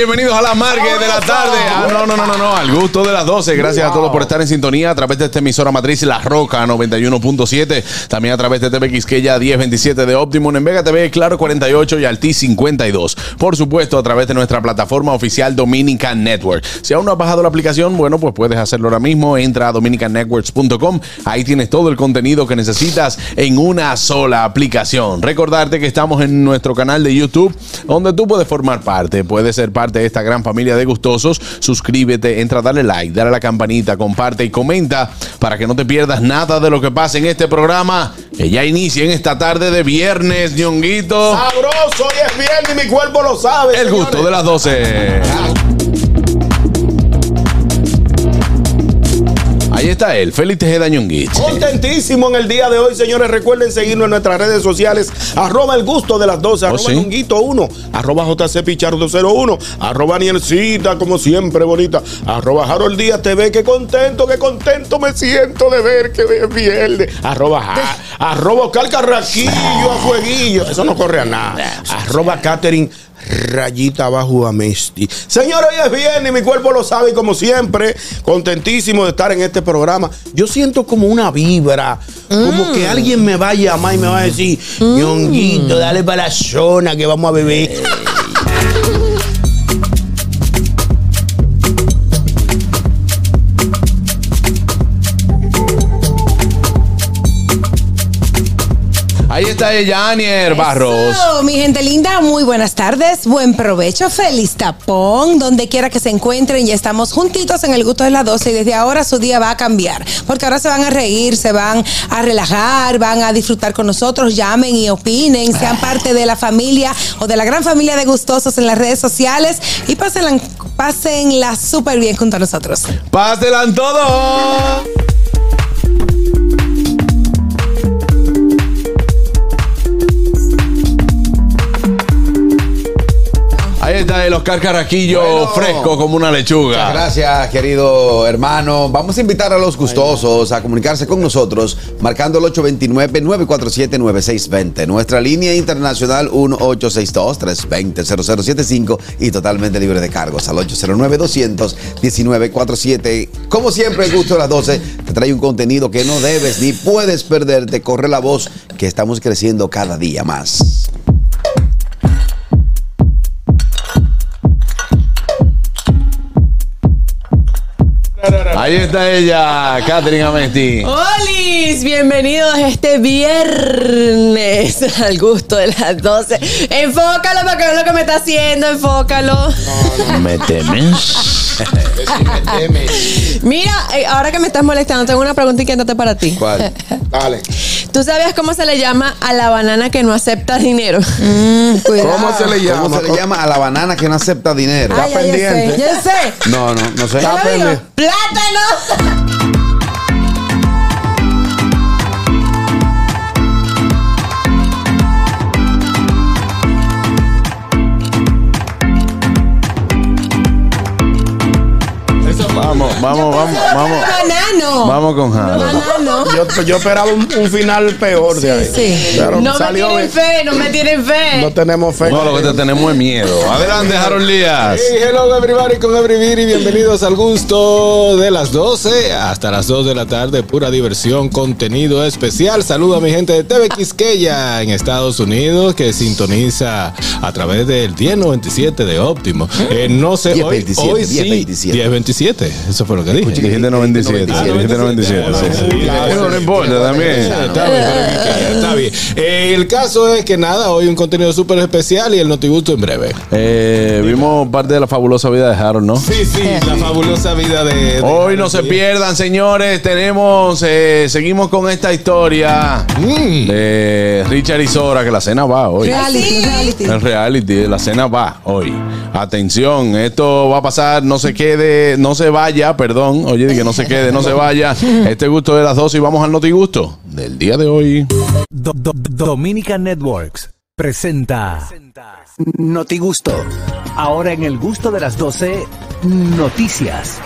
Bienvenidos a la Margue de la tarde. Ah, no, no, no, no, no. Al gusto de las 12. Gracias a todos por estar en sintonía a través de esta emisora matriz La Roca 91.7. También a través de TV Quisqueya 1027 de Optimum. En Vega TV, Claro 48 y Alti 52. Por supuesto, a través de nuestra plataforma oficial Dominican Network. Si aún no has bajado la aplicación, bueno, pues puedes hacerlo ahora mismo. Entra a dominicannetworks.com. Ahí tienes todo el contenido que necesitas en una sola aplicación. Recordarte que estamos en nuestro canal de YouTube, donde tú puedes formar parte, puedes ser parte de esta gran familia de gustosos. Suscríbete, entra, dale like, dale a la campanita, comparte y comenta para que no te pierdas nada de lo que pasa en este programa que ya inicia en esta tarde de viernes, ñonguito. Sabroso, hoy es viernes y mi cuerpo lo sabe. El señores. gusto de las 12. Ahí está él, Félix Tejeda Ñonguito. Contentísimo en el día de hoy, señores. Recuerden seguirnos en nuestras redes sociales. Arroba el gusto de las 12, arroba Oh, sí. Ñonguito 1, arroba JC Pichardo 01, arroba Nielcita, como siempre, bonita, arroba Harold Díaz TV. Qué contento, qué contento me siento de ver que es viernes. Arroba, ja- arroba Oscar Carraquillo a fueguillo. Eso no corre a nada. Arroba Catherine. Rayita abajo a Mesti. Señor, hoy es viernes y mi cuerpo lo sabe y como siempre, contentísimo de estar en este programa. Yo siento como una vibra, como que alguien me va a llamar y me va a decir, ñonguito, dale para la zona que vamos a beber. Ahí está ella, Anier Barros. Mi gente linda, muy buenas tardes, buen provecho, feliz tapón, donde quiera que se encuentren, ya estamos juntitos en el gusto de las 12 y desde ahora su día va a cambiar, porque ahora se van a reír, se van a relajar, van a disfrutar con nosotros, llamen y opinen, sean parte de la familia o de la gran familia de gustosos en las redes sociales y pásenla, pásenla súper bien junto a nosotros. ¡Páselan todo! Ahí está el Oscar Carraquillo Bueno. fresco como una lechuga. Muchas gracias, querido hermano. Vamos a invitar a los gustosos a comunicarse con nosotros marcando el 829-947-9620. Nuestra línea internacional 1862-320-0075 y totalmente libre de cargos al 809-200-1947. Como siempre, el gusto de las 12 te trae un contenido que no debes ni puedes perderte. Corre la voz que estamos creciendo cada día más. Ahí está ella, Catherine Amesti. ¡Holis! Bienvenidos este viernes al gusto de las 12. Enfócalo para que vean lo que me está haciendo, enfócalo. ¿Me temes? Mira, eh, ahora que me estás molestando, tengo una pregunta inquietante para ti. ¿Cuál? Dale. ¿Tú sabías cómo se le llama a la banana que no acepta dinero? ¿Cómo se le llama? ¿Cómo se le llama a la banana que no acepta dinero? Ya sé, pendiente. ya sé. No, no, no sé. Digo. pendiente. ¡Plátano! Vamos, vamos, vamos, vamos. Banano. Vamos con Harold. Banano. Yo, yo esperaba un, un final peor de ahí. sí. Pero No me salió tienen bien. fe, no me tienen fe. No tenemos fe. No, lo que te tenemos es miedo. Adelante, Harold Díaz. Hey, hello everybody con Everybody, bienvenidos al gusto de las 12 hasta las 2 de la tarde, pura diversión, contenido especial. Saludo a mi gente de TV Quisqueya en Estados Unidos que sintoniza a través del 1097 de Óptimo. Eh, no sé, hoy, 1027, hoy sí, 1027. 1027. Eso fue lo que dije. Dijiste 97. Dijiste 97. sí. Digo, No importa también. Está bien, está bien. Eh, el caso es que nada, hoy un contenido súper especial y el notigusto en breve. Eh, vimos parte de la fabulosa vida de Harold, ¿no? Sí, sí, la fabulosa vida de. de- Hoy no se pierdan, señores. Tenemos, eh, seguimos con esta historia Mm. de Richard y Sora, que la cena va hoy. Reality, reality. El reality, la cena va hoy. Atención, esto va a pasar, no se quede, no se vaya, perdón. Oye, que no se quede, no se vaya. Este gusto de las dos y vamos al notigusto del día de hoy. Do- do- Dominica Networks presenta Notigusto. Ahora en el gusto de las 12, noticias.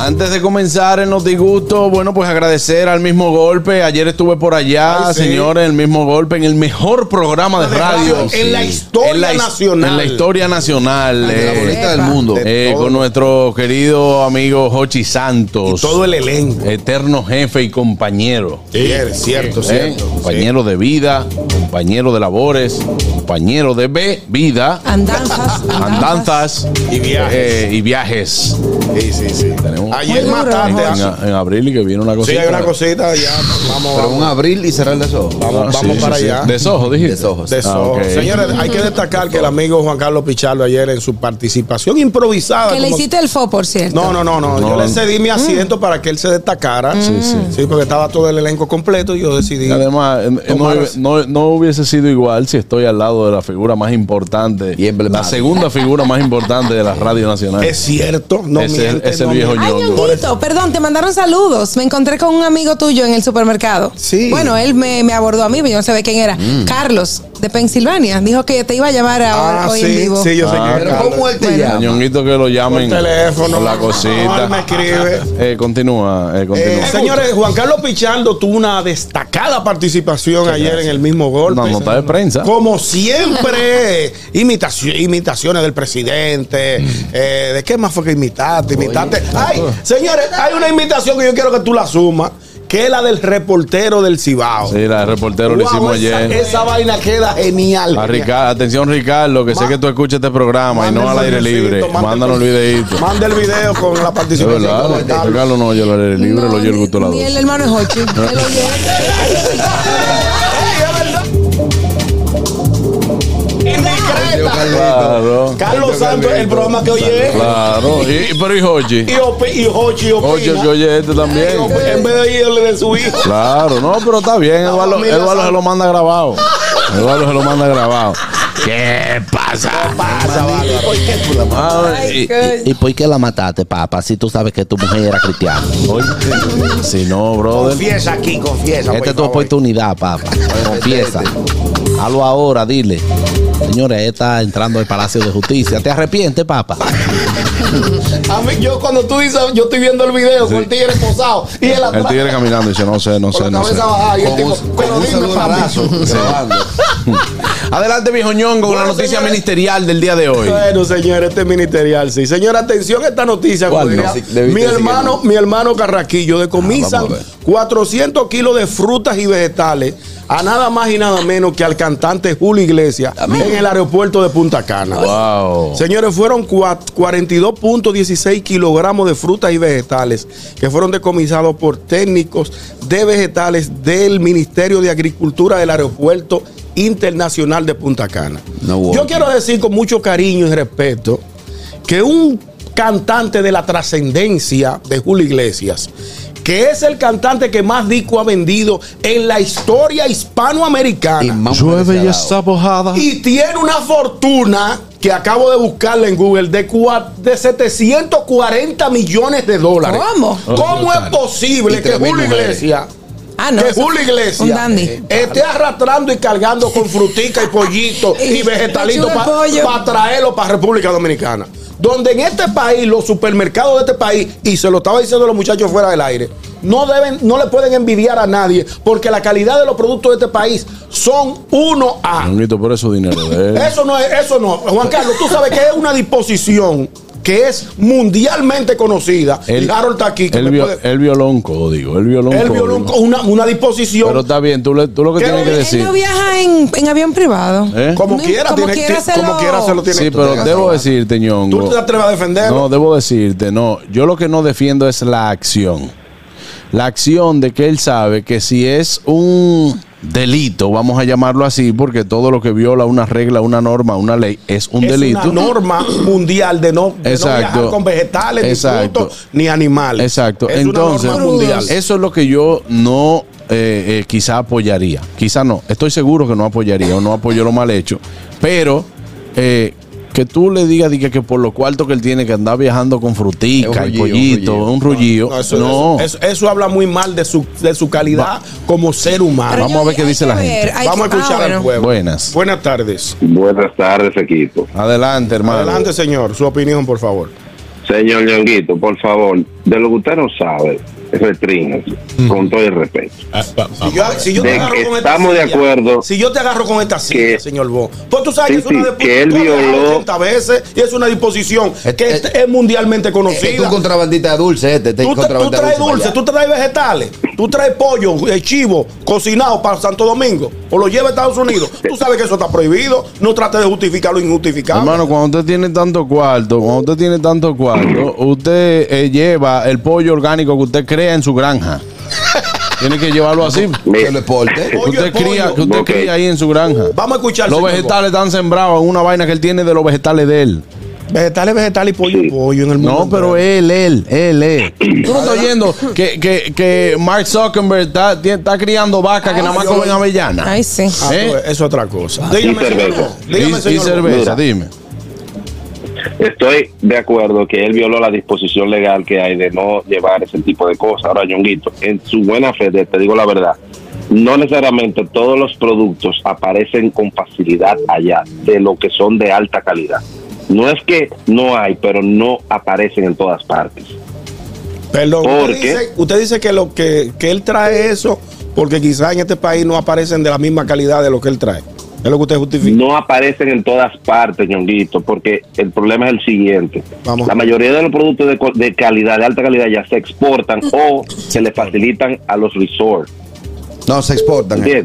Antes de comenzar el notigusto, bueno, pues agradecer al mismo golpe. Ayer estuve por allá, Ay, sí. señores, el mismo golpe en el mejor programa de De radio. radio, en la historia En la nacional. En la historia nacional. De la eh, bolita del mundo. eh, con nuestro querido amigo Hochi Santos. Todo el elenco. Eterno jefe y compañero. Cierto, cierto, ¿eh? cierto. Compañero de vida, compañero de labores, compañero de be- vida, Andanzas. andanzas Y viajes. eh, y viajes. Sí, sí, sí. Tenemos- Ayer mataste En, en abril y que viene una Sí, cosita. hay una cosita, ya. Vamos, Pero un abril y cerrar de eso. Vamos, Ah, vamos sí, para sí, sí. allá. Desojo, dijiste. Desojos. De Ah, eso. ok. Señores, hay que destacar que el amigo Juan Carlos Pichardo ayer en su participación improvisada. Que le hiciste el fo, por cierto. No, no, no, no, No. Yo le cedí mi asiento para que él se destacara. Sí, sí. porque estaba todo el elenco completo y yo decidí. Y Además, eh, no, no- no hubiese sido igual si estoy al lado de la figura más importante, Y la segunda figura más importante de la radio nacional. Es cierto, no Ese- miente. ese no viejo ñongo. Ñonguito, perdón, te mandaron saludos. Me encontré con un amigo tuyo en el supermercado. Sí. Bueno, él me, me abordó a mí, pero yo no sabía quién era. Carlos, de Pensilvania. Dijo que te iba a llamar ahora, Ah, hoy sí, en vivo. sí, yo sé Ah, que Pero ¿cómo él te Bueno. llama? Ñonguito que lo Por llamen teléfono. por la No, cosita. él me escribe. Eh, continúa, eh, continúa. Eh, señores, Juan Carlos Pichardo tuvo una destacada participación ayer en el mismo golpe. Una nota de prensa. Como siempre, imitación, imitaciones del presidente. eh, ¿De qué más fue que imitaste? Imitaste. Ay, señores, hay una imitación que yo quiero que tú la sumas, que es la del reportero del Cibao. Sí, la de reportero lo hicimos esa, ayer. esa vaina queda genial. A Ricardo, atención Ricardo, que sé que tú escuchas este programa y no al aire libre. Mándanos el videito. Manda el video con la participación. Ricardo no oye al aire libre, No, lo oye el gusto de la Ni el hermano es Hochi. Indiscreta. Claro, Carlos Santos, el programa que oye. claro. Y, y- pero y Hochi. Y, opi- y Hochi opina. Hochi que oye este también. En vez de irle de su hijo. Claro, no, pero está bien. Eduardo, Eduardo se lo manda grabado. Eduardo se lo manda grabado. ¿Qué pasa? Pasa, vale. Ah, y- ¿Y por qué la mataste, papá? Si tú sabes que tu mujer era cristiana. oye, si no, brother. Confiesa aquí, confiesa. Esta por es tu favor. oportunidad, papá. Confiesa. Hazlo ahora, dile. Señores, está entrando al Palacio de Justicia. ¿Te arrepientes, papá? A mí, yo cuando tú dices, yo estoy viendo el video con el tigre posado y El atrás. tigre caminando dice, no sé, no sé, la no sé. bajada y el Con tipo, un, pero con un dime, papi. Adelante, viejo ñongo, con la noticia señores. ministerial del día de hoy. Bueno, señor, este es ministerial, sí. Señor, atención a esta noticia. ¿Cuál no? mi hermano, mi hermano Carraquillo decomisan vamos a ver. 400 kilos de frutas y vegetales a nada más y nada menos que al cantante Julio Iglesias en el aeropuerto de Punta Cana. Wow. Señores, fueron cua- 42.16 kilogramos de frutas y vegetales que fueron decomisados por técnicos de vegetales del Ministerio de Agricultura del Aeropuerto Internacional de Punta Cana. No, wow. Yo quiero decir con mucho cariño y respeto que un cantante de la trascendencia de Julio Iglesias, que es el cantante que más disco ha vendido en la historia Y hispanoamericana, y deseado. está mojada. y tiene una fortuna que acabo de buscarla en Google de, de 740 millones de dólares. ¿Cómo? ¿Cómo es posible Y que Julio. Iglesias Ah, no. que Julio Un Iglesias dandy. esté arrastrando y cargando con frutica y pollito y Y vegetalitos para traerlo para República Dominicana. Donde en este país, los supermercados de este país, y se lo estaba diciendo a los muchachos fuera del aire, no deben, no le pueden envidiar a nadie, porque la calidad de los productos de este país son 1A. Ñonguito, por eso dinero de él. Eso no es, eso no. Juan Carlos, tú sabes que es una disposición que es mundialmente conocida. y Harold está aquí. que vio, puede- él violó un código. Él violó un él código. violó un- una, una disposición. Pero está bien, tú, le- tú lo que tienes que Él decir. Él no viaja en, en avión privado. ¿Eh? como No, quiera, como tiene, quiera se como lo- quiera se lo tiene. Sí, tú pero debo decirte, Tú ñongo. te atreves a defenderlo. No, debo decirte, no. Yo lo que no defiendo es la acción. La acción de que él sabe que si es un delito, vamos a llamarlo así, porque todo lo que viola una regla, una norma, una ley es un es delito. una norma mundial de no, de no viajar con vegetales, ni Exacto. frutos, ni animales. Exacto. Es Entonces, una norma mundial. eso es lo que yo no eh, eh, quizá apoyaría. Quizá no. Estoy seguro que no apoyaría o no apoyo lo mal hecho. Pero eh, que tú le digas diga, que por lo cuarto que él tiene que andar viajando con frutica y pollito, un un rullillo. No, eso, No. eso- eso- eso habla muy mal de su, de su calidad como ser humano. Pero Vamos a ver qué dice la ver, gente. Vamos a ah, escuchar al bueno. pueblo. Buenas. Buenas tardes. Buenas tardes, equipo. Adelante, hermano. Adelante, señor. Su opinión, por favor. Señor Ñonguito, por favor, de lo que usted no sabe, restríngase, con todo el respeto. Ah, Si yo, si te De agarro con esta estamos de silla, acuerdo Si yo te agarro con esta silla, que- señor Bo, pues tú sabes Sí, que es una sí, disposición. que él tú violó- 80 veces y es una disposición Eh, que eh, es, es mundialmente Es un conocida. contrabandista dulce, este. este Tú, te- tú traes dulce, tú traes vegetales, tú traes pollo, eh, chivo, cocinado para Santo Domingo, o lo llevas a Estados Unidos. Tú sabes que eso está prohibido. No trate de justificar lo injustificable. Hermano, cuando usted tiene tanto cuarto, cuando usted tiene tanto cuarto, usted eh, lleva el pollo orgánico que usted crea en su granja. Tiene que llevarlo así. Que lo exporte. Que usted cría, que usted cría ahí en su granja. Vamos a escuchar. Los señor vegetales están sembrados en una vaina que él tiene de los vegetales de él. Vegetales, vegetales y pollo, Sí. pollo en el mundo. No, pero entero. él, él, él, él. Tú no estás oyendo que, que, que Mark Zuckerberg está, criando vacas que nada más comen avellana. Ay, sí. Ah, ¿Eh? pues, es otra cosa. Y Dígame, señor cerveza. Y, Dígame, y señor cerveza, Mira. dime. Estoy de acuerdo que él violó la disposición legal que hay de no llevar ese tipo de cosas. Ahora, Ñonguito, en su buena fe, te digo la verdad, no necesariamente todos los productos aparecen con facilidad allá de lo que son de alta calidad. No es que no hay, pero no aparecen en todas partes. Perdón, ¿Por usted dice, usted dice que lo que, que él trae eso porque quizás en este país no aparecen de la misma calidad de lo que él trae. Es lo que usted justifica. No aparecen en todas partes, ñonguito, porque el problema es el siguiente. Vamos. La mayoría de los productos de, calidad, de alta calidad, ya se exportan o se le facilitan a los resorts. No, se exportan. eh.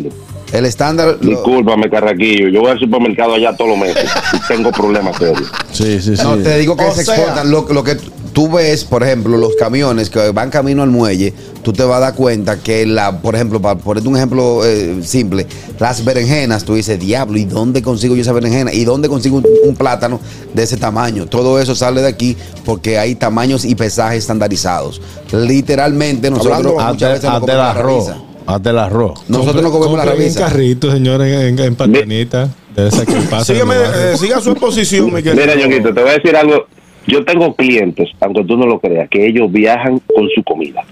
El estándar. lo- Discúlpame, Carraquillo. Yo voy al supermercado allá todos los meses y tengo problemas serios. Sí, sí, sí. No, te digo que O se sea- exportan. Lo, lo que tú ves, por ejemplo, los camiones que van camino al muelle, tú te vas a dar cuenta que, la, por ejemplo, para ponerte un ejemplo eh, simple, las berenjenas, tú dices, diablo, ¿y dónde consigo yo esa berenjena? ¿Y dónde consigo un, un plátano de ese tamaño? Todo eso sale de aquí porque hay tamaños y pesajes estandarizados. Literalmente, nosotros Hablando- muchas veces no hazte el comemos la revisa. Hazte el arroz. Nosotros no comemos la Compren en carrito, señores, en, en patanita. De esa que pasa. Eh, siga su exposición, mi querido. Mira, Ñonguito, te voy a decir algo. Yo tengo clientes, aunque tú no lo creas, que ellos viajan con su comida,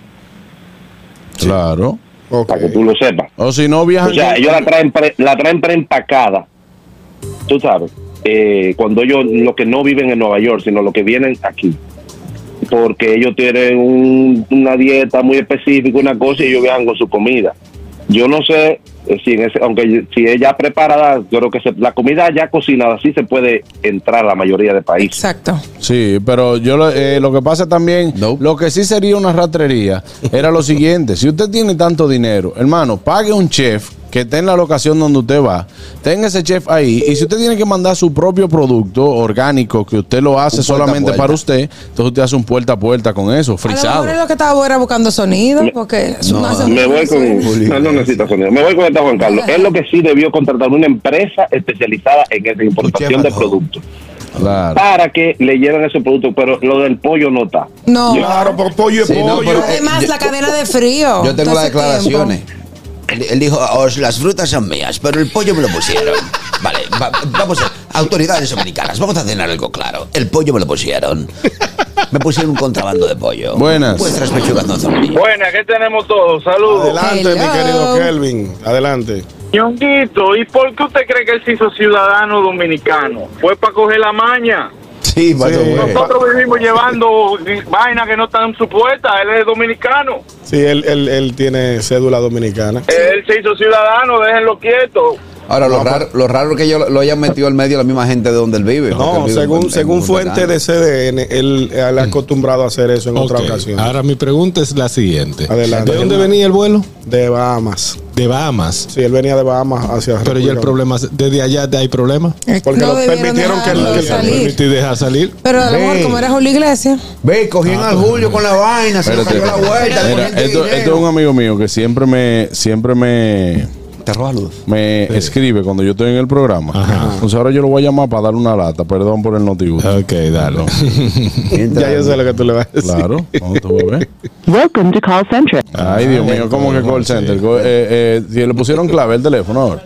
Claro. Para que tú lo sepas. O si no viajan. O sea, ellos la traen, pre- la traen preempacada, tú sabes, eh, cuando ellos, los que no viven en Nueva York, sino los que vienen aquí. Porque ellos tienen un- una dieta muy específica, una cosa, y ellos viajan con su comida. Yo no sé eh, si, en ese, aunque si es ya preparada, yo creo que se- la comida ya cocinada sí se puede entrar a la mayoría de países. Exacto. Sí, pero yo lo, eh, lo que pasa también, Nope. lo que sí sería una ratrería era lo siguiente, si usted tiene tanto dinero, hermano, pague un chef que esté en la locación donde usted va, tenga ese chef ahí y si usted tiene que mandar su propio producto orgánico que usted lo hace solamente puerta. para usted, entonces usted hace un puerta a puerta con eso, A lo frisado. mejor es lo que estaba era buscando sonido, porque no, No, Me voy con. No, no necesita sonido. Me voy con esta Juan Carlos. Es lo que sí debió contratar una empresa especializada en esa importación de productos Claro. para que le lleven ese producto, pero lo del pollo no está. No. Claro, por pollo es Sí, no, pollo. pero- Además, yo- la cadena de frío. Yo tengo las tiempo. Él, dijo, "Oh, las frutas son mías, pero el pollo me lo pusieron. Vale, va- vamos a... Autoridades dominicanas, vamos a cenar algo claro. El pollo me lo pusieron. Me pusieron un contrabando de pollo. Buenas. Vuestras pechugas no son mías. Buena, ¿qué tenemos todos? Saludos. Adelante, mi querido Kelvin. Adelante. Ñonguito, ¿y por qué usted cree que él se hizo ciudadano dominicano? Fue para coger la maña. Sí, Sí. Nosotros vivimos llevando vainas que no están supuestas. Él es dominicano. Sí, él, él, él tiene cédula dominicana. Él se hizo ciudadano, déjenlo quieto. Ahora, lo raro, lo raro es que ellos lo hayan metido al medio la misma gente de donde él vive. No, él vive según, según fuente de CDN, él, él ha acostumbrado a hacer eso en otra ocasión. Ahora mi pregunta es la siguiente. Adelante. ¿De dónde venía el vuelo? De Bahamas. De Bahamas. Sí, él venía de Bahamas hacia Pero ya el problema, es- desde allá hay problema. Porque no lo permitieron que él- salir. Permití dejar salir. Pero a lo mejor como era Julio Iglesias. Ve, cogían al Julio con la vaina, se la vuelta. esto es un amigo mío que siempre me, siempre me, Te roba luz. me escribe cuando yo estoy en el programa. Entonces ahora yo lo voy a llamar para darle una lata. Perdón por el noticiero. Ok, dale. Ya yo sé lo que tú le vas a decir. Claro, vamos tú. Welcome to call center. Ay, Dios mío, ¿cómo que call center? Eh, eh, si le pusieron clave el teléfono ahora.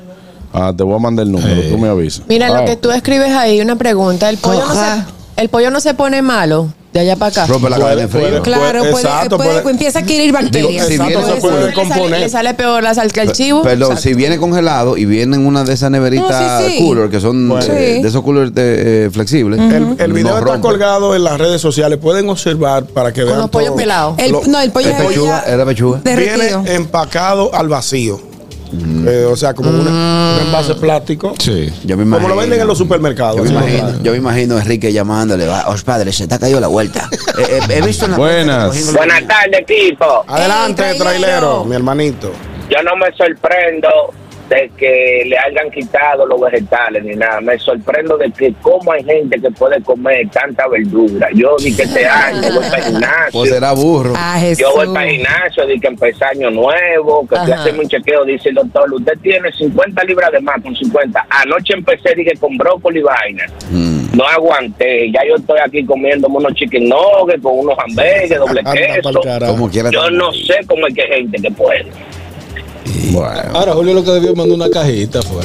Ah, te voy a mandar el número, Sí. tú me avisas. Mira, Ah, lo que tú escribes ahí, una pregunta. ¿El pollo, no se, ¿El pollo no se pone malo de allá para acá? Rompe la cadena de frío. puede- Claro, puede, exacto, puede- puede- empieza a adquirir bacterias. si Exacto, viene- se Puede componer. le sale peor la sal que el chivo. Perdón, Exacto. si viene congelado y viene en una de esas neveritas No, sí, sí. cooler, que son Bueno. eh, Sí. de esos coolers eh, flexibles. El, el video no está rompe. colgado en las redes sociales. Pueden observar para que Con vean. los pollos todo. pelados. El- no, el pollo es pechuga, era pechuga. derretido. Viene empacado al vacío. Eh, o sea, como una- un envase plástico. Sí. Yo me Como lo venden en los supermercados. Yo me imagino, traen. yo me imagino a Enrique llamándole, va, os padre, se te ha caído la vuelta. Eh, eh, he visto Buenas. Buenas tardes, equipo. Adelante, trailero. mi hermanito. Yo no me sorprendo de que le hayan quitado los vegetales ni nada. Me sorprendo de que cómo hay gente que puede comer tanta verdura. Yo di que este año voy para el gimnasio. Pues será burro. Ah. Yo voy para el gimnasio, di que empecé año nuevo, que Ajá. hacerme un chequeo, dice el doctor, usted tiene 50 libras de más con 50. Anoche empecé, dije, con brócoli y vaina. Mm. No aguanté, ya yo estoy aquí comiéndome unos chicken nuggets con unos hamburgues, doble queso. Yo no sé cómo es que hay gente que puede. Bueno. Ahora Julio lo que debió mandar una cajita fue.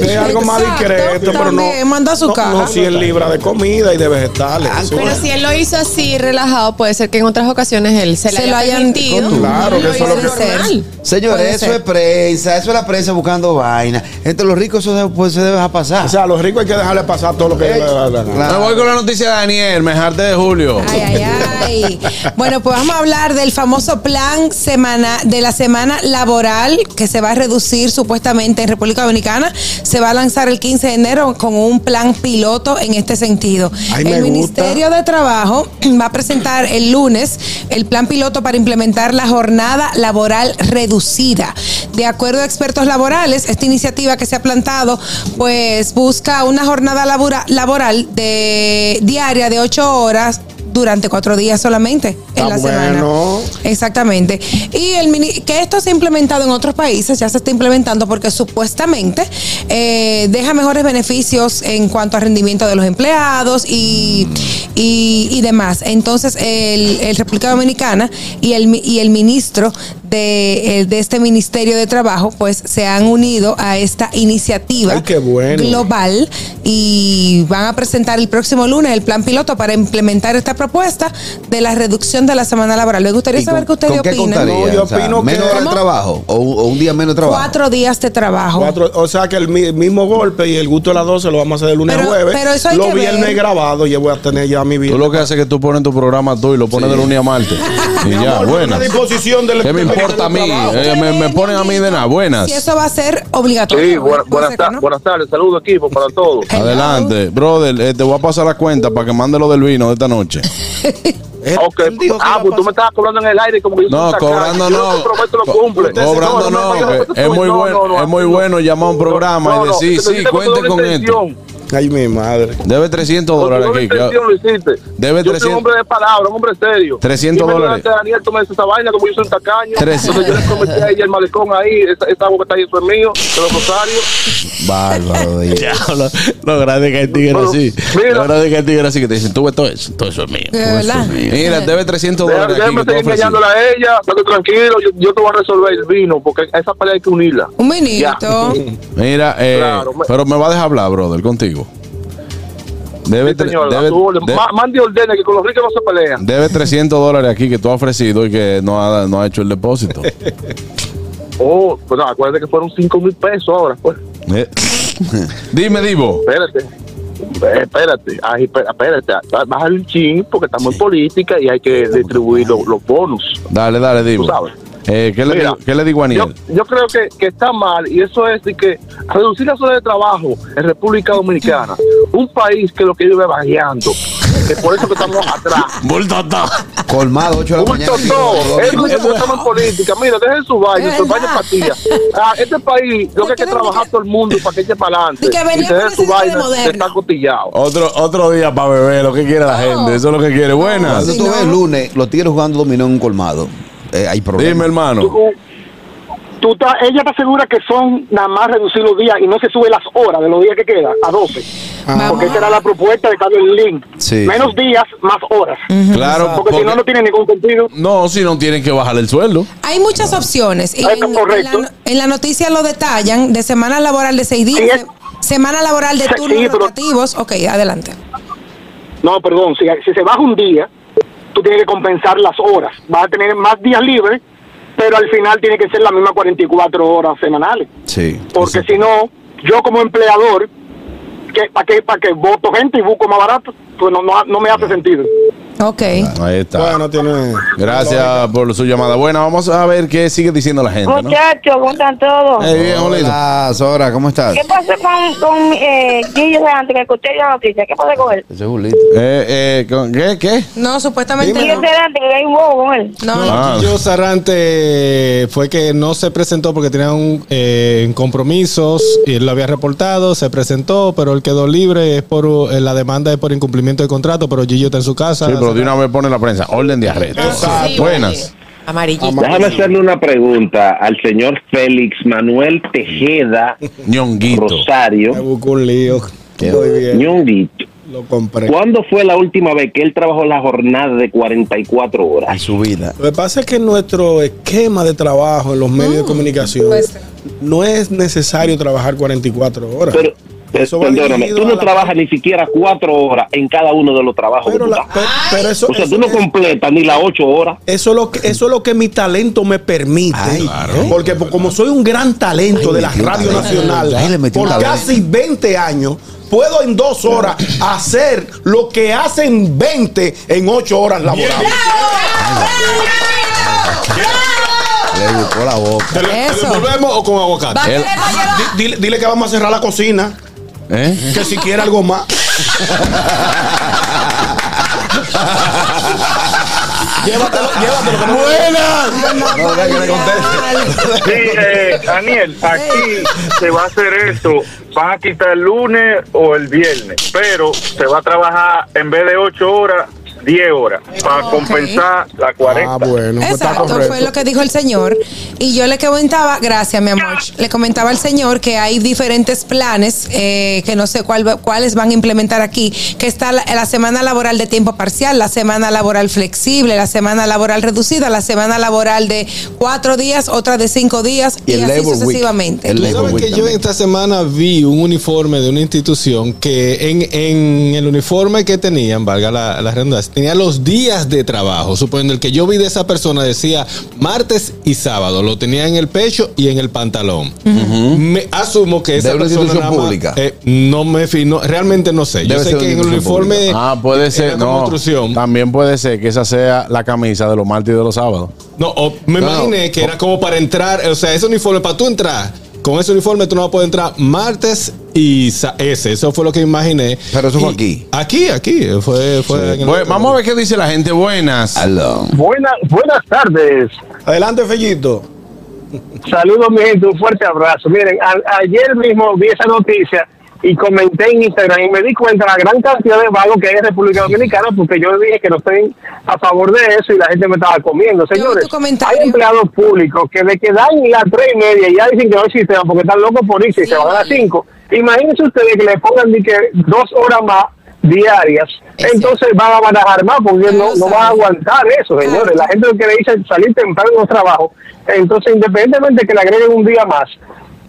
Es algo más discreto, pero no. manda su no, caja. No 100 libras de comida y de vegetales. Ah, Pero si él lo hizo así, relajado, puede ser que en otras ocasiones él se, lo haya hayan- permitido. Claro, que eso es lo que- normal. Señores, Puede eso ser. es prensa, eso es la prensa buscando vaina. Entre los ricos eso se, pues, se debe dejar pasar. O sea, a los ricos hay que dejarle pasar todo lo que. Claro. Me voy con la noticia de Daniel, mejarte de Julio. Ay, ay, ay. Bueno, pues vamos a hablar del famoso plan semana de la semana laboral que se va a reducir supuestamente en República Dominicana. Se va a lanzar el 15 de enero con un plan piloto en este sentido. Ay, el gusta. Ministerio de Trabajo va a presentar el lunes el plan piloto para implementar la jornada laboral reducida. De acuerdo a expertos laborales, esta iniciativa que se ha plantado, pues busca una jornada labora- laboral de diaria de ocho horas durante cuatro días solamente en Está la semana. bueno. Exactamente. Y el mini- que esto se ha implementado en otros países, ya se está implementando porque supuestamente eh, deja mejores beneficios en cuanto a rendimiento de los empleados y, y, y demás. Entonces, el, el República Dominicana y el, y el ministro de, eh, de este Ministerio de Trabajo, pues se han unido a esta iniciativa Ay, qué bueno. global y van a presentar el próximo lunes el plan piloto para implementar esta propuesta de la reducción de la semana laboral. Me gustaría ¿Y saber con- qué ustedes con qué opinan. contaría? No, yo O sea, opino menos que- de trabajo o, o un día menos de trabajo. Cuatro días de trabajo. Cuatro- o sea que el mi- mismo golpe y el gusto de las 12 lo vamos a hacer de lunes Pero- a jueves. pero eso hay Los que viernes ver. grabado y yo voy a tener ya mi vida. Tú lo que haces es que tú pones tu programa tú y lo pones de lunes a martes. Y ya, buenas. A disposición del ¿Qué me del- importa a mí? Eh, me, me ponen a mí de nada. Buenas. Si eso va a ser obligatorio. Sí, buenas, ta- no. buenas tardes, saludos equipo para todos. Adelante, brother. eh, te voy a pasar la cuenta para que mande lo del vino de esta noche. Él- Ok, él dijo que ah, pues tú me estabas cobrando en el aire como que yo No, cobrando no. te prometo lo Co- cumple. Cobrando no, es muy no, bueno, no, no, es muy no. bueno llamar a un programa No, y decir, sí, cuente con esto. Ay, mi madre. Debe 300 Con dólares aquí. intención lo hiciste. Debe yo soy 300 un hombre de palabra, un hombre serio. 300 Y me dólares. Daniel, tú me dices esa vaina como yo soy un tacaño. 300. Entonces yo le prometí a ella el malecón ahí, esa, esa agua que está ahí, eso es mío, de los rosarios. Bárbaro de Diablo, lo grande que el tigre Bueno, así. mira. Lo grande que el tigre así que te dicen, tú ves todo eso, todo eso es mío. De verdad. Mira, debe 300 Deja- dólares Déjame seguir engañándola a ella, estate tranquilo, yo, yo te voy a resolver el vino, porque a esa pelea hay que unirla. Un minito. Mira, eh, Claro, me- pero me va a dejar hablar, brother, contigo. Debe, Sí, señor, debe, a su orden. de- Ma- mande órdenes que con los ricos no se pelean. debe 300 dólares aquí que tú has ofrecido y que no ha, no ha hecho el depósito. Oh, pues no, acuérdate que fueron 5 mil pesos ahora, pues. Eh. Dime, Divo. Espérate. Eh, Espérate, ay, espé- espérate, bájale un chin porque estamos en política y hay que distribuir los, los bonus. Dale, dale, Tú Divo. sabes. Eh, ¿qué, le Mira, digo, ¿Qué le digo a Aniel? yo creo que, que está mal y eso es de que reducir las horas de trabajo en República Dominicana, un país que lo que vive variando, que por eso que estamos atrás. Colmado, 8 de la mañana. todo, es que estamos en política. Mira, dejen su baile, su baile patilla. Ah, este país, lo que hay que trabajar todo el mundo para que eche para adelante. Y que Y se con deje su de estar cotillado. Otro, otro día para beber, lo que quiere la gente. Eso es lo que quiere. Buenas. Cuando tú ves el lunes, los tigres jugando dominó en un colmado. Eh, hay problemas. Dime, hermano. Tú estás- ella está segura que son nada más reducir los días y no se sube las horas de los días que quedan a 12. Porque esa era la propuesta de Carlos Link. Sí, Menos días, más horas. Claro, Porque, si no, no tiene ningún sentido. No, si no tienen que bajarle el sueldo. Hay muchas opciones. Y Ah, en, correcto. en la, en la noticia lo detallan de semana laboral de seis días, es- semana laboral de turnos sí, rotativos. Ok, adelante. No, perdón, si, si se baja un día, tú tienes que compensar las horas. Vas a tener más días libres, pero al final tiene que ser las mismas 44 horas semanales. Sí. Porque si no, yo como empleador, ¿para qué, para que voto gente y busco más barato? Pues no, no, no me hace sentido. Ok. Ahí está. Bueno, tiene. Gracias por su llamada. Bueno, vamos a ver qué sigue diciendo la gente. ¿no? Muchachos, ¿cómo están todos? Eh, bien. Hola, Sora, ¿cómo estás? ¿Qué pasa con, con eh, Gillo de antes que escuché la noticia? ¿Qué pasa con él? Ese es Julito. Eh, eh, ¿con- ¿Qué? ¿Qué? No, supuestamente Gillo no. de antes que hay un bobo con él. No, Ah. Gillo Sarante fue que no se presentó porque tenía un, eh, compromisos y él lo había reportado, se presentó, pero él quedó libre. Es por eh, la demanda es por incumplimiento de contrato, pero Gillo está en su casa. Sí, pero de una vez pone la prensa. Orden de arresto. Buenas. Amarillito. Déjame hacerle una pregunta al señor Félix Manuel Tejeda Ñonguito. Rosario. Me buscó un lío. Bien. Ñonguito. Lo compré. ¿Cuándo fue la última vez que él trabajó la jornada de 44 En horas? su vida. Lo que pasa es que nuestro esquema de trabajo en los medios de comunicación pues, no es necesario trabajar 44 horas. Pero, Eso va perdóname, tú no la- trabajas ni siquiera cuatro horas en cada uno de los trabajos. pero, que tú la- estás. pe- pero eso, o sea, eso tú no es- completas ni las ocho horas. Eso es lo que eso es lo que mi talento me permite. Porque po- como soy un gran talento Ay, de la Radio. Nacional, Ay, por casi 20 años, puedo en dos horas hacer lo que hacen 20 en ocho horas laborales. Le buscó la boca. ¿Te lo, te lo Eso. devolvemos o con aguacate? Dile, dile que vamos a cerrar la cocina, ¿Eh? que si quiere algo más. llévatelo, llévatelo. que no- Buenas. No, que le conteste. Sí, eh, Daniel, aquí se va a hacer esto. Van a quitar el lunes o el viernes, pero se va a trabajar en vez de 8 horas, 10 horas, para compensar la 40. Ah, bueno, pues está Exacto, correcto. fue lo que dijo el señor. Y yo le comentaba, gracias mi amor, le comentaba al señor que hay diferentes planes, eh, que no sé cuál, cuáles van a implementar aquí, que está la, la semana laboral de tiempo parcial, la semana laboral flexible, la semana laboral reducida, la semana laboral de cuatro días, otra de cinco días y, Y el así sucesivamente. El Tú sabes Week que yo también. esta semana vi un uniforme de una institución que en, en el uniforme que tenían, valga la, la redundancia, tenía los días de trabajo. Suponiendo el que yo vi de esa persona decía martes y sábado, lo tenía en el pecho y en el pantalón. Me asumo que esa ¿De una persona institución nada más- pública? eh, no me fi- no, realmente no sé. Debe yo sé que en el uniforme Ah, puede ser. No. construcción. También puede ser que esa sea la camisa de los martes y de los sábados. No, o me No, imaginé no. que era como para entrar, o sea, ese uniforme, para tú entrar, con ese uniforme tú no vas a poder entrar martes y ese, eso fue lo que imaginé. Pero eso fue Y- aquí. Aquí, aquí, fue, fue en el Bueno, otro. vamos a ver qué dice la gente. Buenas. Aló. Buenas, buenas tardes. Adelante, Fellito. Saludos, mi gente, un fuerte abrazo. Miren, a- ayer mismo vi esa noticia y comenté en Instagram y me di cuenta de la gran cantidad de vagos que hay en República Dominicana porque yo dije que no estoy a favor de eso y la gente me estaba comiendo. Señores, hay empleados públicos que de que dan las tres y media y ya dicen que no existen porque están locos por irse y se van a las cinco. Imagínense ustedes que le pongan de que dos horas más diarias, Es entonces van a barajar más porque no, no van a aguantar eso, señores. Claro. La gente lo que le dice salir temprano en los trabajos, entonces independientemente que le agreguen un día más,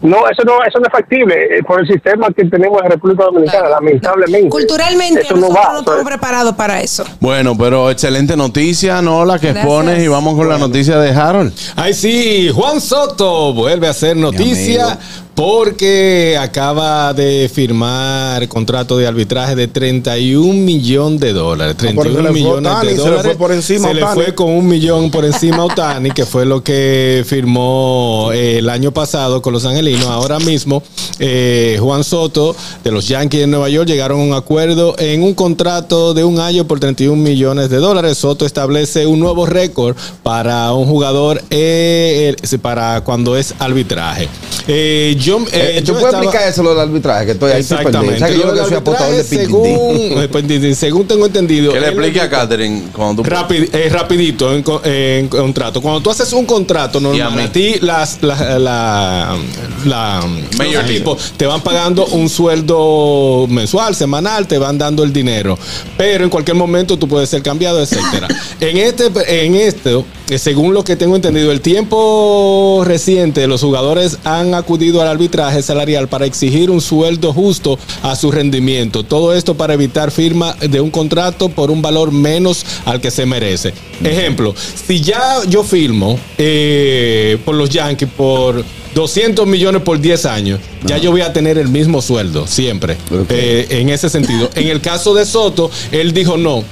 no, eso no, eso no es factible eh, por el sistema que tenemos en República Dominicana, Claro. lamentablemente. Culturalmente eso no va. no estamos preparados para eso. Bueno, pero excelente noticia, ¿no? La que Gracias. expones y vamos con la noticia de Harold. Ay, sí, Juan Soto vuelve a hacer noticia porque acaba de firmar contrato de arbitraje de 31 millones de dólares. Ah, porque 31 se le fue millones Otani, de se le dólares. fue por encima Se le fue con un millón por encima a Otani, que fue lo que firmó eh, el año pasado con los angelinos. Ahora mismo, eh, Juan Soto de los Yankees de Nueva York llegaron a un acuerdo en un contrato de un año por 31 millones de dólares. Soto establece un nuevo récord para un jugador eh, para cuando es arbitraje. Eh, yo, eh, Eh, ¿Tú yo puedes estaba- explicar eso lo del arbitraje? Que estoy ahí. Exactamente. ¿Sabes que yo Lo lo que del soy apostador de arbitraje, piquitín? según, eh, pues, según tengo entendido. Que le explique a Catherine cuando tú. Rapid- eh, rapidito en, co- en contrato. Cuando tú haces un contrato a normal, a, ti las, la, la, la- los equipos te van pagando un sueldo mensual, semanal, te van dando el dinero. Pero en cualquier momento tú puedes ser cambiado, etcétera. en este, en esto, eh, según lo que tengo entendido, el tiempo reciente, los jugadores han acudido al arbitraje salarial para exigir un sueldo justo a su rendimiento. Todo esto para evitar firma de un contrato por un valor menos al que se merece. Ejemplo, si ya yo firmo eh, por los Yankees por 200 millones por 10 años, ya yo voy a tener el mismo sueldo siempre. Eh, en ese sentido. En el caso de Soto, él dijo no.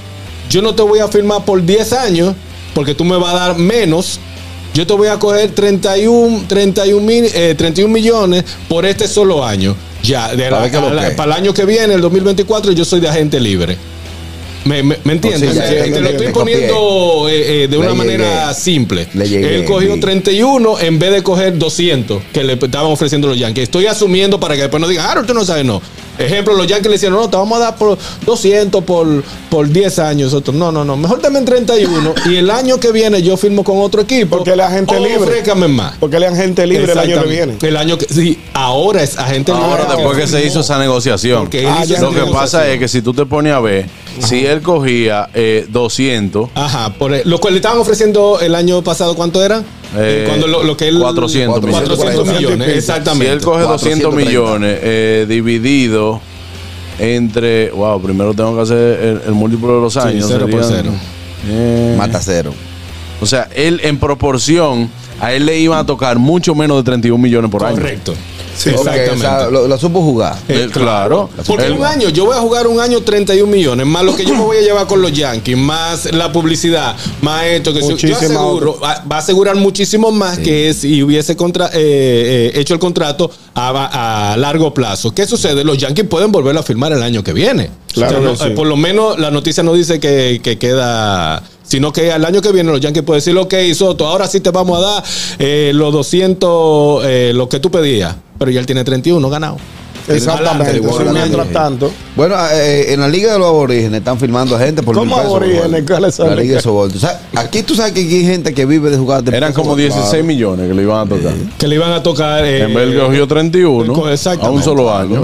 Yo no te voy a firmar por 10 años porque tú me vas a dar menos. Yo te voy a coger 31, 31, mil, eh, 31 millones por este solo año. Ya, de la- Para la- para el año que viene, el 2024, yo soy de agente libre. ¿Me, me, me entiendes? Sí, ya, te lo estoy poniendo eh, eh, de Le una llegué. manera simple. Le llegué, Él cogió vi. 31 en vez de coger 200 que le estaban ofreciendo los Yankees. Estoy asumiendo para que después no digan, ah, tú no sabes, no. Ejemplo, los Yankees le decían, no, te vamos a dar por 200 por, por 10 años. Otros, no, no, no. Mejor también 31 y el año que viene yo firmo con otro equipo. Porque él es agente o libre. más. Porque él es agente libre el año que viene. El año que sí, ahora es agente libre. Ahora, después que se hizo esa negociación, Porque él Ah, hizo lo que pasa es que si tú te pones a ver, si él cogía eh, 200, Ajá, por el- lo cual le estaban ofreciendo el año pasado, ¿cuánto era? Eh, Cuando lo, lo que él 400 millones. 400 millones, si exactamente. él coge 200 430. millones eh, dividido entre, wow, primero tengo que hacer el, el múltiplo de los Sí, años. cero por serían, cero. eh, Mata cero. o sea, él en proporción, a él le iban a tocar mucho menos de 31 millones por año. Correcto. Ok, o exactamente. sea, lo, lo supo jugar. Eh, claro. Porque un año, yo voy a jugar un año 31 millones, más lo que yo me voy a llevar con los Yankees, más la publicidad, más esto, que si- yo aseguro, va, va a asegurar muchísimo más que si hubiese contra, eh, eh, hecho el contrato a, a largo plazo. ¿Qué sucede? Los Yankees pueden volverlo a firmar el año que viene. Claro O sea, que no, sí. por lo menos la noticia no dice que, que queda sino que al año que viene los Yankees pueden decir, ok, Soto, ahora sí te vamos a dar eh, los 200, eh, lo que tú pedías, pero ya él tiene 31 ganado. Exactamente. Igual, mientras tanto. Bueno, eh, en la Liga de los Aborígenes están firmando a gente por ¿Cómo mil pesos, aborígenes? ¿Cuáles son? La Liga de Sobol. O sea, aquí tú sabes que aquí hay gente que vive de jugar. de Eran como 16 millones que le iban a tocar. que le iban a tocar. eh, en vez de cogió 31 co- exactamente. a un solo año.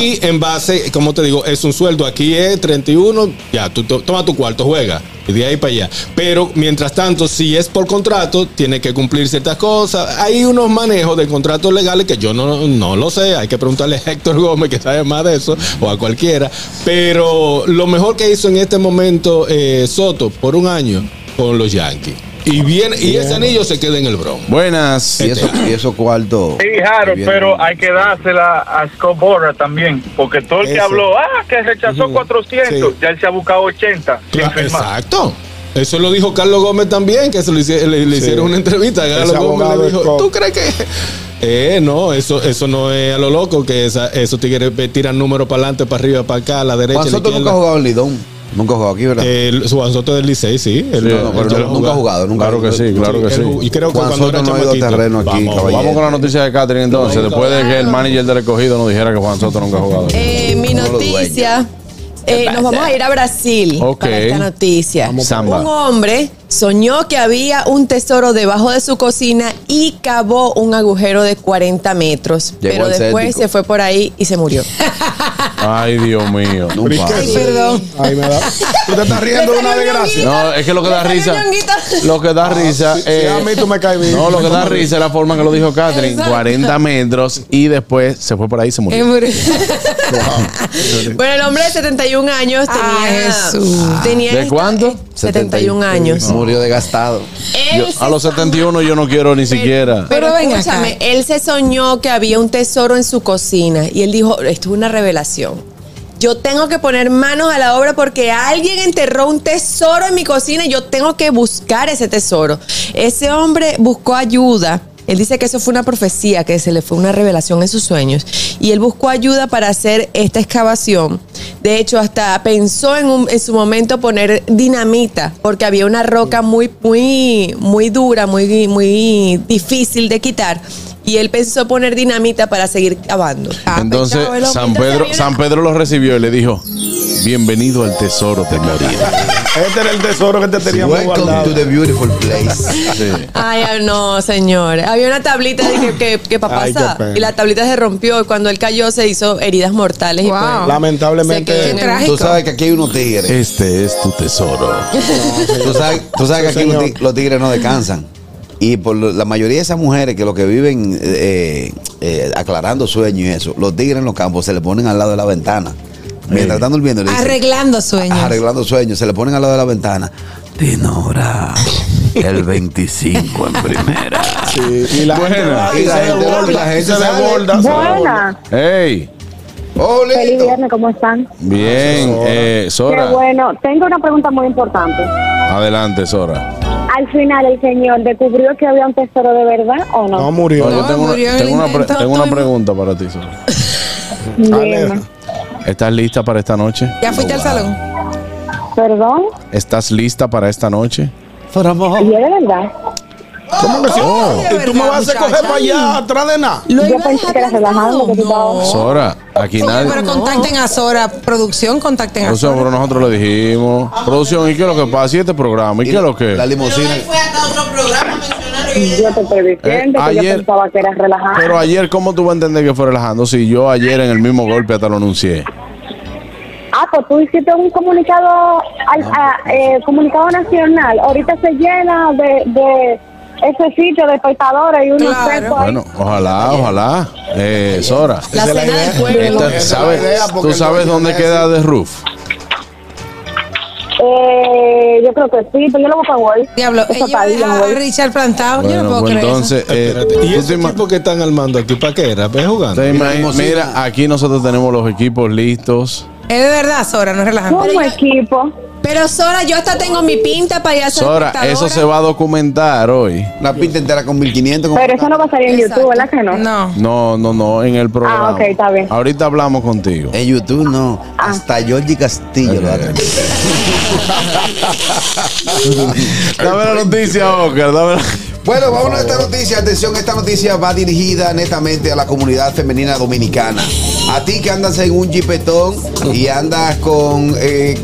Y en base, como te digo, es un sueldo. Aquí es 31, ya, tú to- toma tu cuarto, juega. De ahí para allá. Pero mientras tanto, si es por contrato, tiene que cumplir ciertas cosas. Hay unos manejos de contratos legales que yo no, no lo sé. Hay que preguntarle a Héctor Gómez, que sabe más de eso, o a cualquiera. Pero lo mejor que hizo en este momento eh, Soto por un año con los Yankees. Y viene, y ese anillo se queda en el Bronx. Buenas. Y eso, y eso cuarto. Sí, Harold, pero hay que dársela a Scott Borra también, porque todo el que habló, ah, que rechazó 400, Sí. ya él se ha buscado 80. sin Claro, firmar. Exacto. Eso lo dijo Carlos Gómez también, que se lo hici- le, le Sí. hicieron una entrevista. Carlos Gómez le dijo. ¿tú crees que...? Eh, no, eso, eso no es a lo loco, que esa, esos tigres tiran números para adelante, para arriba, para acá, a la derecha, Soto nunca jugado en Lidón. Nunca ha jugado aquí, ¿verdad? El, su Juan Soto del Licey, sí. Él- Sí, no, pero no- nunca ha jugado, nunca Claro que sí, claro que sí. Y creo que Juan cuando Soto no ha ido terreno aquí, Vamos, caballero. Vamos con la noticia de Catherine entonces. Después de que el manager del recogido nos dijera que Juan Soto nunca ha jugado. Eh, mi noticia. eh, nos vamos a ir a Brasil Ok. para esta noticia. Samba. Un hombre soñó que había un tesoro debajo de su cocina y cavó un agujero de 40 metros. Llegó pero después se fue por ahí y se murió. Ay, Dios mío. No Pero ¿y qué pasa. Ay, perdón. Ay, me da. Tú te estás riendo de una desgracia. No, es que lo que da risa. Lo que da risa si es. a mí tú me caes bien. No, lo que da risa es la forma que lo dijo Catherine. Exacto. 40 metros y después se fue por ahí y se Eh, murió. murió. Bueno, el hombre de 71 años tenía. Ay, Jesús. tenía ¿De cuánto? 71 años. Murió murió desgastado. Yo- a los 71 yo no quiero ni siquiera. Pero, Pero ven acá. escúchame, él se soñó que había un tesoro en su cocina y él dijo, esto es una revelación. Yo tengo que poner manos a la obra porque alguien enterró un tesoro en mi cocina y yo tengo que buscar ese tesoro. Ese hombre buscó ayuda. Él dice que eso fue una profecía, que se le fue una revelación en sus sueños. Y él buscó ayuda para hacer esta excavación. De hecho, hasta pensó en, un- en su momento poner dinamita, porque había una roca muy, muy, muy dura, muy, muy difícil de quitar. Y él pensó poner dinamita para seguir cavando. Entonces Pensaba el hombre. San Entonces Pedro, San Pedro lo recibió y le dijo, bienvenido al tesoro de Moria. Este era el tesoro que te teníamos Welcome guardado. to the beautiful place. Sí. Ay, ay, no, señor. Había una tablita que, que, que Ay, y la tablita se rompió y cuando él cayó se hizo heridas mortales. Y Wow. pues, se Lamentablemente. Tú sabes que aquí hay unos tigres. Este es tu tesoro. Tú sabes, tú sabes que aquí los tigres no descansan. Y por la mayoría de esas mujeres que lo que viven eh, eh, aclarando sueños y eso, los tigres en los campos se le ponen al lado de la ventana. Mientras están durmiendo, le dicen, Arreglando sueños. arreglando sueños, se le ponen al lado de la ventana. Dinora, el 25 en primera. Sí, y la gente, Buena. va y la gente- la gente se. Buena. ¡Hey! ¡Oh, Feliz viernes, ¿cómo están? Bien, Sora. eh, Qué Sora. bueno. Tengo una pregunta muy importante. Adelante, Sora. Al final, ¿el señor descubrió que había un tesoro de verdad o no? No murió. No, yo tengo una, murió tengo una pre- tengo una pregunta para ti, Sora. Bien. ¿Estás lista para esta noche? ¿Ya fuiste al salón? ¿Perdón? ¿Estás lista para esta noche? ¿Y es de verdad? ¿Cómo que sí? Oh. ¿Y tú me vas a coger para allá atrás de nada? Lo Yo iba a pensé dejar que era relajado lo que tú plantado. estabas- Sora, aquí Oye, nadie. pero contacten a Sora. Producción, contacten a Producción, Sora. pero nosotros le dijimos. Producción, ¿y qué es lo que pasa? ¿Y este programa? ¿Y qué es lo que? La limusina. Yo te estoy diciendo Eh, que ayer- yo pensaba que era relajado. Pero ayer, ¿cómo tú vas a entender que fue relajando si yo ayer en el mismo golpe hasta lo anuncié? Ah, pues tú hiciste un comunicado, al, a- eh, comunicado nacional. Ahorita se llena de, de ese sitio de espectadores y unos Claro. Bueno, ojalá, ojalá. Eh, Sora. La cena del pueblo. Esta- ¿sabes- idea, ¿Tú sabes el dónde queda de The Roof? Eh, yo creo que sí, pero yo lo voy a poner. Diablo, Eso está a. Richard plantado. Yo no Bueno, puedo pues creer eso. entonces, eh, Espérate, ¿Y ¿tú te ese equipo que están armando aquí para qué era? ¿Para jugando? Mira, aquí nosotros tenemos los equipos listos. Es de verdad, Sora, no es relajante. Como equipo. Pero Sora, yo hasta tengo mi pinta para ir a ser Sora, eso se va a documentar hoy. Una pinta entera con 1500. con- Pero eso no va a salir en YouTube, ¿verdad que no? No. No, no, no, en el programa. Ah, ok, está bien. Ahorita hablamos contigo. En YouTube no. Hasta Georgie Castillo lo ha transmitido. Dame la noticia, Oscar. Dame la... Bueno, vámonos a esta noticia. Atención, esta noticia va dirigida netamente a la comunidad femenina dominicana. A ti que andas en un jipetón y andas con, eh,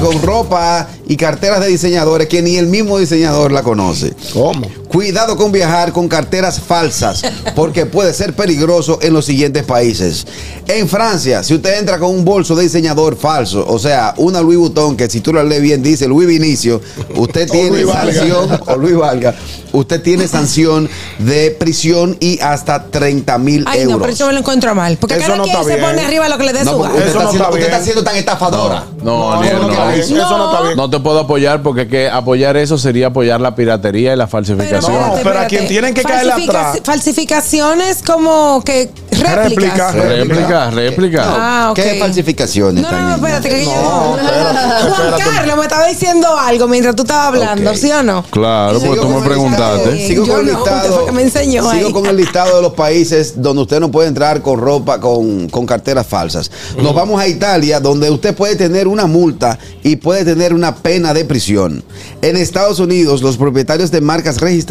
con ropa y carteras de diseñadores que ni el mismo diseñador la conoce. ¿Cómo? Cuidado con viajar con carteras falsas, porque puede ser peligroso en los siguientes países. En Francia, si usted entra con un bolso de diseñador falso, o sea, una Louis Vuitton, que si tú lo lees bien dice Louis Vinicio, usted tiene sanción, o Luis Valga, usted tiene sanción de prisión y hasta 30 mil Ay, euros. no, pero yo me lo encuentro mal. Porque Eso cada no quien se bien. pone arriba lo que le dé No, su usted, Eso está no siendo, está usted está siendo tan estafadora. No, No, no. Eso no está bien. No te puedo apoyar porque que apoyar eso sería apoyar la piratería y la falsificación. No, pero a quien tienen que Falsifica- atrás. Falsificaciones como que réplicas. Réplica. réplica, réplica. Ah, ok. ¿Qué falsificaciones? No, no, no, espérate, que yo. Juan espérate. Carlos me estaba diciendo algo mientras tú estabas hablando. ¿sí o no? Claro, porque tú me preguntaste. Sigo Yo con el listado. me enseñó sigo con el listado de los países donde usted no puede entrar con ropa, con, con carteras falsas. Nos vamos a Italia, donde usted puede tener una multa y puede tener una pena de prisión. En Estados Unidos, los propietarios de marcas registradas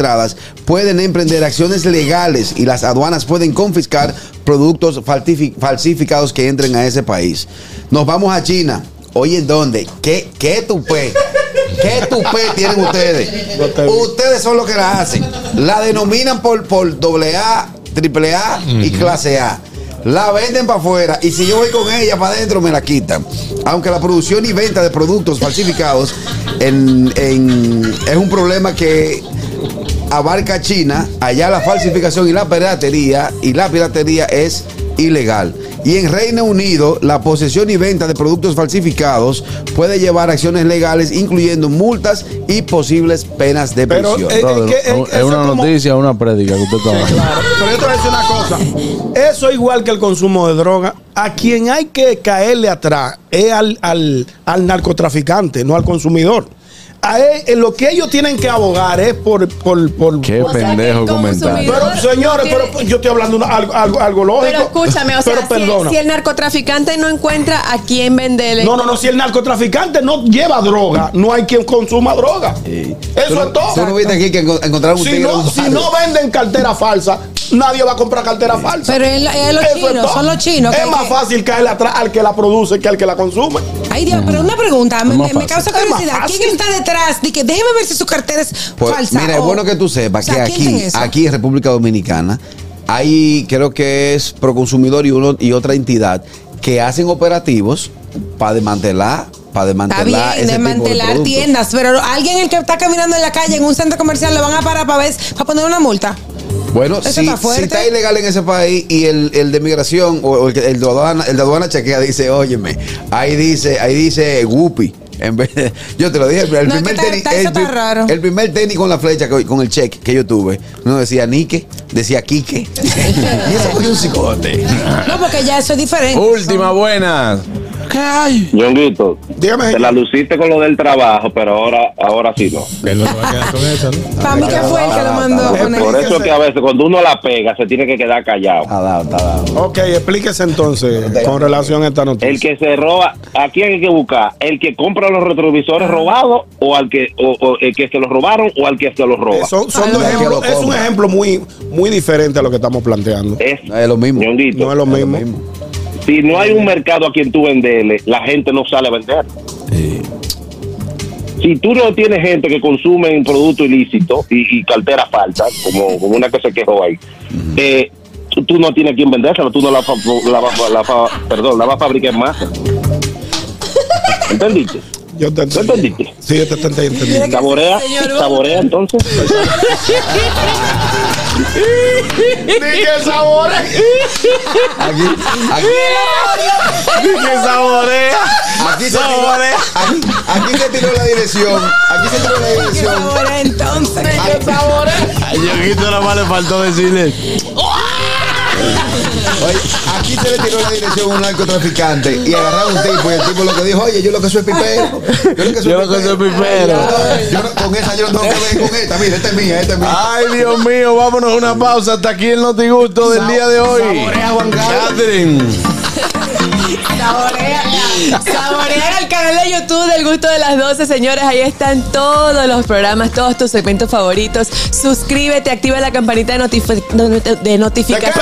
pueden emprender acciones legales y las aduanas pueden confiscar productos falsificados que entren a ese país. Nos vamos a China. Oye, ¿dónde? ¿Qué, qué tupé? ¿Qué tupé tienen ustedes? Ustedes son los que la hacen. La denominan por, por doble A, triple A y clase A. La venden para afuera y si yo voy con ella para adentro me la quitan. Aunque la producción y venta de productos falsificados en- en- es un problema que abarca China, allá la falsificación y la piratería y la piratería es ilegal. Y en Reino Unido, la posesión y venta de productos falsificados puede llevar a acciones legales, incluyendo multas y posibles penas de Pero, prisión. eh, Brother, que- eh, es eso una como- noticia, una prédica que usted está dando. Pero yo te voy a decir una cosa. Eso es igual que el consumo de droga. A quien hay que caerle atrás es al, al, al narcotraficante, no al consumidor. A él- en lo que ellos tienen que abogar es por... por, por Qué pendejo comentario. pero señores, no pero yo estoy hablando una- algo, algo, algo lógico. Pero escúchame, o sea, Pero si, perdona. si el narcotraficante no encuentra a quién venderle. No, no, no, si el narcotraficante no lleva droga, no hay quien consuma droga. ¿Tú Eso es todo. ¿Tú no viste aquí que enco- encontraron un Si no, un si barrio? no venden cartera falsa, nadie va a comprar cartera falsa. Pero es, es los es chinos, son los chinos. Es más que- fácil caerle atrás al que la produce que al que la consume. Ay Dios, pero una pregunta, me, me- causa curiosidad. ¿Quién está detrás? De que déjeme ver si su cartera es Pues, falsa. mira, es bueno que tú sepas o sea, que ¿quién aquí, aquí en República Dominicana, hay, creo que es Proconsumidor y, uno, y otra entidad que hacen operativos para desmantelar, para Está desmantelar bien, tipo de desmantelar tiendas, pero alguien el que está caminando en la calle en un centro comercial lo van a parar para ver, para poner una multa. Bueno, Eso si, está si está ilegal en ese país y el, el de migración o, el, el de aduana, el de aduana chequea, dice, óyeme, ahí dice, ahí dice Guppy. En vez de- yo te lo dije, el No, primer tenis, el, está pri- raro. el primer tenis con la flecha, que- con el check que yo tuve, no decía Nike, decía Quique. y eso fue un psicote. No, porque ya eso es diferente. Última buena. ¿Qué hay? Ñonguito, Dígame. te la luciste con lo del trabajo, pero ahora, ahora sí no. Que él no se va a quedar con esa, ¿no? Para mí que fue el que lo mandó a está. poner. Por eso es que a veces cuando uno la pega se tiene que quedar callado. Está dado, está dado. Ok, explíquese entonces con relación a esta noticia. El que se roba, ¿a quién hay que buscar? ¿El que compra los retrovisores robados o al que o, o el que se los robaron o al que se los roba? Son, son dos Ah, ejemplos- es un ejemplo muy, muy diferente a lo que estamos planteando. Es, No es lo mismo. Ñonguito, No es lo No es lo mismo. Si no hay un mercado a quien tú venderle, la gente no sale a vender. Si tú no tienes gente que consume un producto ilícito y, y cartera falsa, como, como una que se quejó ahí, eh, tú, tú no tienes quien vendérselo, tú no la, la, la fa- perdón, la vas a fabricar más. ¿Entendiste? Yo te ¿Tú entendiste? Sí, yo te estoy entendiendo. ¿Saborea? ¿Saborea entonces? Ni que sabor. Aquí, aquí, Que saborea. aquí se tiró, aquí, aquí se tiró la dirección. Aquí se tiró la dirección. Ahora entonces. A Ñonguito nada más le faltó decirle. Oye, aquí se le tiró la dirección a un narcotraficante y agarraron un tipo y el tipo lo que dijo, oye, yo lo que soy pipero. Yo lo que soy Yo pipero. Yo no- con esa yo no tengo que ver con esta. Mira, esta es mía, esta es mía. Ay, Dios mío, vámonos a una pausa. Hasta aquí el Notigusto del día de hoy. Catherine. Saborea, saborea el canal de YouTube del gusto de las 12, señores. Ahí están todos los programas, todos tus segmentos favoritos. Suscríbete, activa la campanita de, notifi- de- notificación.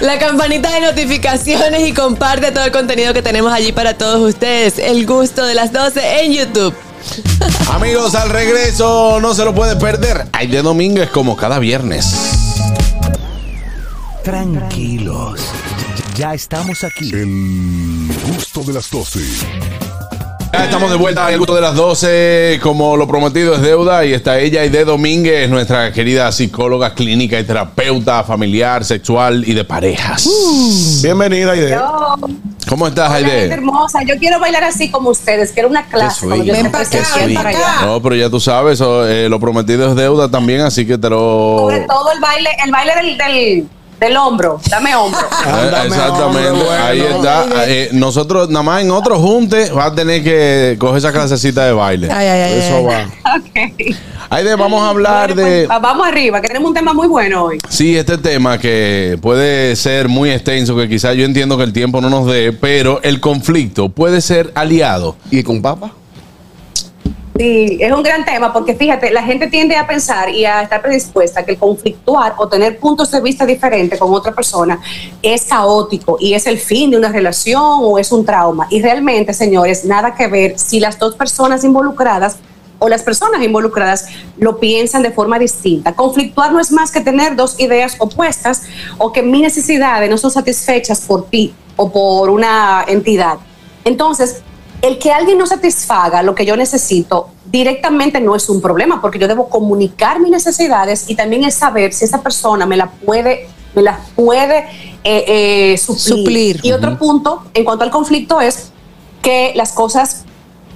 La campanita de notificaciones y comparte todo el contenido que tenemos allí para todos ustedes. El gusto de las 12 en YouTube. Amigos, al regreso no se lo puede perder. Ay, de domingo es como cada viernes. Tranquilos. Ya estamos aquí. El gusto de las 12. Ya estamos de vuelta al gusto de las 12. Como lo prometido es deuda. Y está ella, Aide Domínguez, nuestra querida psicóloga clínica y terapeuta familiar, sexual y de parejas. Bienvenida, Aide. ¿Cómo estás, Hola, Aide? hermosa. Yo quiero bailar así como ustedes. Quiero una clase. yo Ven siempre pa' acá, ven para pa' allá. No, pero ya tú sabes, eh, lo prometido es deuda también, así que te lo. Sobre todo el baile, el baile del, del, del hombro. Dame hombro. Eh, Exactamente, ahí está. Eh, nosotros, nada más en otro junte, va a tener que coger esa clasecita de baile. Ay, ay, ay, Eso ay. va. Ok. Aide, vamos a hablar Bueno, de. pues, vamos arriba, que tenemos un tema muy bueno hoy. Sí, este tema que puede ser muy extenso, que quizás yo entiendo que el tiempo no nos dé, pero el conflicto puede ser aliado. ¿Y con papa? Sí, es un gran tema porque fíjate, la gente tiende a pensar y a estar predispuesta que el conflictuar o tener puntos de vista diferentes con otra persona es caótico y es el fin de una relación o es un trauma. Y realmente, señores, nada que ver si las dos personas involucradas o las personas involucradas lo piensan de forma distinta. Conflictuar no es más que tener dos ideas opuestas o que mis necesidades no son satisfechas por ti o por una entidad. Entonces, el que alguien no satisfaga lo que yo necesito directamente no es un problema, porque yo debo comunicar mis necesidades y también es saber si esa persona me la puede, me las puede eh, eh, suplir. Suplir. Y otro punto en cuanto al conflicto es que las cosas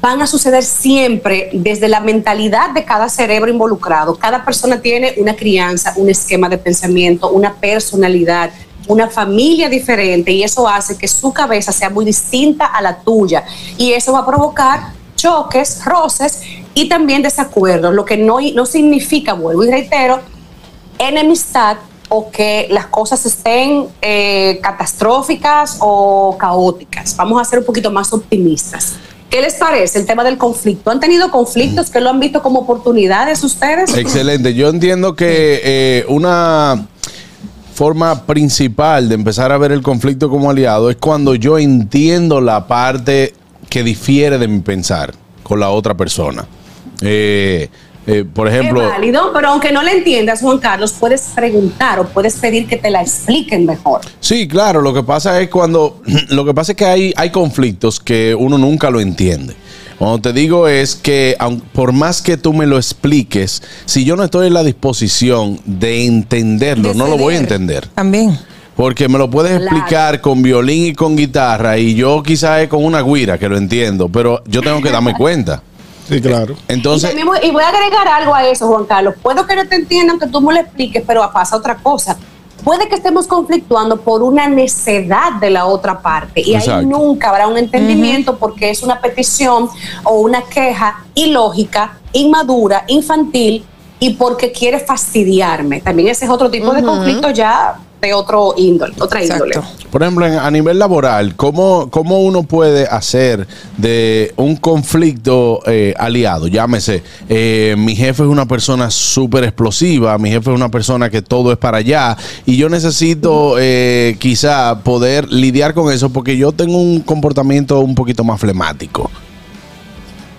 van a suceder siempre desde la mentalidad de cada cerebro involucrado. Cada persona tiene una crianza, un esquema de pensamiento, una personalidad, una familia diferente y eso hace que su cabeza sea muy distinta a la tuya y eso va a provocar choques, roces y también desacuerdos, lo que no, no significa, vuelvo y reitero, enemistad o que las cosas estén eh, catastróficas o caóticas. Vamos a ser un poquito más optimistas. ¿Qué les parece el tema del conflicto? ¿Han tenido conflictos que lo han visto como oportunidades ustedes? Excelente. Yo entiendo que eh, una forma principal de empezar a ver el conflicto como aliado es cuando yo entiendo la parte que difiere de mi pensar con la otra persona. Eh, eh, por ejemplo, Es válido, pero aunque no le entiendas, Juan Carlos, puedes preguntar o puedes pedir que te la expliquen mejor. Sí, claro, lo que pasa es cuando, lo que pasa es que hay, hay conflictos que uno nunca lo entiende. Cuando te digo es que aun- por más que tú me lo expliques, si yo no estoy en la disposición de entenderlo, De no lo voy a entender. También. Porque me lo puedes Claro. explicar con violín y con guitarra y yo quizás es con una guira que lo entiendo, pero yo tengo que darme cuenta. Sí, claro. Entonces, y, también voy, y voy a agregar algo a eso, Juan Carlos. Puedo que no te entiendan, que tú me lo expliques, pero pasa otra cosa. Puede que estemos conflictuando por una necedad de la otra parte y Exacto. ahí nunca habrá un entendimiento porque es una petición o una queja ilógica, inmadura, infantil y porque quiere fastidiarme. También ese es otro tipo de conflicto ya de otro índole, otra índole. por ejemplo, en- a nivel laboral, ¿cómo, cómo uno puede hacer de un conflicto eh, aliado? Llámese, eh, mi jefe es una persona súper explosiva, mi jefe es una persona que todo es para allá y yo necesito eh, quizá poder lidiar con eso porque yo tengo un comportamiento un poquito más flemático.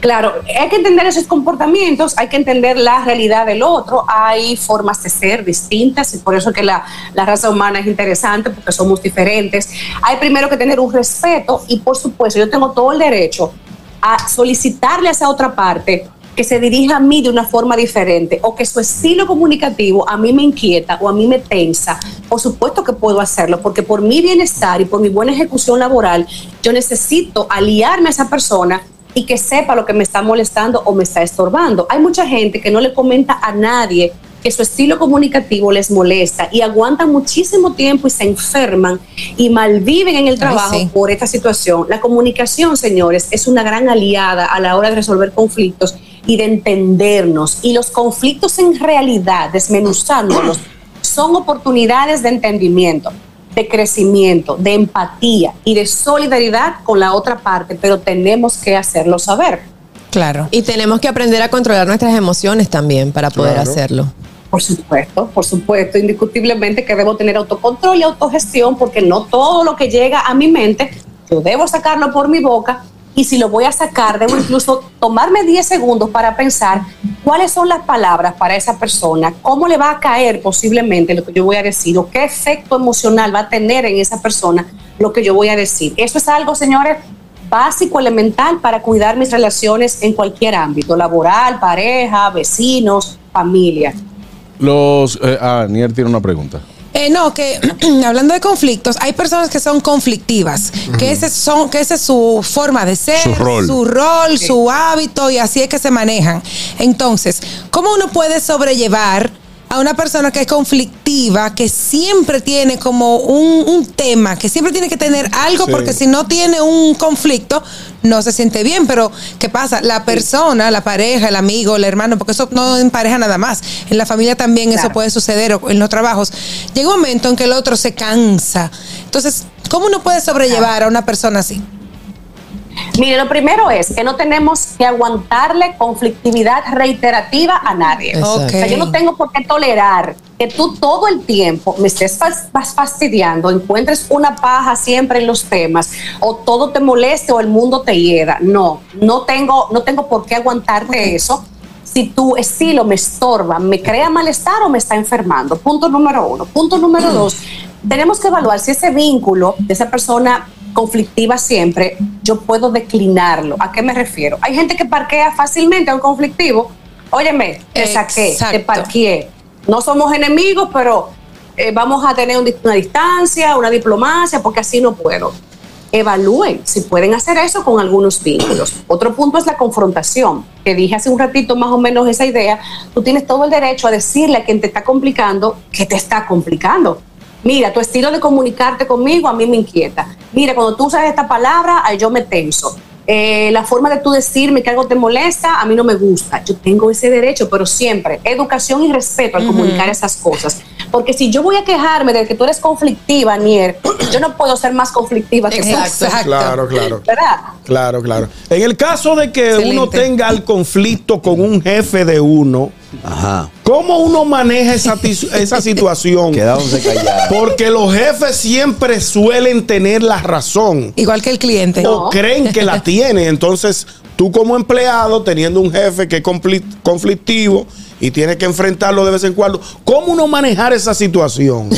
Claro, hay que entender esos comportamientos, hay que entender la realidad del otro, hay formas de ser distintas y por eso que la, la raza humana es interesante porque somos diferentes. Hay primero que tener un respeto y por supuesto yo tengo todo el derecho a solicitarle a esa otra parte que se dirija a mí de una forma diferente o que su estilo comunicativo a mí me inquieta o a mí me tensa, por supuesto que puedo hacerlo, porque por mi bienestar y por mi buena ejecución laboral, yo necesito aliarme a esa persona y que sepa lo que me está molestando o me está estorbando. Hay mucha gente que no le comenta a nadie que su estilo comunicativo les molesta y aguantan muchísimo tiempo y se enferman y malviven en el trabajo sí. por esta situación. La comunicación, señores, es una gran aliada a la hora de resolver conflictos y de entendernos. Y los conflictos en realidad, desmenuzándolos, son oportunidades de entendimiento, de crecimiento, de empatía y de solidaridad con la otra parte, pero tenemos que hacerlo saber. Claro. Y tenemos que aprender a controlar nuestras emociones también para poder Claro. hacerlo. Por supuesto, por supuesto, indiscutiblemente que debo tener autocontrol y autogestión porque no todo lo que llega a mi mente, yo debo sacarlo por mi boca y si lo voy a sacar, debo incluso tomarme 10 segundos para pensar cuáles son las palabras para esa persona, cómo le va a caer posiblemente lo que yo voy a decir o qué efecto emocional va a tener en esa persona lo que yo voy a decir. Eso es algo, señores, básico, elemental para cuidar mis relaciones en cualquier ámbito, laboral, pareja, vecinos, familia. Los, eh, ah, Nier tiene una pregunta. Eh, no, que hablando de conflictos, hay personas que son conflictivas, que ese son, que esa es su forma de ser, Su rol. su rol, su hábito y así es que se manejan. Entonces, ¿cómo uno puede sobrellevar a una persona que es conflictiva, que siempre tiene como un, un tema, que siempre tiene que tener algo, Sí. porque si no tiene un conflicto, no se siente bien. Pero, ¿qué pasa? La persona, la pareja, el amigo, el hermano, porque eso no en pareja nada más, en la familia también eso puede suceder o en los trabajos. Llega un momento en que el otro se cansa. Entonces, ¿cómo uno puede sobrellevar a una persona así? Mire, lo primero es que no tenemos que aguantarle conflictividad reiterativa a nadie. Exacto. O sea, yo no tengo por qué tolerar que tú todo el tiempo me estés fastidiando, encuentres una paja siempre en los temas, o todo te moleste o el mundo te hieda. No, no tengo, no tengo por qué aguantarte eso. Si tu estilo me estorba, me crea malestar o me está enfermando. Punto número uno. Punto número dos, tenemos que evaluar si ese vínculo de esa persona conflictiva siempre, yo puedo declinarlo. ¿A qué me refiero? Hay gente que parquea fácilmente a un conflictivo. Óyeme, te saqué, te Exacto. parqueé. No somos enemigos, pero eh, vamos a tener una distancia, una diplomacia, porque así no puedo. Evalúen si pueden hacer eso con algunos vínculos. Otro punto es la confrontación, que dije hace un ratito más o menos esa idea. Tú tienes todo el derecho a decirle a quien te está complicando que te está complicando. Mira, tu estilo de comunicarte conmigo a mí me inquieta. Mira, cuando tú usas esta palabra, yo me tenso. Eh, la forma de tú decirme que algo te molesta, a mí no me gusta. Yo tengo ese derecho, pero siempre educación y respeto al comunicar esas cosas. Porque si yo voy a quejarme de que tú eres conflictiva, Nier, yo no puedo ser más conflictiva que tú. Claro, claro. ¿Verdad? Claro, claro. En el caso de que Excelente. uno tenga el conflicto con un jefe de uno, ¿cómo uno maneja esa, esa situación? Quedándose callado. Porque los jefes siempre suelen tener la razón. Igual que el cliente. O creen que la tienen. Entonces, tú como empleado, teniendo un jefe que es confli- conflictivo y tienes que enfrentarlo de vez en cuando, ¿cómo uno manejar esa situación?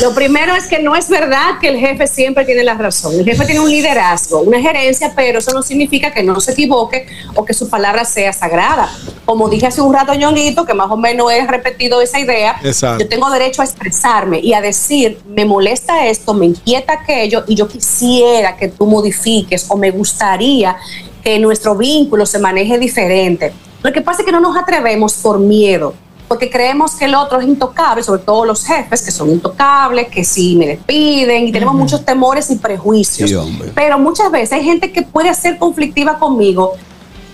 Lo primero es que no es verdad que el jefe siempre tiene la razón. El jefe tiene un liderazgo, una gerencia, pero eso no significa que no se equivoque o que su palabra sea sagrada. Como dije hace un rato, Ñonguito, que más o menos he repetido esa idea, Exacto. yo tengo derecho a expresarme y a decir, me molesta esto, me inquieta aquello y yo quisiera que tú modifiques o me gustaría que nuestro vínculo se maneje diferente. Lo que pasa es que no nos atrevemos por miedo porque creemos que el otro es intocable, sobre todo los jefes que son intocables, que si me despiden y tenemos muchos temores y prejuicios. Sí. Pero muchas veces hay gente que puede ser conflictiva conmigo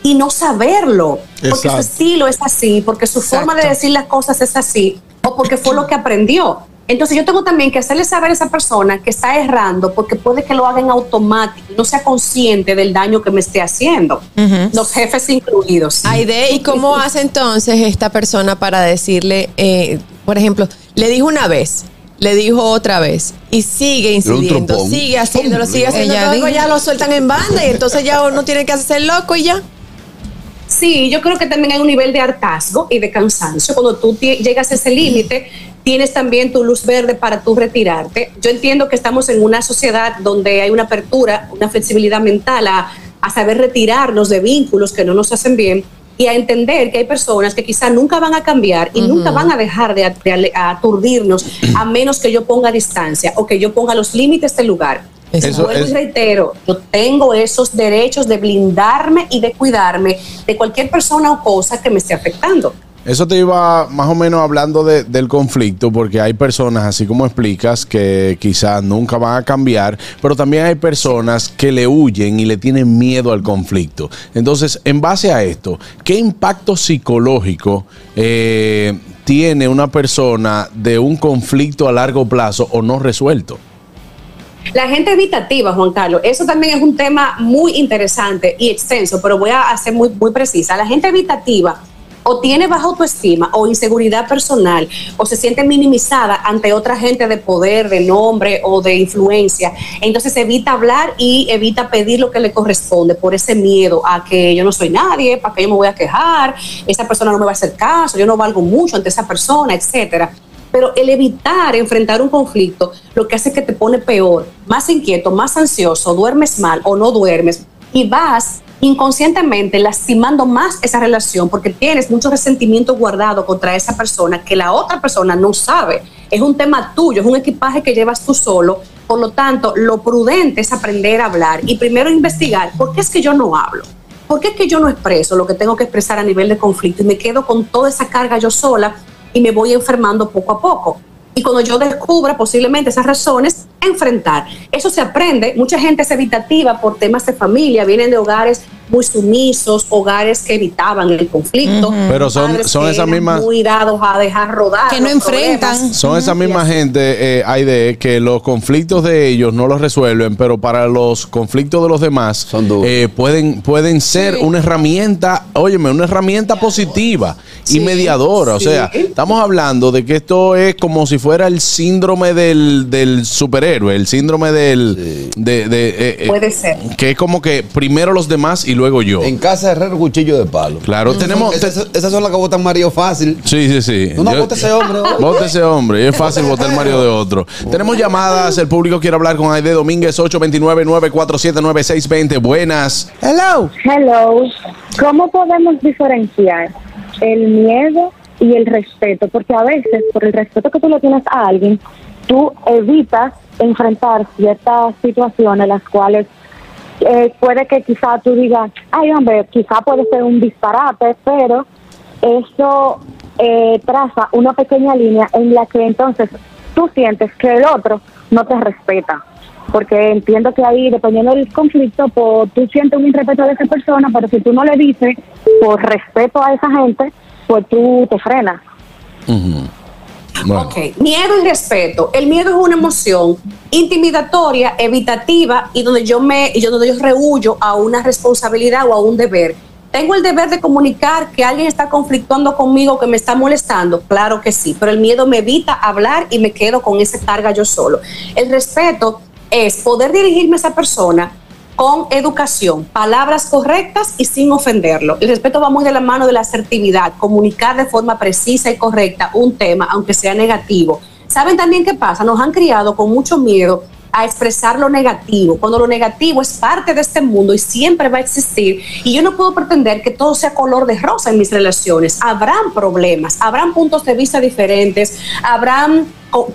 y no saberlo, porque su estilo es así, porque su forma de decir las cosas es así, o porque fue lo que aprendió. Entonces yo tengo también que hacerle saber a esa persona que está errando, porque puede que lo haga en automático, y no sea consciente del daño que me esté haciendo, los jefes incluidos. Aide, ¿y cómo hace entonces esta persona para decirle, eh, por ejemplo, le dijo una vez, le dijo otra vez y sigue incidiendo, sigue haciéndolo, sigue haciendo Ella luego ya lo sueltan en banda y entonces ya uno tiene que hacerse loco y ya. Sí, yo creo que también hay un nivel de hartazgo y de cansancio. Cuando tú llegas a ese límite, tienes también tu luz verde para tú retirarte. Yo entiendo que estamos en una sociedad donde hay una apertura, una flexibilidad mental a, a saber retirarnos de vínculos que no nos hacen bien y a entender que hay personas que quizá nunca van a cambiar y nunca van a dejar de, aturdirnos a menos que yo ponga distancia o que yo ponga los límites del lugar. Eso Vuelvo es- y reitero, yo tengo esos derechos de blindarme y de cuidarme de cualquier persona o cosa que me esté afectando. Eso te iba más o menos hablando de- del conflicto, porque hay personas, así como explicas, que quizás nunca van a cambiar, pero también hay personas que le huyen y le tienen miedo al conflicto. Entonces, en base a esto, ¿qué impacto psicológico eh, tiene una persona de un conflicto a largo plazo o no resuelto? La gente evitativa, Juan Carlos, eso también es un tema muy interesante y extenso, pero voy a ser muy, muy precisa. La gente evitativa o tiene baja autoestima o inseguridad personal o se siente minimizada ante otra gente de poder, de nombre o de influencia. Entonces evita hablar y evita pedir lo que le corresponde por ese miedo a que yo no soy nadie, para que yo me voy a quejar, esa persona no me va a hacer caso, yo no valgo mucho ante esa persona, etcétera. Pero el evitar enfrentar un conflicto lo que hace es que te pone peor, más inquieto, más ansioso, duermes mal o no duermes y vas inconscientemente lastimando más esa relación porque tienes mucho resentimiento guardado contra esa persona que la otra persona no sabe. Es un tema tuyo, es un equipaje que llevas tú solo. Por lo tanto, lo prudente es aprender a hablar y primero investigar por qué es que yo no hablo. ¿Por qué es que yo no expreso lo que tengo que expresar a nivel de conflicto y me quedo con toda esa carga yo sola y me voy enfermando poco a poco? Y cuando yo descubra posiblemente esas razones, enfrentar. Eso se aprende. Mucha gente es evitativa por temas de familia, vienen de hogares muy sumisos, hogares que evitaban el conflicto. Pero son- son esas mismas- Muy dados a dejar rodar. Que no enfrentan. problemas. Son esa misma gente, eh, Aide, que los conflictos de ellos no los resuelven, pero para los conflictos de los demás eh, pueden, pueden ser una herramienta, óyeme, una herramienta positiva y mediadora. O sea, estamos hablando de que esto es como si fuera el síndrome del, del superhéroe, el síndrome del... De, de, eh, eh, Puede ser. que es como que primero los demás y luego yo. En casa de herrero, cuchillo de palo. Claro, tenemos. Esas, esas son las que votan Mario fácil. Sí, sí, sí. No, no, Yo- ese hombre. Vote ese hombre. Es fácil votar Mario de otro. Tenemos llamadas. El público quiere hablar con Aide Domínguez, 829-947-9620. Buenas. Hello. Hello. ¿Cómo podemos diferenciar el miedo y el respeto? Porque a veces, por el respeto que tú le tienes a alguien, tú evitas enfrentar ciertas situaciones las cuales eh, puede que quizá tú digas, ay hombre, quizá puede ser un disparate, pero eso eh, traza una pequeña línea en la que entonces tú sientes que el otro no te respeta. Porque entiendo que ahí, dependiendo del conflicto, pues, tú sientes un irrespeto de esa persona, pero si tú no le dices por respeto a esa gente, pues tú te frenas. Ok, miedo y respeto. El miedo es una emoción intimidatoria, evitativa y donde yo me, yo, donde yo rehuyo a una responsabilidad o a un deber. ¿Tengo el deber de comunicar que alguien está conflictuando conmigo, que me está molestando? Claro que sí, pero el miedo me evita hablar y me quedo con esa carga yo solo. El respeto es poder dirigirme a esa persona con educación, palabras correctas y sin ofenderlo. El respeto va muy de la mano de la asertividad, comunicar de forma precisa y correcta un tema, aunque sea negativo. ¿Saben también qué pasa? Nos han criado con mucho miedo a expresar lo negativo, cuando lo negativo es parte de este mundo y siempre va a existir. Y yo no puedo pretender que todo sea color de rosa en mis relaciones. Habrán problemas, habrán puntos de vista diferentes, habrán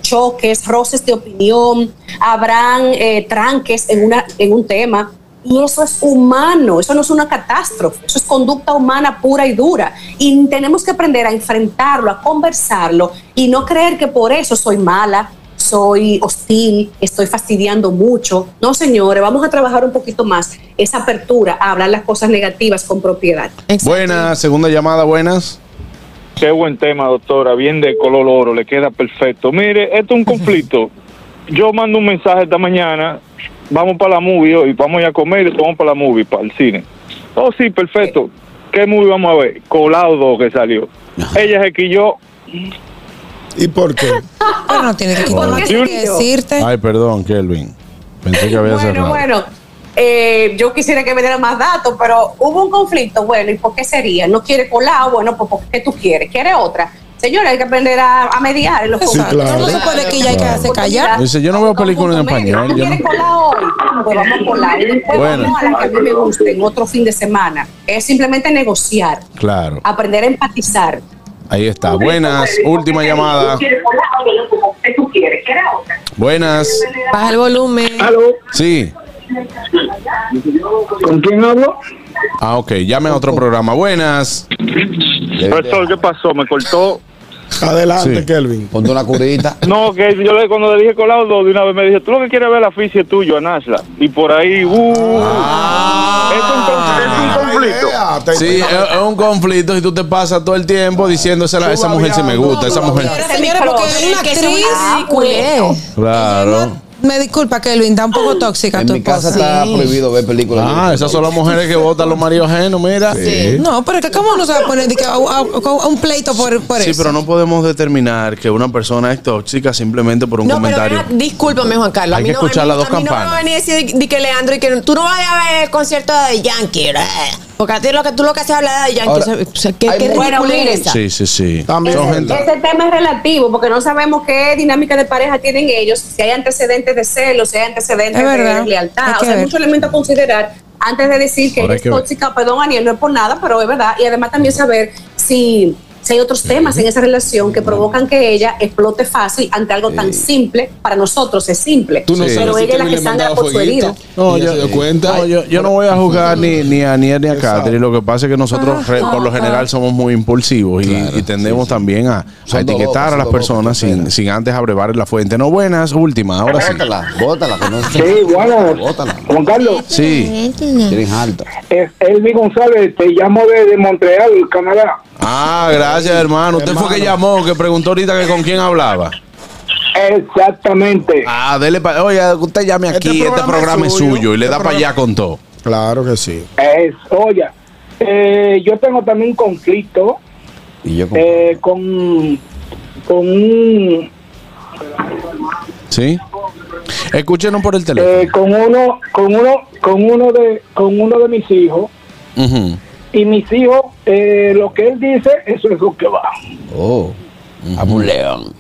choques, roces de opinión, habrán eh, tranques en, una, en un tema. Y eso es humano, eso no es una catástrofe, eso es conducta humana pura y dura. Y tenemos que aprender a enfrentarlo, a conversarlo y no creer que por eso soy mala, soy hostil, estoy fastidiando mucho. No, señores, vamos a trabajar un poquito más esa apertura a hablar las cosas negativas con propiedad. Buenas, segunda llamada, buenas. Qué buen tema, doctora. Bien de color oro, le queda perfecto. Mire, esto es un conflicto. Yo mando un mensaje esta mañana. Vamos para la movie hoy. Vamos a comer y vamos para la movie, para el cine. Oh, sí, perfecto. ¿Qué movie vamos a ver? Colado 2 que salió. Ella se quilló. ¿Y por qué? Pero no tiene que, no tiene que decirte. Ay, perdón, Kelvin. Pensé que había Bueno, cerrado. bueno, eh, yo quisiera que me diera más datos, pero hubo un conflicto, bueno, ¿y por qué sería? ¿No quiere colado? Bueno, pues ¿por qué tú quieres? ¿Quiere otra? Señora, hay que aprender a, a mediar en los Sí, claro. No se puede que ya hay que hacer callar. Dice, yo no veo películas en español. ¿Tú yo quieres no- colado hoy? Pues vamos a colar. Y después Bueno. vamos a la que a mí me guste en otro fin de semana. Es simplemente negociar, Claro, aprender a empatizar. Ahí está. Buenas, última llamada. Buenas. Baja el volumen. Sí. ¿Con quién hablo? Ah, ok. Llame a otro programa. Buenas. Profesor, ¿qué pasó? Me cortó. Adelante, Sí. Kelvin. Ponte una curita. No, que yo le- cuando le dije colado 2 de una vez me dije, tú lo que quieres ver la ficha es tuyo, Anasla. Y por ahí, uh, es, un, es un conflicto. Ah, te- Sí, es, es un conflicto y tú te pasas todo el tiempo diciendo esa, esa mujer sí me gusta, esa mujer. Señora, porque es una actriz. ridiculez. Claro. Me disculpa, Kelvin, está un poco tóxica En tu mi casa esposa. está prohibido ver películas. Ah, esas son las mujeres que votan los maridos ajenos, mira. Sí, No, pero es que ¿cómo no se va a poner a, a- a un pleito por, por eso? pero no podemos determinar que una persona es tóxica simplemente por un No, pero comentario. vea, discúlpame, Juan Carlos. a Hay mí que no- escuchar a mí- las dos a mí No campanas. me a decir de que Leandro y que tú no vayas a ver el concierto de Yankee. Porque a ti lo que tú lo que haces es hablar de Yankee. Ahora, o sea, ¿qué, Bueno? Sí, sí, sí. También. Ese, tema es relativo porque no sabemos qué dinámica de pareja tienen ellos, si hay antecedentes de celos, si hay antecedentes Es de lealtad. Hay O sea, hay muchos elementos a considerar antes de decir que Ahora es que ver. tóxica. Perdón, Aniel, no es por nada, pero es verdad. Y además también saber si, si hay otros temas en esa relación que provocan que ella explote fácil ante algo tan simple. Para nosotros es simple, Tú no pero ella es la que sangra por su herida. No, yo- se dio cuenta. No, yo, yo no voy a juzgar ni, ni a Aniel ni a Catherine. Lo que pasa es que nosotros, re- por lo general, somos muy impulsivos y, y tendemos también a, etiquetar a las son personas sin, sin antes abrevar la fuente. No buenas, última, ahora sí. Bótala, bótala, que no Sí, bueno, Bótala. Juan Carlos, Sí. Alta. Elvi González, te llamo desde Montreal, Canadá. Ah, gracias, hermano. Usted fue que llamó, que preguntó ahorita que con quién hablaba. Exactamente. Ah, dele pa- Oye, usted llame Este aquí, este programa programa, es es suyo. y le Este da para allá con todo. Claro que sí. Es, oye, eh, yo tengo también un conflicto Y yo con- eh, con, con un ¿Sí? Escúchenos por el teléfono. eh, con uno con uno con uno de con uno de mis hijos Ujú. Y mis hijos, eh, lo que él dice, eso es lo que va. Oh, a un león.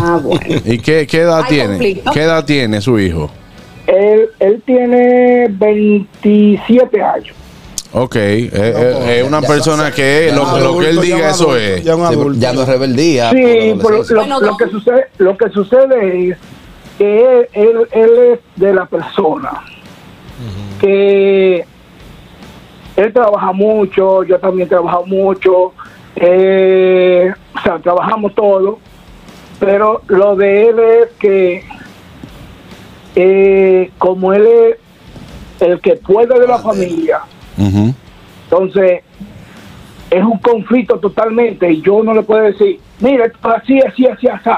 Ah, bueno. ¿Y qué, qué edad tiene? conflicto. ¿Qué edad tiene su hijo? Él, él tiene 27 años. Ok, eh, eh, es una ya- persona que lo, lo que él diga, eso adulto, es. ya un Sí, adulto. ya no es rebeldía. Sí, por pero lo, Bueno, lo no. que sucede, lo que sucede es que él, él, él es de la persona que él trabaja mucho, yo también trabajo mucho, eh, o sea, trabajamos todo, pero lo de él es que eh, como él es el que puede de la familia, entonces es un conflicto totalmente y yo no le puedo decir, mira, así, así, así, así.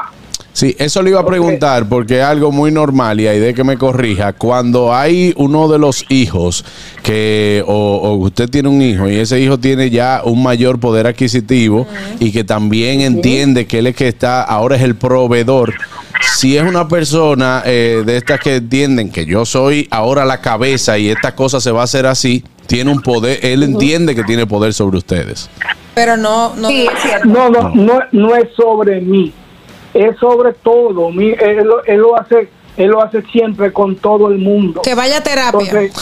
Sí, eso le iba a preguntar porque es algo muy normal y hay de que me corrija. Cuando hay uno de los hijos que, o, o usted tiene un hijo y ese hijo tiene ya un mayor poder adquisitivo y que también entiende que él es que está, ahora es el proveedor. Si es una persona eh, de estas que entienden que yo soy ahora la cabeza y esta cosa se va a hacer así, tiene un poder, él entiende que tiene poder sobre ustedes. Pero no, no. Sí, es cierto. No, no, no, no es sobre mí, es sobre todo. Mi- él, lo- él lo hace, él lo hace siempre con todo el mundo. Que vaya a terapia. Entonces,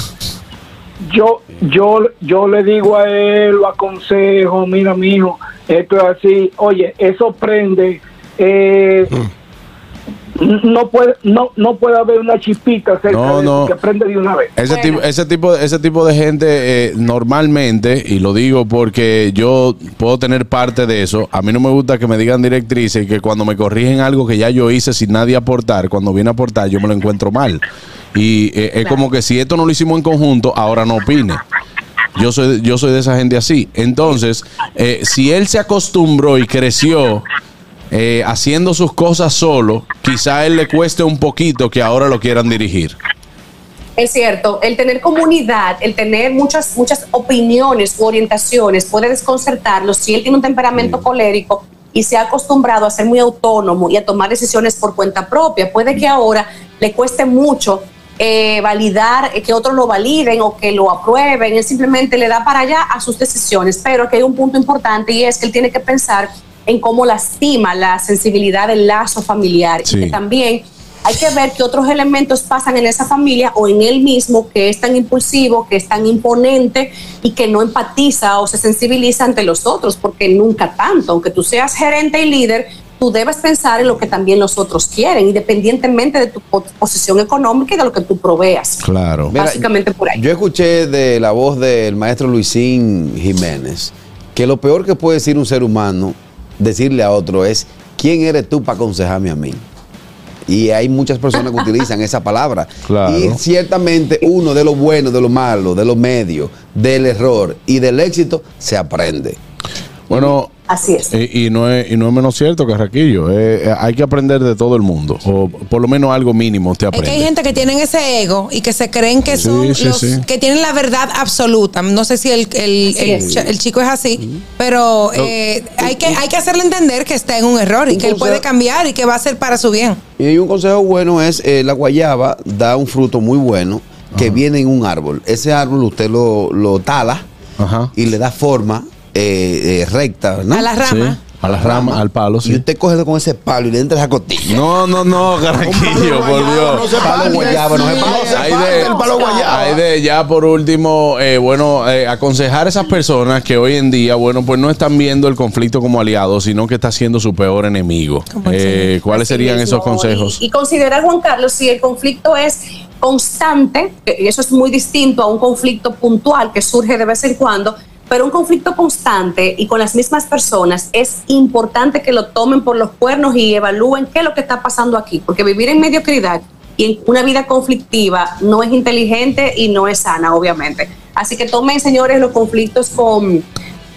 yo, yo, yo le digo a él, lo aconsejo, mira, mi hijo, esto es así. Oye, eso prende. eh, No puede, no, no puede haber una chispita cerca No, de que prende de una vez. Ese, tipo, ese, tipo, ese tipo de gente eh, normalmente, y lo digo porque yo puedo tener parte de eso, a mí no me gusta que me digan directrices y que cuando me corrigen algo que ya yo hice sin nadie aportar, cuando viene a aportar yo me lo encuentro mal. Y eh, es como que si esto no lo hicimos en conjunto, ahora no opine. Yo soy, yo soy de esa gente así. Entonces, eh, si él se acostumbró y creció eh, haciendo sus cosas solo, quizá a él le cueste un poquito que ahora lo quieran dirigir. Es cierto, el tener comunidad, el tener muchas, muchas opiniones u orientaciones puede desconcertarlo si él tiene un temperamento colérico y se ha acostumbrado a ser muy autónomo y a tomar decisiones por cuenta propia. Puede que ahora le cueste mucho eh, validar, eh, que otros lo validen o que lo aprueben. Él simplemente le da para allá a sus decisiones. Pero que hay un punto importante y es que él tiene que pensar en cómo lastima la sensibilidad del lazo familiar Sí. y que también hay que ver qué otros elementos pasan en esa familia o en él mismo que es tan impulsivo, que es tan imponente y que no empatiza o se sensibiliza ante los otros, porque nunca tanto, aunque tú seas gerente y líder, tú debes pensar en lo que también los otros quieren, independientemente de tu po- posición económica y de lo que tú proveas. Claro. Mira, Básicamente por ahí. Yo escuché de la voz del maestro Luisín Jiménez que lo peor que puede decir un ser humano, decirle a otro es, ¿quién eres tú para aconsejarme a mí? Y hay muchas personas que utilizan esa palabra. Claro. Y ciertamente uno de lo bueno, de lo malo, de lo medio, del error y del éxito se aprende. Bueno, Así es. y, y no es, y no es menos cierto, Carraquillo. Eh, eh, hay que aprender de todo el mundo. O por lo menos algo mínimo te Es que hay aprende. gente que tienen ese ego y que se creen que Sí, son sí, los sí. que tienen la verdad absoluta. No sé si el, el, el Sí. cha- el chico es así, pero eh, hay, que, hay que hacerle entender que está en un error y Un que él puede cambiar y que va a ser para su bien. Y un consejo bueno es, eh, la guayaba da un fruto muy bueno que viene en un árbol. Ese árbol usted lo, lo tala Ajá. y le da forma eh, eh, recta, ¿no? A la Sí, rama. a la rama, al palo, Y sí. usted coge con ese palo y le entra esa costilla. No, no, no, Carraquillo, por No Dios. se Palo guayaba, no se palo guayaba. hay de ya por último, eh, bueno, eh, aconsejar a esas personas que hoy en día, bueno, pues no están viendo el conflicto como aliado, sino que está siendo su peor enemigo. Eh, ¿Cuáles serían esos consejos? Y, y considerar, Juan Carlos, si el conflicto es constante, y eso es muy distinto a un conflicto puntual que surge de vez en cuando, pero un conflicto constante y con las mismas personas, es importante que lo tomen por los cuernos y evalúen qué es lo que está pasando aquí, porque vivir en mediocridad y en una vida conflictiva no es inteligente y no es sana, obviamente. Así que tomen, señores, los conflictos con,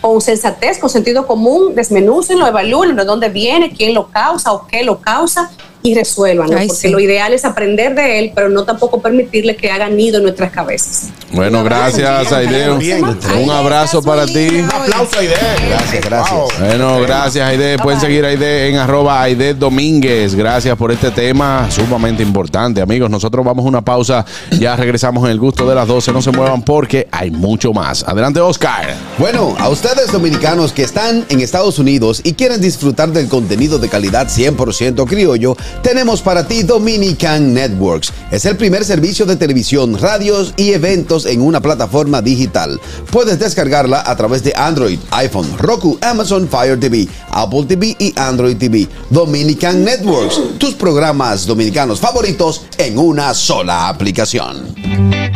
con sensatez, con sentido común, desmenúcenlo, evalúenlo, de dónde viene, quién lo causa o qué lo causa y resuélvanlo, Ay, porque sí. lo ideal es aprender de él, pero no tampoco permitirle que haga nido en nuestras cabezas. Bueno, gracias, Aide. Un abrazo para ti. Un aplauso Aide. Gracias, gracias. Bueno, gracias Aide. Pueden seguir a Aide en arroba Aide Domínguez. Gracias por este tema sumamente importante, amigos. Nosotros vamos a una pausa. Ya regresamos en el gusto de las 12. No se muevan porque hay mucho más. Adelante, Oscar. Bueno, a ustedes dominicanos que están en Estados Unidos y quieren disfrutar del contenido de calidad 100% criollo, tenemos para ti Dominican Networks. Es el primer servicio de televisión, radios y eventos en una plataforma digital. Puedes descargarla a través de Android, iPhone, Roku, Amazon Fire TV, Apple TV y Android TV. Dominican Networks, tus programas dominicanos favoritos en una sola aplicación.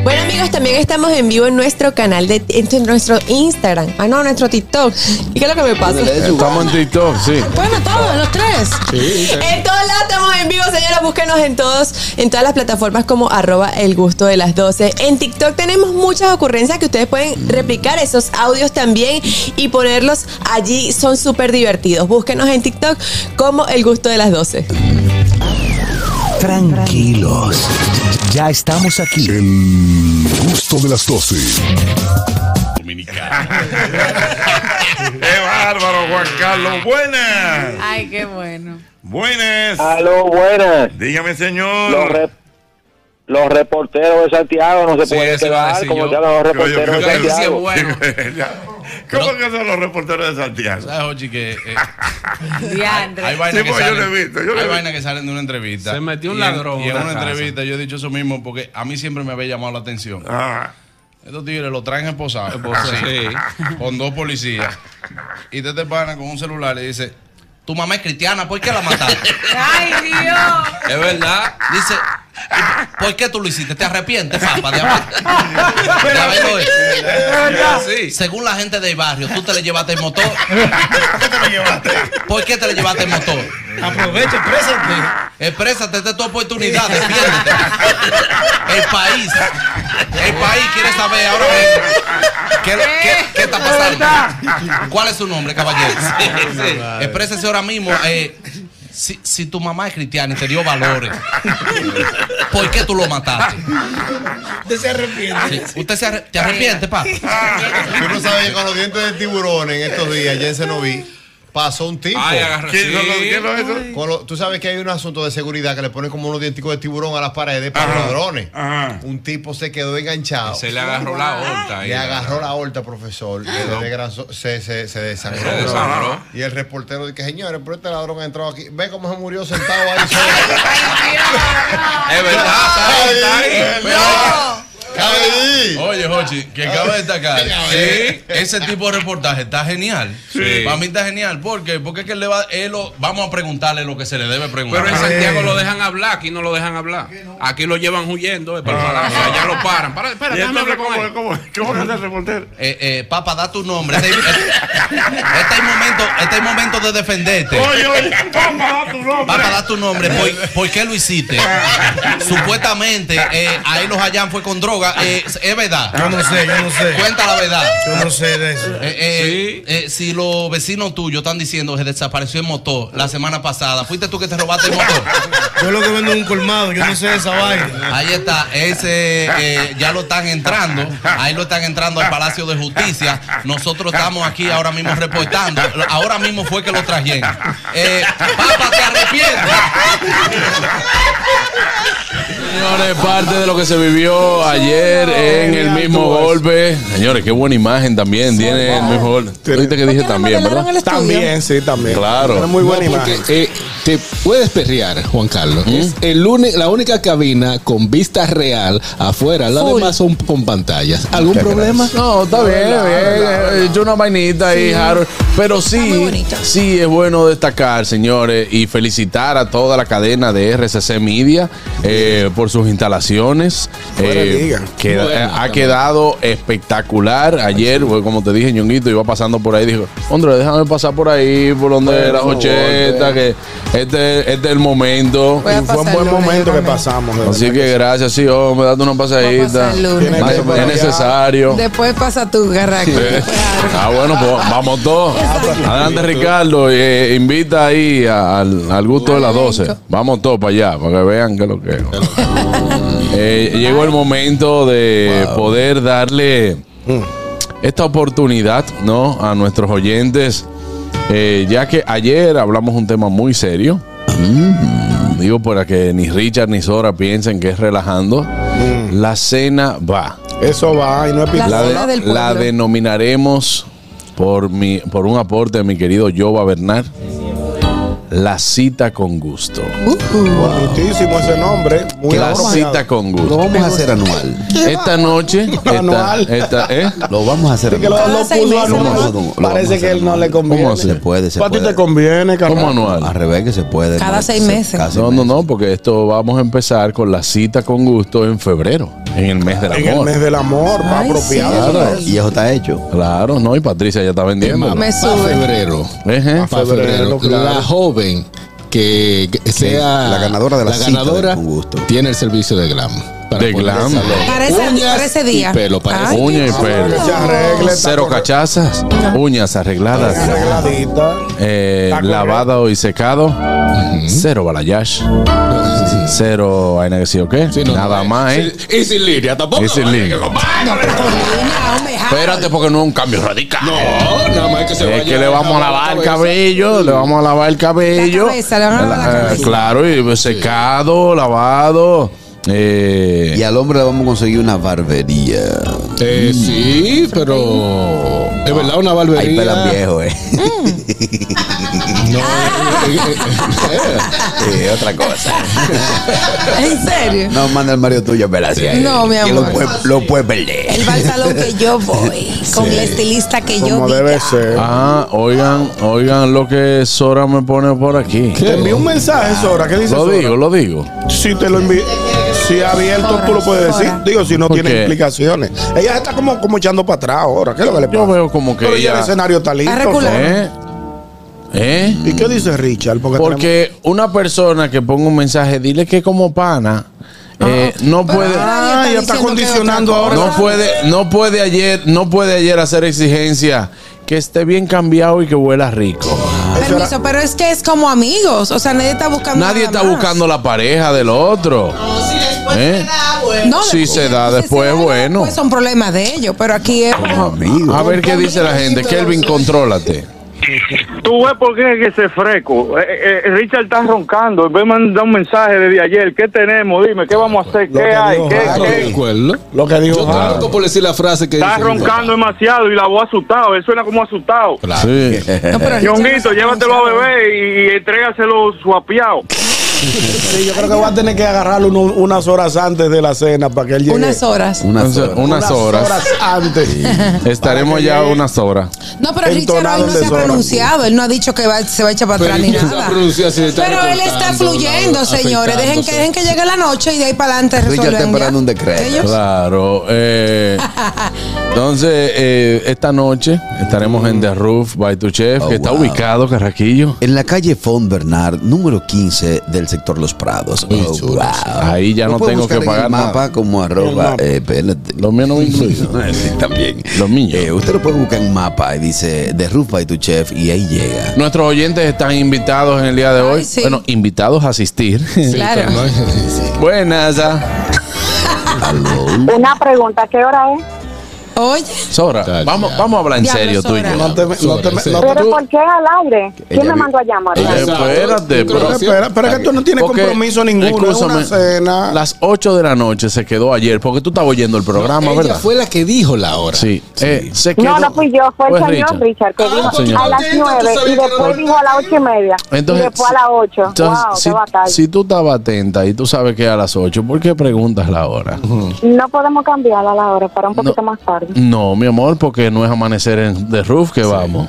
Bueno amigos, también estamos en vivo en nuestro canal de en nuestro Instagram, ah no, nuestro TikTok. ¿Y qué es lo que me pasa? Estamos en TikTok, sí. Bueno, todos, los tres. En todos lados estamos en vivo, señora. Búsquenos en todos, en todas las plataformas como arroba el gusto de las 12. En TikTok tenemos muchas ocurrencias que ustedes pueden replicar esos audios también y ponerlos allí. Son súper divertidos. Búsquenos en TikTok como el gusto de las 12. Tranquilos. Ya estamos aquí. El gusto de las 12. ¡Qué bárbaro, Juan Carlos! ¡Buenas! Ay, qué bueno. ¡Buenas! Aló, buenas. Dígame, señor. Los, re- los reporteros de Santiago no se Sí, pueden quedar como yo. ya los Yo- yo- reporteros de yo- yo- Santiago. ¿Cómo que son los reporteros de Santiago? ¿Sabes, Jochi, que eh, hay vainas Sí, que pues, yo salen, yo vainas que salen de una entrevista. Se metió un Y en- ladrón Y en una casa. entrevista yo he dicho eso mismo porque a mí siempre me había llamado la atención. Ah. Estos tigres lo traen esposados. Esposado, sí. Con dos policías. Y te te paran con un celular y dice, tu mamá es cristiana, ¿por qué la mataste? Ay, Dios. Es verdad. Dice, "¿Y ¿por qué tú lo hiciste? ¿Te arrepientes, papá, de haber- de haberlo hecho? Sí. Según la gente del barrio, tú te le llevaste el motor. ¿Por qué te le llevaste? ¿Por qué te le llevaste el motor? Aprovecha, exprésate. Exprésate, esta es tu oportunidad, defiéndete. El país, el país quiere saber ahora mismo qué, qué- qué está pasando. ¿Cuál es su nombre, caballero? Exprésese ahora mismo. eh, si, si tu mamá es cristiana y te dio valores, ¿por qué tú lo mataste? Usted se arrepiente. Sí. ¿Usted se arre- te arrepiente, pa? Tú no sabes que con los dientes de tiburón en estos días, ya en Senoví, pasó un tipo. Ay, ¿Quién los- quién? Ay. Con lo- tú sabes que hay un asunto de seguridad que le ponen como unos dienticos de tiburón a las paredes para Ajá. los ladrones. Un tipo se quedó enganchado. Se le agarró la horta ahí. Le agarró la horta, profesor. Le desgranzó- se, se, se desangró. Se desangró. Y el reportero dice, señores, pero este ladrón ha entrado aquí. Ve cómo se murió sentado ahí solo. Es verdad, está ahí, está ahí. Pero- Cabe. Oye, Jochi, que acaba de destacar. Sí, ese tipo de reportaje está genial. Sí. Para mí está genial. ¿Por qué? Porque es que él le va, él lo- vamos a preguntarle lo que se le debe preguntar. Pero en Santiago lo dejan hablar, aquí no lo dejan hablar. Aquí lo llevan huyendo, eh, para el palacio, allá lo paran. Para, espera, ¿Y déjame hablar con él. ¿Cómo, cómo que es el reportero? Eh, eh, papá, da tu nombre. Este, este- este es el momento, este es momento de defenderte. Oye, oye, papá, da tu nombre. Papá, da tu nombre. ¿Por, por qué lo hiciste? Supuestamente, eh, ahí los hallan fue con droga. Eh, ¿Es verdad? Yo no sé, yo no sé. Cuenta la verdad. Yo no sé de eso. Eh, eh, eh, si los vecinos tuyos están diciendo que desapareció el motor la semana pasada, ¿fuiste tú que te robaste el motor? Yo lo que vendo es un colmado, yo no sé de esa vaina. Ahí está, ese eh, ya lo están entrando, ahí lo están entrando al Palacio de Justicia. Nosotros estamos aquí ahora mismo reportando. Ahora mismo fue que lo trajeron. Eh, Papa, te arrepientes. Señores, parte de lo que se vivió ayer en el mismo golpe. Señores, qué buena imagen también tiene el mismo golpe. Viste que dije también, ¿verdad? También, sí, también. Claro. Una muy buena No, porque, imagen. eh, te puedes perrear, Juan Carlos. Es el uni- la única cabina con vista real afuera. Las demás son con pantallas. ¿Algún problema? No, está bien, bien. He hecho una vainita ahí, Harold. Pero sí, sí es bueno destacar, señores, y felicitar a toda la cadena de RCC Media eh, por sus instalaciones. Eh, que Bueno, ha también. quedado espectacular. Ayer, pues, como te dije, Ñonguito iba pasando por ahí. Dijo, André, déjame pasar por ahí, por donde Por las favor, 80, que este, este es el momento. Y fue un buen momento que pasamos. de Así que gracias, sí, hombre, date una pasadita. Es necesario. Después pasa tu garraca. Ah, bueno, pues vamos todos. Adelante, Ricardo. eh, invita ahí a- al, al gusto de las 12. Vamos todos para allá, para que vean que lo que es. Eh, llegó el momento de poder darle esta oportunidad ¿no? a nuestros oyentes, eh, ya que ayer hablamos un tema muy serio. Digo, para que ni Richard ni Sora piensen que es relajando. La cena va. Eso va y no es La La, cena de- del pueblo. la denominaremos por, mi, por un aporte de mi querido Jova Bernard. La cita con gusto. Bonitísimo ese nombre. Muy La cita con Lo gusto. vamos a hacer anual. Esta noche, esta, Anual. esta- ¿eh? Lo vamos a hacer que lo, anual. lo. Lo Parece que él no le conviene. ¿Cómo? Se puede, se Para ti te conviene, ¿Cómo carnal. anual? Al revés que se puede. Cada ¿no? seis Se- meses. cada seis No, no, no, porque esto vamos a empezar con la cita con gusto en febrero, en el mes del En el amor. mes del amor, va Ay, apropiado. Claro. Y eso está hecho. Claro, no, y Patricia ya está vendiendo. Me sube. febrero. Para febrero. febrero, claro. La joven que, que sea la ganadora de la cita ganadora de Gusto. tiene el servicio de glam. Para De glam. Para ese- Uñas para ese día. Y pelo para Ay, Uña y pelo. Cero cachazas, uñas arregladas, eh, lavado y secado, cero balayage, cero vaina que sí o qué, Sí, no, nada no, más, ¿eh? Y sin línea tampoco. Y sin línea. No, pero con línea, hombre, ja. Espérate porque no es un cambio radical. No, nada más que se Es vaya que le vamos a lavar el cabello, le vamos a lavar el cabello. La cabeza, le van a lavar la Eh, cabeza. Claro, y secado, lavado. Eh, Y al hombre le vamos a conseguir una barbería. Eh, sí, pero es verdad una barbería. Ahí pelan viejo, eh. No, eh, eh, eh, Sí, otra cosa. ¿En serio? No manda el Mario tuyo a pelar así. No, mi amor. Lo puede, lo puede perder. Él va al salón que yo voy, con el estilista que yo Como diga. debe ser. Ah, oigan, oigan lo que Sora me pone por aquí. Te envió un mensaje, Sora. ¿Qué dice Lo Sora? digo, lo digo. Si te lo envío. Si abierto, tú lo puedes decir. Digo, si no ¿Por tiene explicaciones. Ella está como, como echando para atrás ahora. ¿Qué es lo que le pasa? Yo veo como que Pero ya el ella. escenario está listo. ¿Eh? ¿Eh? ¿Y qué dice Richard? Porque, Porque una persona que ponga un mensaje, dile que como pana, eh, no puede. Ah, ya está condicionando ahora. No puede, no puede ayer, no puede ayer hacer exigencia que esté bien cambiado y que huela rico. Era- Permiso, pero es que es como amigos. O sea, nadie está buscando. Nadie está más. buscando la pareja del otro. ¿Eh? No, Si se da si después, da bueno. Pues son problemas de ellos, pero aquí es. Amigo. A ver qué dice la gente. Kelvin, contrólate. Tú ves por qué es que ese freco. Eh, eh, Richard está roncando. Ve mandar un mensaje desde ayer. ¿Qué tenemos? Dime, ¿qué vamos a hacer? ¿Qué hay? ¿Qué, qué? Lo que dijo Yo por decir la frase que Está dice. roncando demasiado y la voz asustado. Él suena como asustado. Sí. No, pero llévatelo a beber y, y entrégaselo suapiado. Sí, yo creo que va a tener que agarrarlo uno- unas horas antes de la cena para que él llegue. Unas horas. Unas Unas, horas. unas horas. antes. Estaremos ya llegue. unas horas. No, pero Richard hoy no se ha pronunciado. Él no ha dicho que va- se va a echar para Pero atrás ni ¿quién se va a nada. está Pero él está fluyendo, señores. Dejen que, dejen que llegue la noche y de ahí para adelante Richard resuelven. está esperando un decreto. Ellos- Claro. eh, entonces, eh, esta noche estaremos en The Roof by Tu Chef, Oh, que está wow. ubicado, Carraquillo. En la calle Font Bernard, número 15 del sector Los Prados. Oh, wow. Ahí ya Lo no tengo que pagar el mapa nada. como arroba. Eh. Los míos no me incluidos. Sí, también. Los míos. Eh, usted lo puede buscar en mapa y dice The Roof by Tu Chef y ahí llega. Nuestros oyentes están invitados en el día de hoy. sí. Bueno, invitados a asistir. Claro. Buenas. ah. Una pregunta, ¿qué hora es? Oye, Sora, vamos, ya. vamos a hablar en Diablo, serio tú y Sora. yo. No te, no te, no ¿Pero tú- por qué al aire? ¿Quién me mandó a llamar? Espérate, Pero pero- espera, pero es que tú no tienes Porque, compromiso ninguno. Es una cena. Las 8 de la noche se quedó ayer, porque tú estabas oyendo el programa, Ella ¿verdad? fue la que dijo la hora. Sí, eh, se quedó. No, no fui yo, fue el Fue señor Richard. Richard, que Ah, dijo señor. a las Entonces, tú nueve sabías y que después dijo a las ocho y media Entonces, y después a las ocho. Entonces, wow, si, qué batalla. si tú estabas atenta y tú sabes que es a las 8, ¿por qué preguntas la hora? No podemos cambiarla a la hora para un poquito más tarde. No, mi amor, porque no es amanecer en The Roof que vamos.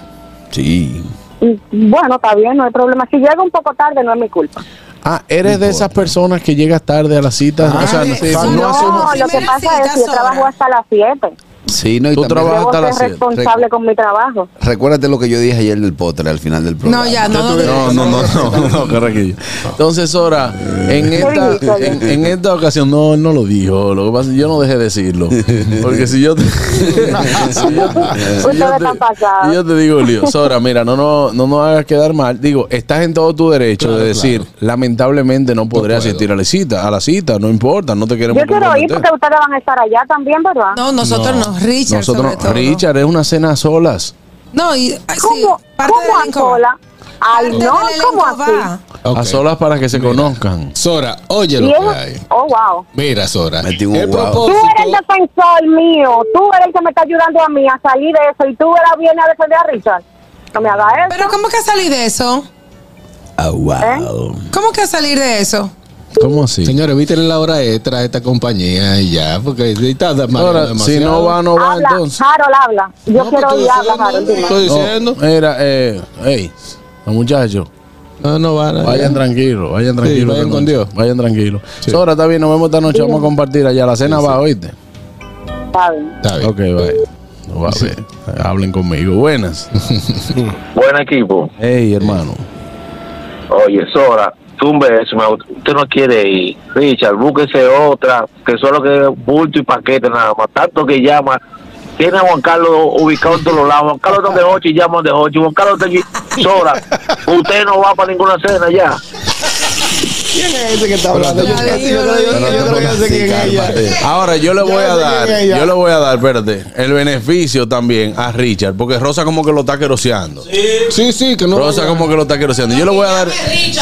Sí. Y, Bueno, está bien, no hay problema. Si llega un poco tarde, no es mi culpa. Ah, eres de esas personas que llegas tarde a la cita. o sea, no, No, no asumo- lo que pasa es que yo trabajo hasta las 7. Sí, no, y Tú trabajas hasta las ser 7. responsable con mi trabajo. Recuérdate lo que yo dije ayer del postre al final del programa. No, ya, no, no. No, no, no, no, no, Carraquillo. Entonces, Sora, en esta, en, en esta ocasión, no, no lo dijo. Lo que pasa es que yo no dejé de decirlo. Porque si yo te, si yo, si yo Ustedes te- están pasados. si yo te digo, lío, Sora, mira, no, no, no nos hagas quedar mal. Digo, estás en todo tu derecho de decir, lamentablemente no podré asistir a la cita, a la cita, no importa, no te queremos Yo quiero ir porque ustedes van a estar allá también, ¿verdad? No, nosotros no, Richard Nosotros sobre no. todo. Richard, es una cena a solas. No, y ay, sí, ¿Cómo, parte ¿cómo del a elenco sola? Ay, no, ¿cómo así? va. Ok. A solas para que se conozcan. Sora, oye lo que hay. Oh, wow. Mira, Sora. Metí un el wow. Tú eres el defensor mío. Tú eres el que me está ayudando a mí a salir de eso. Y tú ahora vienes a defender a Richard. No me hagas eso. Pero ¿cómo que salir de eso? Ah, wow. ¿Eh? ¿Cómo que salir de eso? ¿Cómo así? Señores, eviten la hora extra a esta compañía y ya, porque está Ahora, si demasiado. no va, no va Habla, entonces. Harold, habla. Yo No, quiero habla, Harold. Estoy diciendo. No, mira, eh, hey, los muchachos, No, no van a. vayan tranquilos, vayan tranquilos. vayan con. Dios. Vayan tranquilos. Sí. Sora, está bien, nos vemos esta noche, vamos a compartir allá. La cena va, oíste. Está bien. Está bien. Ok, bye. No va a ver. Hablen conmigo. Buenas. Buen equipo. Hey, hermano. Oye, Sora, beso, me- usted no quiere ir. Richard, búsquese otra, que solo que bulto y paquete nada más. Tanto que llama. Tiene a Juan Carlos ubicado en todos los lados. Juan Carlos está de 8 y llaman de 8. Juan Carlos está aquí. Sora, usted no va para ninguna cena ya. ¿Quién es ese que está hablando? Yo, yo, yo, yo, yo, yo creo que sé quién es ella. Ahora yo le voy a dar, yo le voy a dar, espérate, el beneficio también a Richard, porque Rosa como que lo está queroseando. Sí, sí, que no. Rosa como que lo está queroseando. Yo le voy a dar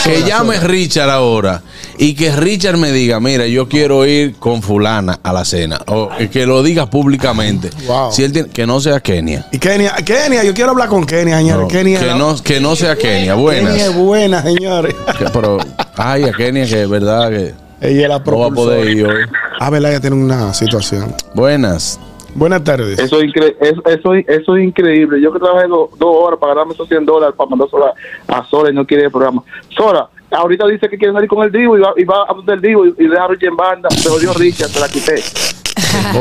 que llame Richard ahora y que Richard me diga, mira, yo quiero ir con fulana a la cena. O que lo diga públicamente. Wow. Si él tiene, que no sea Kenia. Y Kenia, Kenia, yo quiero hablar con Kenia, señores. No, Kenia, que, no, que no sea Kenia. Buenas. Kenia es buena, señores. Pero, ay, a Kenia que es verdad que Ella es la no va a poder ir hoy. Ah, verdad, ella tiene una situación. Buenas. Buenas tardes. Eso es, incre- eso, eso, eso es increíble. Yo que trabajé do- dos horas para ganarme esos 100 dólares para mandar sola a Sora y no quiere el programa. Sora, ahorita dice que quiere salir con el Divo y va, y va a del Divo y, y deja a Richard en banda. Se jodió Richard, se la quité.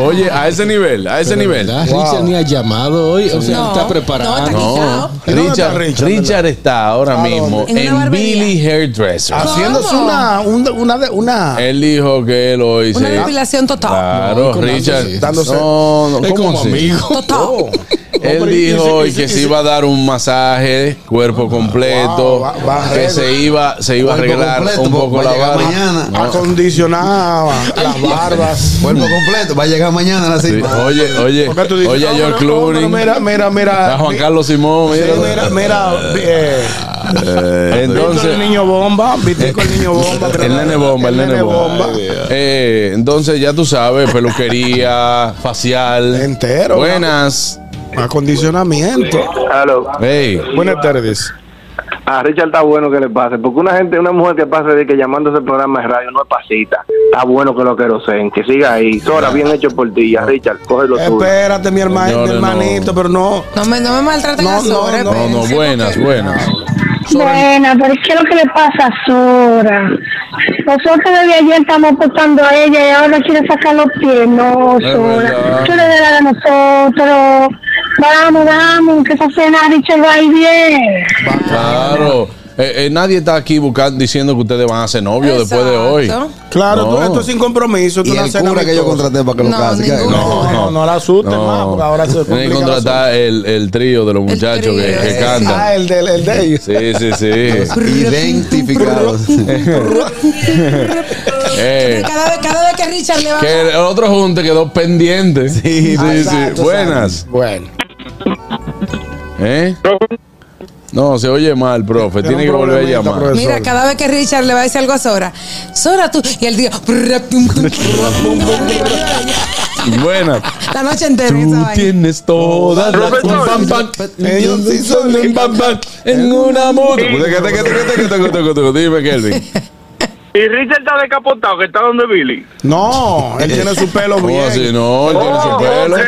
Oye, a ese nivel, a ese nivel. ¿verdad? Richard ni ha llamado hoy, o sea, No, está preparado. no, No, ¿Y dónde está Richard, Richard, Richard está ahora ¿A mismo? En en. Billy Hairdresser. Haciéndose una, una, una, una. Él dijo que él hoy Una depilación total. Claro, ¿cómo Richard. Dándose- No, no, ¿cómo como así? amigo. Total. Él Hombre, dijo y- que y- se iba a dar un masaje, cuerpo completo, Wow, va- va que se iba, se iba a arreglar completo, un poco la barba. mañana. No. Acondicionaba las barbas. Cuerpo completo, va a llegar mañana a la Sí, cita. Oye, oye, ¿Por qué tú dices, oye no, George no, Clooney, Mira, mira, mira. a Juan Carlos Simón, Sí, mira. mira, mira. eh, Eh, Entonces, el niño bomba, viste con el niño bomba. el nene bomba, el nene bomba. Eh, entonces ya tú sabes, peluquería, facial. Entero. Buenas. Acondicionamiento. Aló. Hey. Buenas tardes. A Richard está bueno que le pase, porque una gente, una mujer que pase de que llamándose el programa de radio no es pasita. Está bueno que lo queroseen, que siga ahí. Sora, bien hecho por ti. A Richard, coge lo tuyo. Espérate, mi hermano, mi Señores, no. hermanito, pero no. No me, no me maltraten No, a no, Sora, no, No, no, buenas, buenas. Bueno, pero ¿qué es lo que le pasa a Sora? Nosotros desde ayer estamos apostando a ella y ahora quiere sacar los pies. No, Sora. Tú la de nosotros. Vamos, vamos, que esa cena Richard va a ir bien. Claro. Eh, eh, nadie está aquí buscando diciendo que ustedes van a ser novios después de hoy. Claro, No. tú- esto es sin compromiso. Tú Y una el cena cura que yo contraté para que lo No, case. ninguno. No, no, no la asustes más, porque ahora se Tienen que complica contratar el, el trío de los muchachos que, que cantan. Ah, el de, el de ellos. Sí, sí, sí. Identificados. Eh, Cada vez, cada vez que Richard le va que el otro junte quedó pendiente. Sí, sí, sí. Exacto, Buenas. Bueno. ¿Eh? No, se oye mal, profe. Tiene que volver a llamar. profesor. Mira, cada vez que Richard le va a decir algo a Sora, Sora tú, y el tío, Buenas. la noche entera. Tú tienes todas las Ellos sí son en una moto. Dime, Kelvin. Y Richard está decapotado, que está donde Billy. No, él tiene su pelo ¿Cómo bien. así? No, él tiene su Oh, pelo. ok,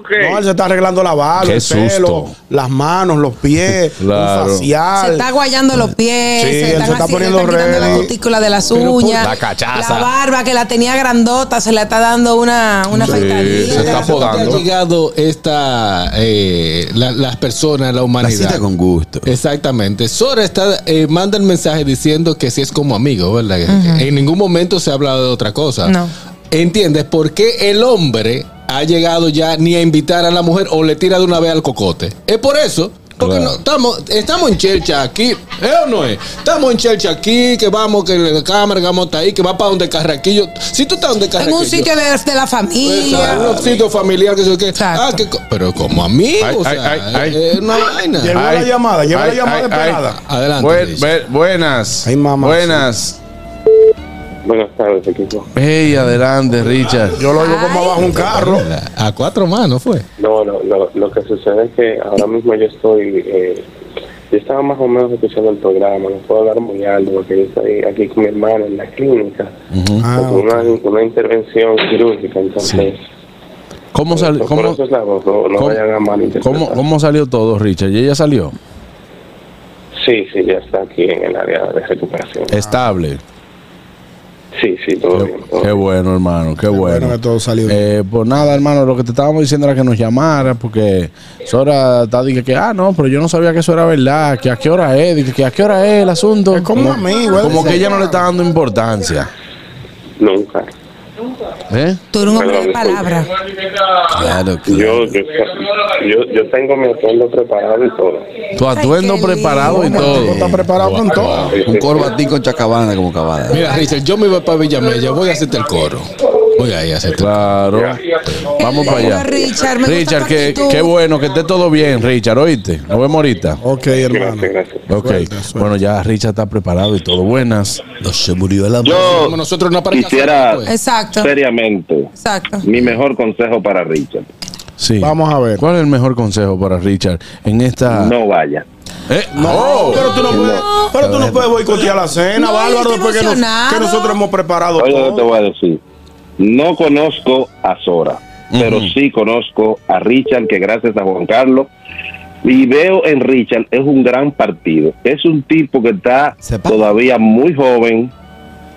ok. No, él se está arreglando la barba, Qué el pelo, susto. las manos, los pies, Claro. un facial. Se está guayando los pies, Sí, se él se está así, poniendo quitando ready. la cutícula de las uñas. La cachaza. La barba que la tenía grandota se le está dando una, una Sí, afeitadita. se está ¿Cómo te podando. ha llegado esta, eh, la- las personas, la La humanidad? cita con gusto. Exactamente. Sora está, eh, manda el mensaje diciendo que si es como amigo, ¿verdad? En ningún momento se ha hablado de otra cosa. No. ¿Entiendes? ¿Por qué el hombre ha llegado ya ni a invitar a la mujer o le tira de una vez al cocote? Es por eso. Porque Claro. no, estamos, estamos en Chelcha aquí, ¿eh o no es? Estamos en Chelcha aquí, que vamos, que la cámara, que vamos hasta ahí, que va para donde Carraquillo. Si tú estás donde En Carraquillo. un sitio de, de la familia. Exacto, un sitio familiar que sé qué. Ah, que pero como amigo, Ay, o ay, sea, ay, ay. es una vaina. Llegó la llamada, llegó la llamada esperada. Adelante, Buen- buenas. Ay, mamá. Buenas. Buenas tardes, equipo. Hey, adelante, Richard. Yo lo oigo como abajo un carro. A cuatro manos fue. No, no, no, lo que sucede es que ahora mismo yo estoy, eh, yo estaba más o menos escuchando el programa, no puedo hablar muy alto porque yo estoy aquí con mi hermana en la clínica, Ah, con una, una intervención quirúrgica, entonces... ¿Cómo, sal- por cómo, es la voz, no, no cómo- vayan a malinterpretar. cómo, cómo salió todo, Richard? ¿Y ella salió? Sí, sí, ya está aquí en el área de recuperación. Estable. Sí, sí, todo bien. todo Qué bien. bueno, hermano, qué bueno. bueno que todo salió bien. Eh, pues nada, hermano, lo que te estábamos diciendo era que nos llamara, porque Sora está diciendo que, ah, no, pero yo no sabía que eso era verdad, que a qué hora es, dije, que a qué hora es el asunto. Es como amigo, es Como que ella no le está dando importancia. Nunca. ¿Eh? Tú eres un hombre de palabra. Claro, Yo, yo, yo, yo tengo mi atuendo preparado y todo. Tu atuendo preparado y todo. está preparado con todo. Un corbatín con chacabana como cabada. Mira, Richard, yo me voy para Villamella, voy a hacerte el coro. Voy a ir a Claro. Vamos para allá. Richard, Richard, actitud. qué bueno, que esté todo bien, Richard, ¿oíste? Nos vemos ahorita. Ok, hermano. Gracias, gracias. Ok. Suerte, suerte. Bueno, ya Richard está preparado y todo. Buenas. No se murió el amor. Yo Nosotros no aparecemos. quisiera pues. Exacto. seriamente Exacto. mi mejor consejo para Richard. Sí. Vamos a ver. ¿Cuál es el mejor consejo para Richard en esta... No vaya. Eh, No, oh. pero tú no puedes, pero tú no puedes boicotear la cena, No, Bárbaro, después que, nos- que nosotros hemos preparado Oye, yo te todo. voy a decir. No conozco a Sora, pero sí conozco a Richard, que gracias a Juan Carlos. Y veo en Richard, es un gran partido. Es un tipo que está Sepa. todavía muy joven,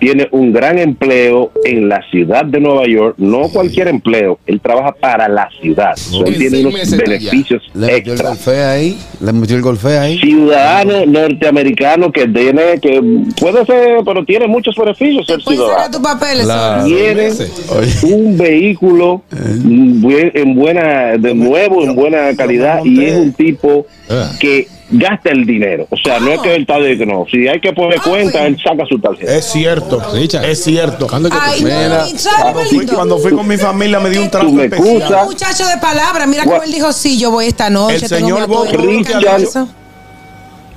tiene un gran empleo en la ciudad de Nueva York, no cualquier empleo, él trabaja para la ciudad. Él tiene unos beneficios Le metió el extra. golfe ahí. Le metió el golfe ahí. Ciudadano norteamericano que tiene, que puede ser, pero tiene muchos beneficios ser ciudadano. tus papeles. Claro. Sora. Tiene un vehículo buen- en buena, de nuevo, en buena calidad y es un tipo Ah. que gasta el dinero. O sea, no es que él está de que no. Si hay que poner cuenta, él saca su tarjeta. Es cierto, Richard. es cierto. ¿Cuándo que Ay, tú- no, Mira. y ¿sabes, Cuando fui, cuando fui con mi familia me dio un trato especial. excusas. Muchacho de palabra, mira cómo él dijo, sí, yo voy esta noche. El tengo señor atuendo, Richard-.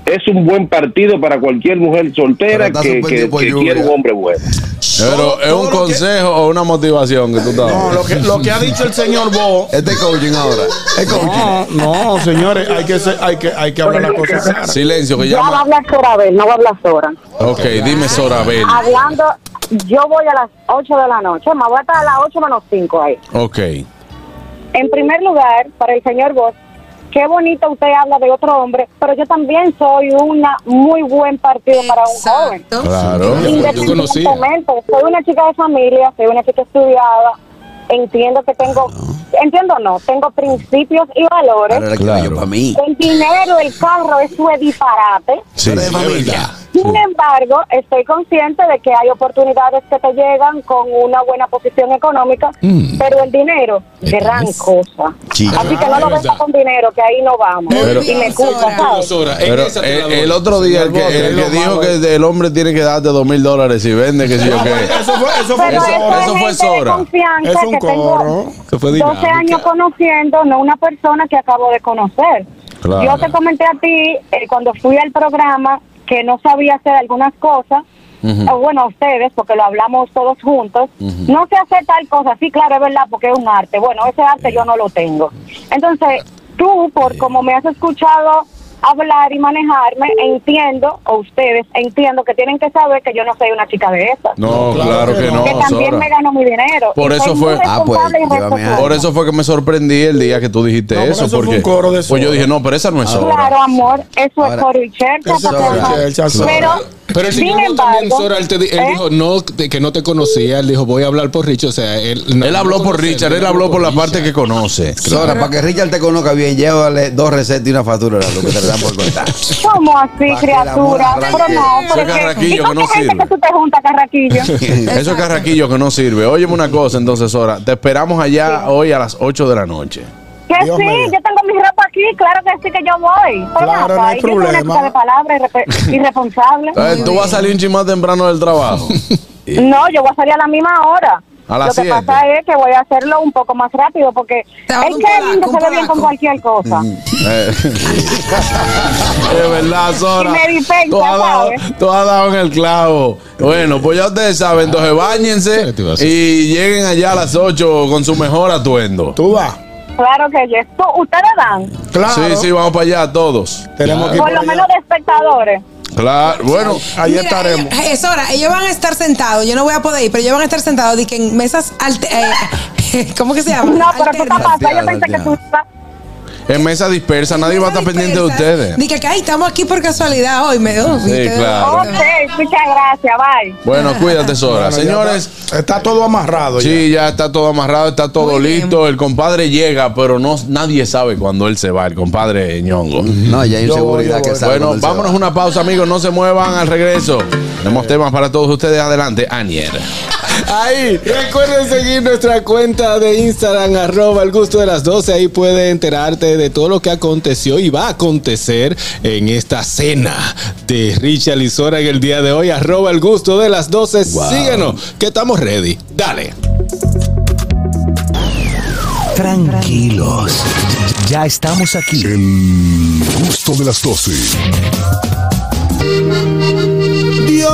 Es un buen partido para cualquier mujer soltera que, que, quiere un hombre bueno. Pero es un que- consejo o una motivación que tú estás No, lo que, lo que ha dicho el señor Bo. Este es coaching ahora. Es coaching. No, no, señores, hay que, ser- hay que, hay que hablar las cosas claras. Silencio, que Ya va a hablar Sorabel, no va a hablar Sora. Ok, dime Sorabel. Hablando, yo voy a las 8 de la noche, me voy a estar a las 8 menos 5 ahí. Ok. En primer lugar, para el señor Vos, qué bonito usted habla de otro hombre, pero yo también soy una muy buen partido para un joven. Claro. Independientemente, soy una chica de familia, soy una chica estudiada, entiendo que tengo, entiendo no, tengo principios y valores. Ahora Claro. para mí. El dinero, el carro, eso es disparate. Sí. Sin embargo, estoy consciente de que hay oportunidades que te llegan con una buena posición económica, Mm. pero el dinero, gran cosa. Chica. Así que no lo es venga verdad. con dinero, que ahí no vamos. Pero- y me culpa. ¿sabes? Pero el, otro día el que, el que dijo que el hombre tiene que darte dos mil dólares si vende, que si yo qué. Eso fue, eso fue Pero Eso- eso, eso es fue Sora. Es un coro. Eso fue 12 dinámica. años conociendo, no una persona que acabo de conocer. Claro. Yo te comenté a ti eh, cuando fui al programa que no sabía hacer algunas cosas. Ujú. o bueno, a ustedes, porque lo hablamos todos juntos. No sé hacer tal cosa. Sí, claro, es verdad, porque es un arte. Bueno, ese arte yo no lo tengo. Entonces, tú, por como me has escuchado hablar y manejarme, entiendo, o ustedes entiendo que tienen que saber que yo no soy una chica de esas. No, claro que no, que también Sora. me gano mi dinero. Por Y eso fue- Ah, pues. Por eso fue que me sorprendí el día que tú dijiste No, eso. eso fue porque un coro de pues yo dije, no, pero esa no es Sora. Claro, amor, eso Ahora, es coro y chercha. Pero, Pero el señor no también, Sora, él, te di- él ¿eh? dijo no, de que no te conocía. Él dijo, voy a hablar por Richard. O sea, él, no- Él habló no por Richard, él habló por la parte que conoce. Sora, para que Richard te conozca bien, llévale dos recetas y una factura lo que te le dan por contar. ¿Cómo así, criatura? Pero no, Eso es carraquillo ¿y que no sirve. que tú te juntas, carraquillo? Eso es carraquillo que no sirve. Óyeme una cosa, entonces, Sora. Te esperamos allá hoy a las 8 de la noche. Que Dios sí, yo tengo mi ropa aquí, claro que sí que yo voy. Pero Claro, acá, no hay y yo soy una problema. de palabra y repe- irresponsable. Eh, Tú vas a salir un chin más temprano del trabajo. No, yo voy a salir a la misma hora. A las Lo que siete. pasa es que voy a hacerlo un poco más rápido porque polaco, que se un ve bien con cualquier cosa. Eh. Es verdad, Sora. Y me dispensa, Tú has, dado, ¿sabes? tú has dado en el clavo. Bueno, pues ya ustedes saben, entonces bañense y lleguen allá a las 8 con su mejor atuendo. Tú vas. Claro que yes. Tú, ustedes dan, Claro. Sí, sí, vamos para allá todos. Tenemos que ir por por lo menos de espectadores. Claro, bueno. Ahí Mira, estaremos. eh, Es hora, ellos van a estar sentados, yo no voy a poder ir, pero ellos van a estar sentados y que en mesas alte- eh, ¿cómo que se llama? No, pero tú estás Alternas. pasada. Yo pensé que tú estabas. En mesa dispersa, nadie va a estar pendiente de ustedes. Dije que ay, estamos aquí por casualidad hoy. Me, oh, Sí, claro. Ok, muchas gracias, bye. Bueno, cuídate, Sora. Bueno, ya Señores. está, está todo amarrado. ya. Sí, ya está todo amarrado, está todo Muy bien. listo. El compadre llega, pero no nadie sabe cuándo él se va, el compadre ñongo. No, ya hay inseguridad que sabe Bueno, cuando vámonos va. una pausa, amigos. No se muevan al regreso. Tenemos temas para todos ustedes. Adelante, Anier. Ahí, recuerden seguir nuestra cuenta de Instagram, arroba el gusto de las 12. Ahí puede enterarte de todo lo que aconteció y va a acontecer en esta cena de Richard y Sora en el día de hoy. Arroba el gusto de las 12. Síguenos, que estamos ready. Dale. Tranquilos. Ya estamos aquí. El gusto de las 12.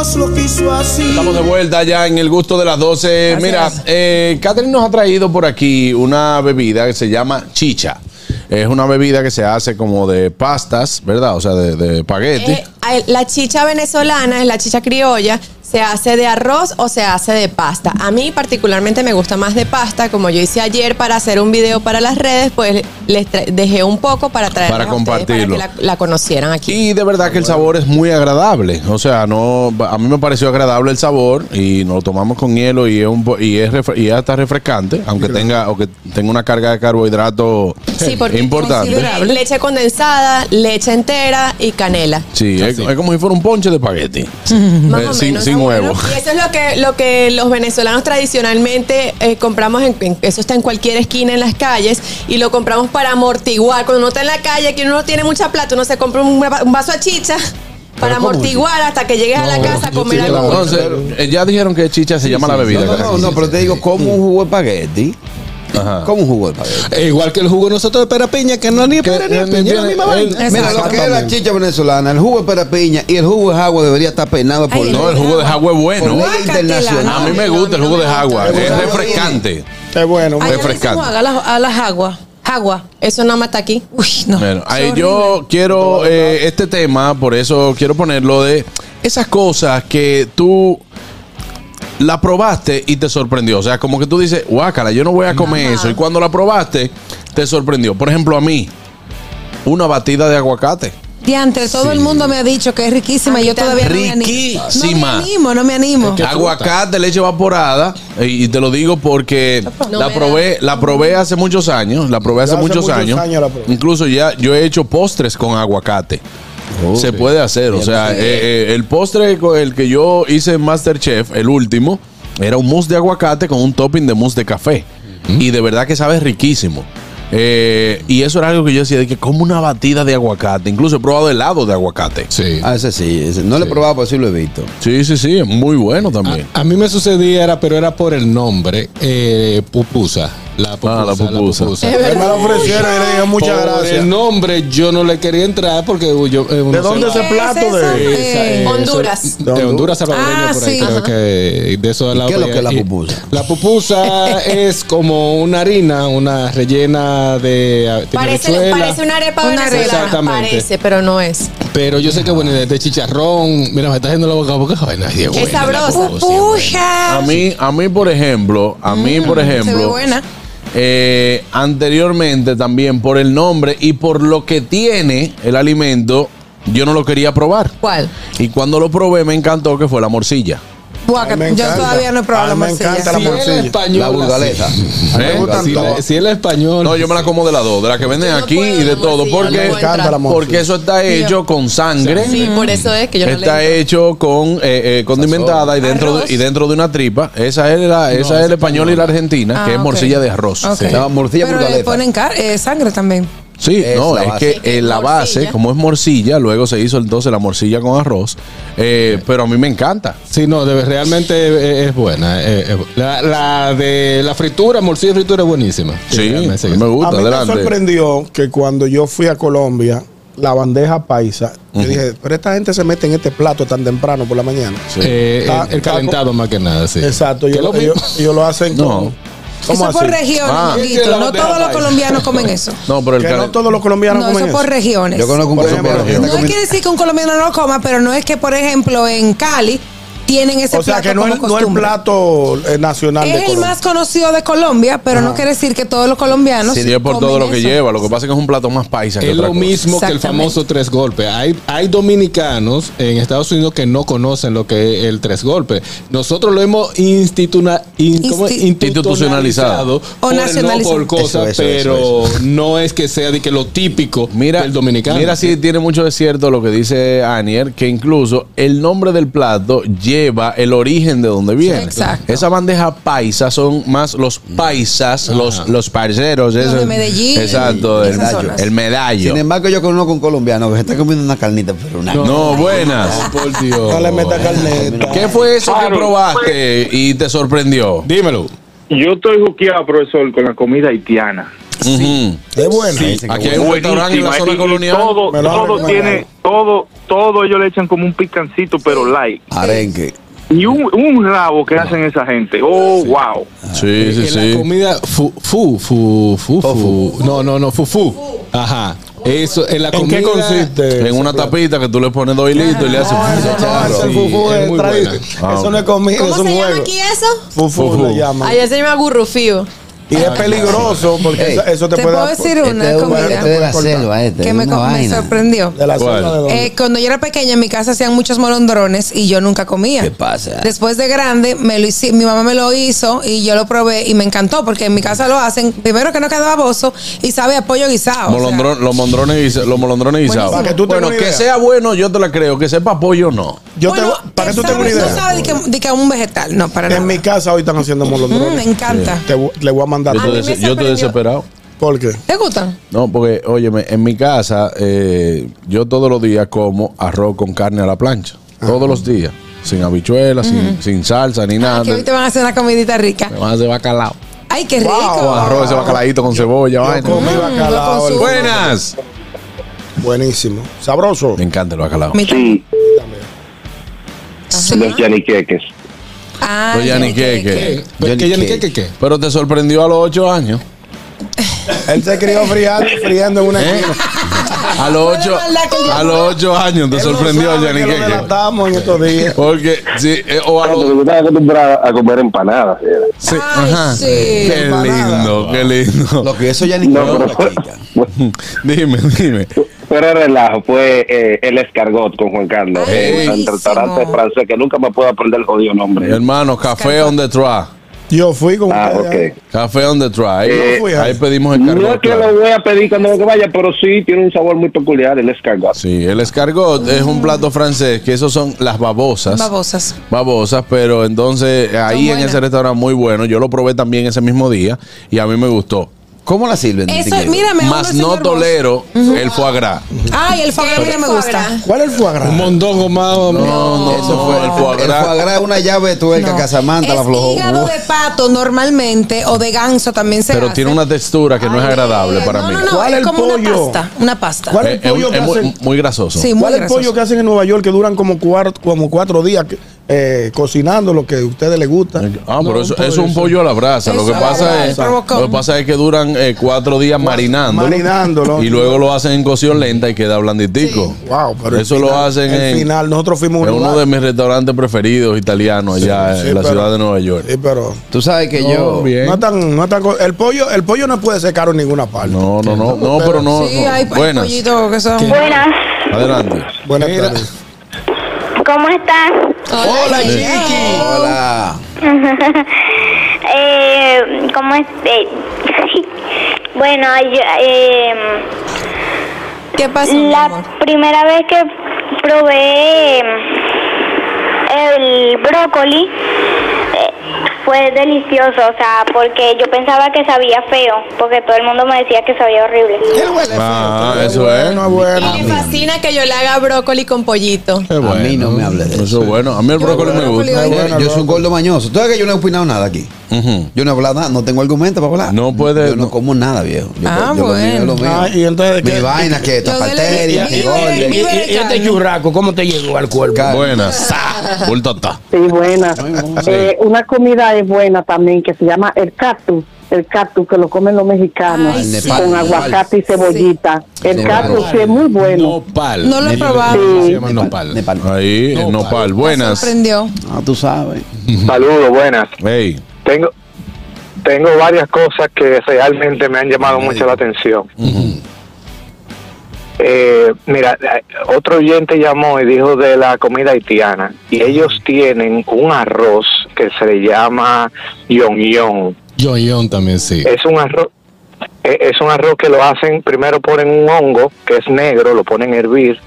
Dios lo quiso así. Estamos de vuelta ya en el gusto de las 12. Mira, eh, Catherine nos ha traído por aquí una bebida que se llama chicha. Es una bebida que se hace como de pastas, ¿verdad? O sea, de, de espagueti. Eh, la chicha venezolana es la chicha criolla. Se hace de arroz o se hace de pasta. A mí particularmente me gusta más de pasta. Como yo hice ayer para hacer un video para las redes, pues les dejé un poco para traer Para compartirlo. para que la, la conocieran aquí. Y de verdad que el sabor es muy agradable. O sea, no, a mí me pareció agradable el sabor y nos lo tomamos con hielo y es un po- y es, y es hasta refrescante, aunque tenga aunque tenga una carga de carbohidrato Sí, porque importante. Leche condensada, leche entera y canela. Sí, es, es como si fuera un ponche de espagueti. Más Eh, o. Y eso es lo que, lo que los venezolanos tradicionalmente eh, compramos, en, en- eso está en cualquier esquina en las calles, y lo compramos para amortiguar. Cuando uno está en la calle, que uno no tiene mucha plata, uno se compra un, un vaso de chicha para amortiguar hasta que llegues a la casa a comer algo. Entonces, eh, ya dijeron que chicha se llama la bebida. No, no, no, no, pero te digo, como un jugo de espagueti. Como un jugo de. Eh, igual que el jugo nosotros de pera piña, que no es ni pera ni piña, es la misma vaina. Mira, lo que es la chicha venezolana, el jugo de perapiña y el jugo de agua debería estar penado por No, el jugo de agua es bueno. Internacional. A mí me gusta el jugo de agua. Es refrescante. Es bueno. Refrescante. A las, a las aguas. Agua. Eso no mata aquí. Uy, no. Bueno, ahí yo quiero eh, este tema, por eso quiero ponerlo de esas cosas que tú la probaste y te sorprendió. O sea, como que tú dices, guácala, yo no voy a comer eso. Y cuando la probaste, te sorprendió. Por ejemplo, a mí, una batida de aguacate. Diantre, todo el mundo me ha dicho que es riquísima y yo todavía no me animo. No me animo, no me animo. Aguacate, leche evaporada, y y te lo digo porque No la probé, la probé hace muchos años, la probé hace muchos, muchos años. años la probé. Incluso ya yo he hecho postres con aguacate. Se puede hacer, o sea, eh, eh, el postre con el que yo hice en Masterchef, el último, era un mousse de aguacate con un topping de mousse de café. Y de verdad que sabe riquísimo. Eh, y eso era algo que yo decía, de que como una batida de aguacate. Incluso he probado helado de aguacate. Sí. Ah, ese sí, ese- no lo he probado, pero sí lo he visto. Sí, sí, sí, es muy bueno también. A mí me sucedía, era, pero era por el nombre, eh, pupusa. La pupusa. Ah, la pupusa. Él me lo ofrecieron y le dije muchas Por gracias. el nombre yo no le quería entrar porque yo... eh, ¿De dónde se- ese plato es de? esa? Eh, Honduras. eso- De Honduras salvadoreño Ah, por ahí sí. creo que de eso de ¿Y la qué es lo que es la y- pupusa? La pupusa es como una harina, una rellena de, de Parece, parece una arepa Una venezolana. Exactamente. Parece, pero no es. Pero yo sé que bueno, de, de chicharrón, mira, me está haciendo la boca es buena, la sabrosa. pupusa, es. A mí, a mí, por ejemplo, a mí, por Se ve ejemplo, buena. Eh, anteriormente también por el nombre y por lo que tiene el alimento, yo no lo quería probar. ¿Cuál? Y cuando lo probé me encantó que fue la morcilla. Guaca, me yo encanta. todavía no he probado la me morcilla. encanta la Si morcilla. es español, La burgalesa. Me ¿Eh? Si, todas. la- si él es español. No, yo me la como de las dos, de la que venden Yo aquí y de la todo, porque, la porque eso está hecho con sangre. Sí, por eso es que yo no Está le hecho con eh, eh, condimentada y dentro, de, y dentro de una tripa. Esa es la, esa es la española y la argentina, Ah, que es ok. morcilla de arroz. Ok. Sí. Se llama morcilla Pero le ponen eh, sangre también. Sí, Es no, es que eh, la base, Morcilla. como es morcilla, luego se hizo entonces la morcilla con arroz. eh, pero a mí me encanta. Sí, no, realmente es, es buena. eh, la, la de la fritura, morcilla de fritura es buenísima. Sí, me gusta. A mí adelante. me sorprendió que cuando yo fui a Colombia, la bandeja paisa, yo dije, pero esta gente se mete en este plato tan temprano por la mañana. Sí. Eh, Está- el, el calentado más que nada, sí. Exacto, ellos, lo ellos, ellos lo hacen No. como... ¿Cómo Eso por así? regiones, Ah. No todos los colombianos comen eso. No, pero el Que cal- no todos los colombianos No, comen eso por regiones. Yo conozco un Por colombiano No quiere decir que un colombiano no lo coma, pero no es que, por ejemplo, en Cali tienen ese O sea, plato que no como no el plato eh, nacional de Es el Colombia. más conocido de Colombia, pero no quiere decir que todos los colombianos. Sí, es por todo lo que eso. lleva. Lo que pasa es que es un plato más paisa que Es otra lo cosa. mismo que el famoso tres golpes. Hay, hay dominicanos en Estados Unidos que no conocen lo que es el tres golpes. Nosotros lo hemos instituna- in- institucionalizado O por, no nacionalizado. por cosas, Eso, eso, pero eso, no es que sea de que lo típico Mira, del dominicano. mira si tiene mucho de cierto lo que dice Anier, que incluso el nombre del plato lleva el origen de donde viene. Exacto. Esa bandeja paisa son más los paisas, los, los parceros. Los eso- de Medellín, Exacto, el, zonas. el medallo. Sin embargo, yo conozco un colombiano que se está comiendo una carnita, pero una. No, buenas. No, por Dios. No le meta carneta. ¿Qué fue eso que probaste y te sorprendió? Dímelo. Yo estoy juqueado, profesor, con la comida haitiana. Ujú. Es buena. Aquí hay un restaurante en la zona Y- y colonial. Todo, Me todo tiene, todo, todo ellos le echan como un picancito, pero light. Arenque. Y un, un rabo que hacen esa gente. Oh, wow. Sí, sí, En la sí. comida fu, fu, fu, fu, fu. No, no, no, fu, fu. Ajá. Eso, en la ¿En comida. qué consiste? En una tapita que tú le pones dos hilitos y le haces. No, es el Sí, fufú es de muy buena. Ah, Eso no es comida, ¿Cómo es un se llama juego. aquí eso? Fufú, Fufú. le llaman. Allá se llama gurrufío. Y es peligroso porque Ey, eso- eso te, Te puede puedo decir una Este comida este es de la selva, este. que me, sorprendió. de la donde. Eh, cuando yo era pequeña en mi casa hacían muchos molondrones y yo nunca comía. ¿Qué pasa? Después de grande, me lo hice- mi mamá me lo hizo y yo lo probé y me encantó porque en mi casa lo hacen, primero que no queda baboso y sabe a pollo guisado. o sea, Molondrón- los, mondrones los molondrones guisados. Para que tú bueno, que sea bueno, yo te la creo. Que sepa pollo, no. Yo bueno, te, para que tú tengas una idea. No sabe de que, de que un vegetal, no, para En nada. mi casa hoy están haciendo Mm, molondrones. me encanta. Te le voy a mandar. Yo A estoy, mí me des- yo estoy desesperado. ¿Por qué? ¿Te gustan? No, porque, óyeme, en mi casa, eh, yo todos los días como arroz con carne a la plancha. Todos los días. Sin habichuelas, sin, sin salsa, ni nada. Que hoy te van a hacer una comidita rica. Me van a hacer bacalao. Ay, qué rico. Con arroz, ese bacalaíto con cebolla, vaina. Comí bacalao. lo el- consumo. Buenas. Buenísimo. Sabroso. Me encanta el bacalao. Sí, los yaniqueques. Ah. ¿Pero ¿Qué, Johnny qué, Cake. qué, qué? Pero te sorprendió a los ocho años. Él se crió friando, friando en una ¿Eh? esquina. A los ocho, a los ocho años te Él no sorprendió el sabe que lo en estos días. Porque, sí, eh, o a Porque los. tú estás acostumbrado a comer empanadas. sí, Ay, ajá. sí. Qué lindo, qué lindo. Lo que eso ya ni No, no, chica. Dime, dime. Pero relajo, fue eh, el escargot con Juan Carlos. Ay, eh, el restaurante francés que nunca me puedo aprender el jodido nombre. Hermano, café on the try. Yo fui con Ah, ustedes. ok. Café on the try. Eh, fui Ahí pedimos el No es cargot. que lo voy a pedir cuando que vaya, pero sí tiene un sabor muy peculiar el escargot. Sí, el escargot es un plato francés, que esos son las babosas. Babosas. babosas, pero entonces ahí en ese restaurante muy bueno, yo lo probé también ese mismo día y a mí me gustó. ¿Cómo la sirven? Eso, mírame, Más no señor tolero el foie gras. Ay, el foie gras a mí no me gusta. ¿Cuál es el foie gras? Un mondongo más. No, no, Eso fue el foie El gras. foie gras es una llave de tuerca que Casamanta la Es aflojó. hígado de pato normalmente o de ganso también se Pero hace. tiene una textura que no es agradable para no, mí. no, no, ¿Cuál es el como pollo? una pasta, una pasta. ¿Cuál Eh, es el es, pollo que es muy, hacen? muy grasoso. Sí, muy ¿Cuál es el pollo que hacen en Nueva York que duran como cuatro, como cuatro días que- eh, cocinando lo que a ustedes les gusta? Ah, pero No, eso, es un pollo, a la brasa. Lo que pasa es, lo que pasa es que duran eh, cuatro días marinándolo, marinándolo. y luego lo hacen en cocción lenta y queda blanditico. Wow, pero eso lo hacen en final, nosotros fuimos en uno de mis restaurantes preferidos italianos allá Sí, en la pero- ciudad de Nueva York. Sí, pero Tú sabes que No, yo. bien. no tan, no tan el pollo, el pollo no puede ser caro en ninguna parte. No, no, no, no, pero no. Sí, no. hay, Buenas. pollitos que son. Buenas, Adelante. Buenas tardes. ¿Cómo están? Hola, Chiqui. Chiqui. Hola. eh, ¿Cómo es? Eh, bueno, yo, eh, ¿Qué pasó? la amor? primera vez que probé el brócoli fue delicioso, o sea, porque yo pensaba que sabía feo, porque todo el mundo me decía que sabía horrible. Ah, eso es. Bueno, bueno. Me fascina que yo le haga brócoli con pollito. Qué A mí no bueno. me hable de eso. Eso es bueno. A mí el brócoli me gusta. Yo- yo soy un gordo mañoso. ¿Tú sabes que yo no he opinado nada aquí? Yo no he hablado nada, no tengo argumento para hablar. No puede. Yo no como nada, viejo. Yo, Ah, yo lo mío es lo mío. Ah, y entonces Mi ¿qué? vaina, que esta bacteria, y- y-. Y, y- y este churraco, ¿cómo te llegó al cuerpo? Buenas. Sí, buena. Sí. Eh, una comida es buena también que se llama el cactus. El cactus que lo comen los mexicanos Ay, sí. con aguacate y cebollita. El cactus sí es muy bueno. Nopal. No lo he probado. Se llama nopal. Nepal. Ahí, en Nopal. Buenas. Sorprendió. Ah, tú sabes. Saludos, buenas. Hey. Tengo, tengo varias cosas que realmente me han llamado mucho la atención. Eh, mira, otro oyente llamó y dijo de la comida haitiana y ellos tienen un arroz que se le llama yon yon. John John también sí. Es un arroz eh, es un arroz que lo hacen, primero ponen un hongo que es negro, lo ponen a hervir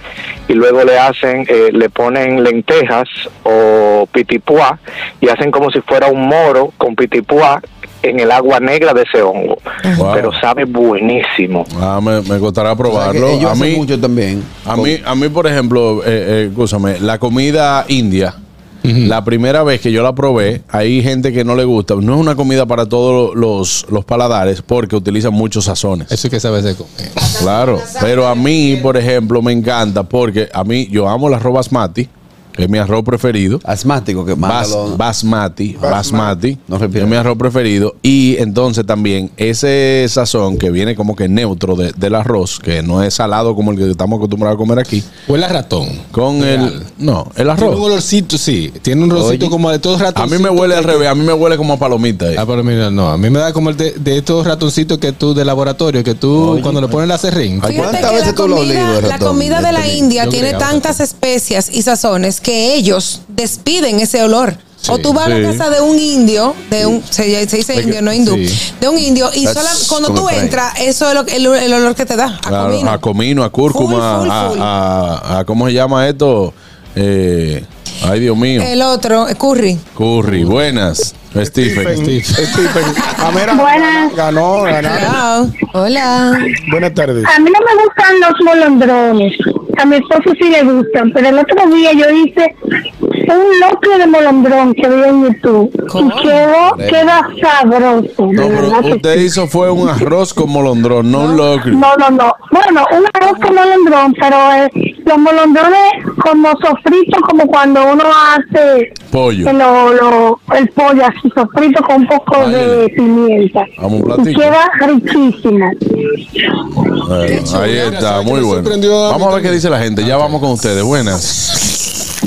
y luego le hacen, eh, le ponen lentejas o pitipuá y hacen como si fuera un moro con pitipuá en el agua negra de ese hongo. Wow. Pero sabe buenísimo. Ah, me, me costará O sea, probarlo. ellos A mí, mucho también. a mí, a mí, por ejemplo, eh, eh, escúchame, la comida india. La primera vez que yo la probé, hay gente que no le gusta. No es una comida para todos los, los paladares porque utilizan muchos sazones. Eso es que sabes de comer. Claro, pero a mí, por ejemplo, me encanta porque a mí yo amo el arroz basmati, que es mi arroz preferido. Asmático, que Bas, mándalo. basmati, basmati, No es mi arroz preferido. Y entonces también ese sazón que viene como que neutro de- del arroz, que no es salado como el que estamos acostumbrados a comer aquí, Huele a ratón. con el... No, el Tiene un arroz. olorcito, sí. Tiene un olorcito como de todos A ratoncitos. mí me huele al revés, a mí me huele como a palomita. eh. Ah, pero mira, no. A mí me da como el de, de estos ratoncitos que tú de laboratorio, que tú cuando le pones la serrín. ¿Cuántas que veces la tú lo la comida de la India tiene tantas especias y sazones que ellos despiden ese olor. o tú vas a la casa de un indio, de un se, se dice indio, no hindú, sí. de un indio y sola- cuando tú entras, eso es lo el, el olor que te da. A Claro, comino. a comino, a cúrcuma, Full, full, a-. A, a- ¿Cómo se llama esto? Eh, ay, Dios mío. El otro, eh, curry. Curry, buenas. Stephen. Stephen. Stephen. Ah, mira, Buenas. ganó, ganó. Hello. Hola. Buenas tardes. A mí no me gustan los molondrones. A mi esposo sí le gustan, pero el otro día yo hice un locro de molondrón que vi en YouTube ¿Cómo? y quedó, queda sabroso. No, pero usted hizo fue un arroz con molondrón, no un locro. No, no, no. Bueno, un arroz con molondrón, pero eh, los molondrones como sofritos, como cuando uno hace Pollo. el, lo- el pollo así sofrito con un poco de pimienta. Vamos un Y queda riquísimo. Eh, ahí está, muy bueno. Vamos a ver qué dice la gente. Ya vamos con ustedes. Buenas.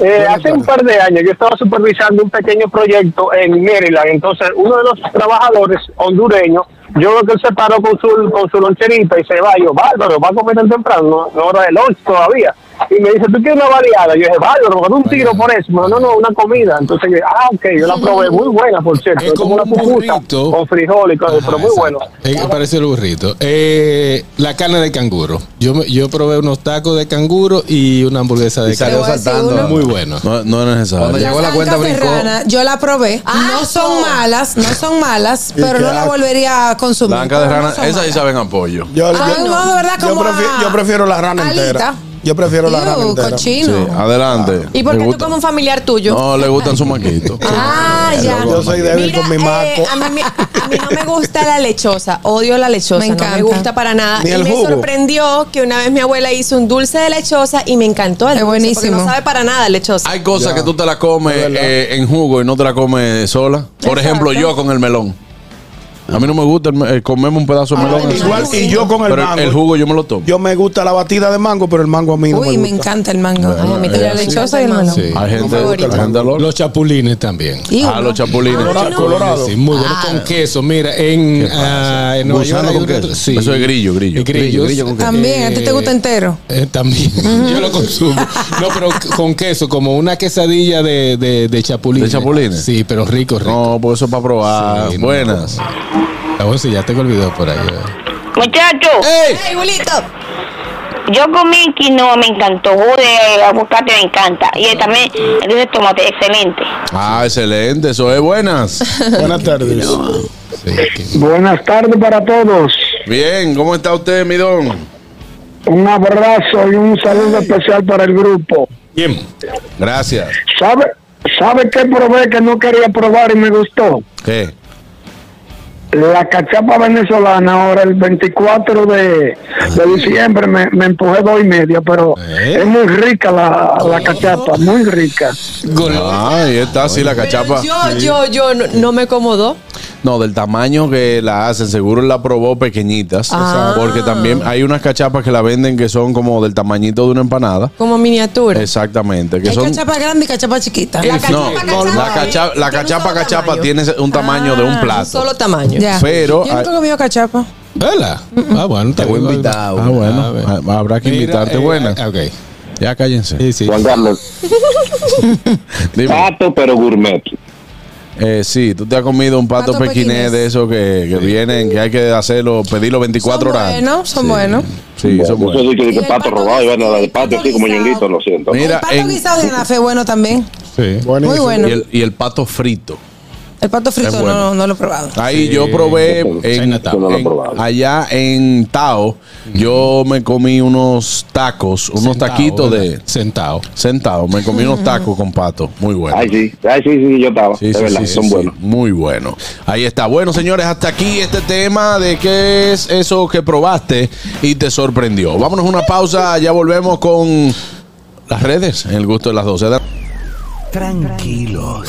Eh, hace un par de años yo estaba supervisando un pequeño proyecto en Maryland, entonces uno de los trabajadores hondureños, yo veo que él se paró con su, con su loncherita y se va, y yo, bárbaro, va a comer tan temprano, no, no hora de lunch todavía. Y me dice, ¿tú quieres una baleada? Yo dije, bárbaro, porque un tiro por eso. Me dijo, no, no, una comida. Entonces, yo, ah, ok, yo la probé, muy buena, por cierto. Es como una pupusa con frijol y cosas, pero muy bueno. Eh, parece el burrito. Eh, la carne de canguro. Yo, me- yo probé unos tacos de canguro y una hamburguesa de Y salió canguro. saltando. Muy bueno. No, no es necesario. Cuando llegó la cuenta brincó. yo la probé. no son malas, no son malas, ¿Y pero no la volvería a consumir. Blanca de no rana, esas sí saben a pollo. Yo, yo- no, de verdad, yo como yo prefiero la rana entera. Yo prefiero la Iu, rana entera. cochino. Sí, adelante. ¿Y por qué tú como un familiar tuyo? No, le gustan sus maquitos. Ah, ya. Yo soy débil Mira, con mi eh, maco. a, mí, me- a mí no me gusta la lechosa, odio la lechosa, Me no encanta. me gusta para nada. Ni y me jugo. sorprendió que una vez mi abuela hizo un dulce de lechosa y me encantó el Es dulce, porque buenísimo. no sabe para nada lechosa. Hay cosas Ya. que tú te las comes Es verdad. eh, en jugo y no te las comes sola. Por ejemplo, yo con el melón. A mí no me gusta el me- eh, comerme un pedazo de melón. así. Igual, y yo con el Pero mango. el jugo yo me lo tomo. Yo me gusta la batida de mango, pero el mango a mí no Uy, me me gusta. encanta el mango. Ay, a mí y también la me lechosa y el melón. Sí. Hay gente, hay gente. Los chapulines también. Y Ah, los chapulines. Colora- Colorado. Sí, muy bueno con queso. Mira, en, ah, en Nueva York con queso. sí. Eso es grillo, grillo. Eh. Grillo, grillo con queso. También, ¿a ti te gusta entero? Eh, también, yo lo consumo. No, pero con queso, como una quesadilla de, de, de chapulines. ¿De chapulines? Sí, pero rico, rico. No, pues eso es para probar. Sí, no. Buenas. A ver si ya tengo el video por ahí. eh. Muchachos, ¡Ey, Julito! yo comí quinoa, me encantó. De aguacate me encanta. Y también el de tomate, excelente. Ah, excelente. Eso es buenas. Buenas tardes. Sí, Buenas tardes para todos. Bien, ¿cómo está usted, mi don? Un abrazo y un saludo especial para el grupo. Bien. Gracias. ¿Sabe, ¿Sabe qué probé que no quería probar y me gustó? ¿Qué? La cachapa venezolana ahora el 24 de, de diciembre me, me empujé dos y media, pero ¿Eh? es muy rica la, la cachapa, muy rica. Ah, ahí está, sí, la cachapa. Yo, yo, yo no, no me acomodó. No, del tamaño que la hacen, seguro la probó pequeñitas. Ah. Porque también hay unas cachapas que la venden que son como del tamañito de una empanada. Como miniatura. Exactamente. Que Hay son, cachapa grande y cachapa chiquita. La no, cachapa, no, cachapa, la cachapa, la tiene un cachapa, tiene un tamaño de un Ah, plato. Un solo tamaño. Ya. Pero Yo nunca hay- he comido cachapa. ¿Verdad? Ah, bueno, Te voy a invitar Ah, una. bueno, A ver. habrá que Mira, invitarte. eh, buena. ah, Ok. Ya cállense. Sí, sí. Juan Carlos, pato pero gourmet. Eh, sí, tú te has comido un pato, Pato pequinés pequinés. de esos que, que vienen, que hay que hacerlo, pedirlo 24 Son horas. buenos, son Sí. buenos. Sí, son Eso buenos. sí que el pato pato robado y bueno, la de el pato así como ñonguito, lo siento. Mira, el pato en- guisado de anafe es bueno también. Sí. Buenísimo. Muy bueno. Y el, y el pato frito. El pato frito bueno. no, no lo he probado. Ahí Sí. yo probé en, en- allá en Tao, yo me comí unos tacos, unos Sentado, taquitos ¿verdad? de Sentado. sentado. Me comí unos tacos con pato, muy bueno. Ay, sí, ay, sí, sí, yo estaba. Sí, verdad, sí, son sí, buenos. Muy bueno. Ahí está. Bueno, señores, hasta aquí este tema de qué es eso que probaste y te sorprendió. Vámonos a una pausa, ya volvemos con las redes en el gusto de las 12. Tranquilos.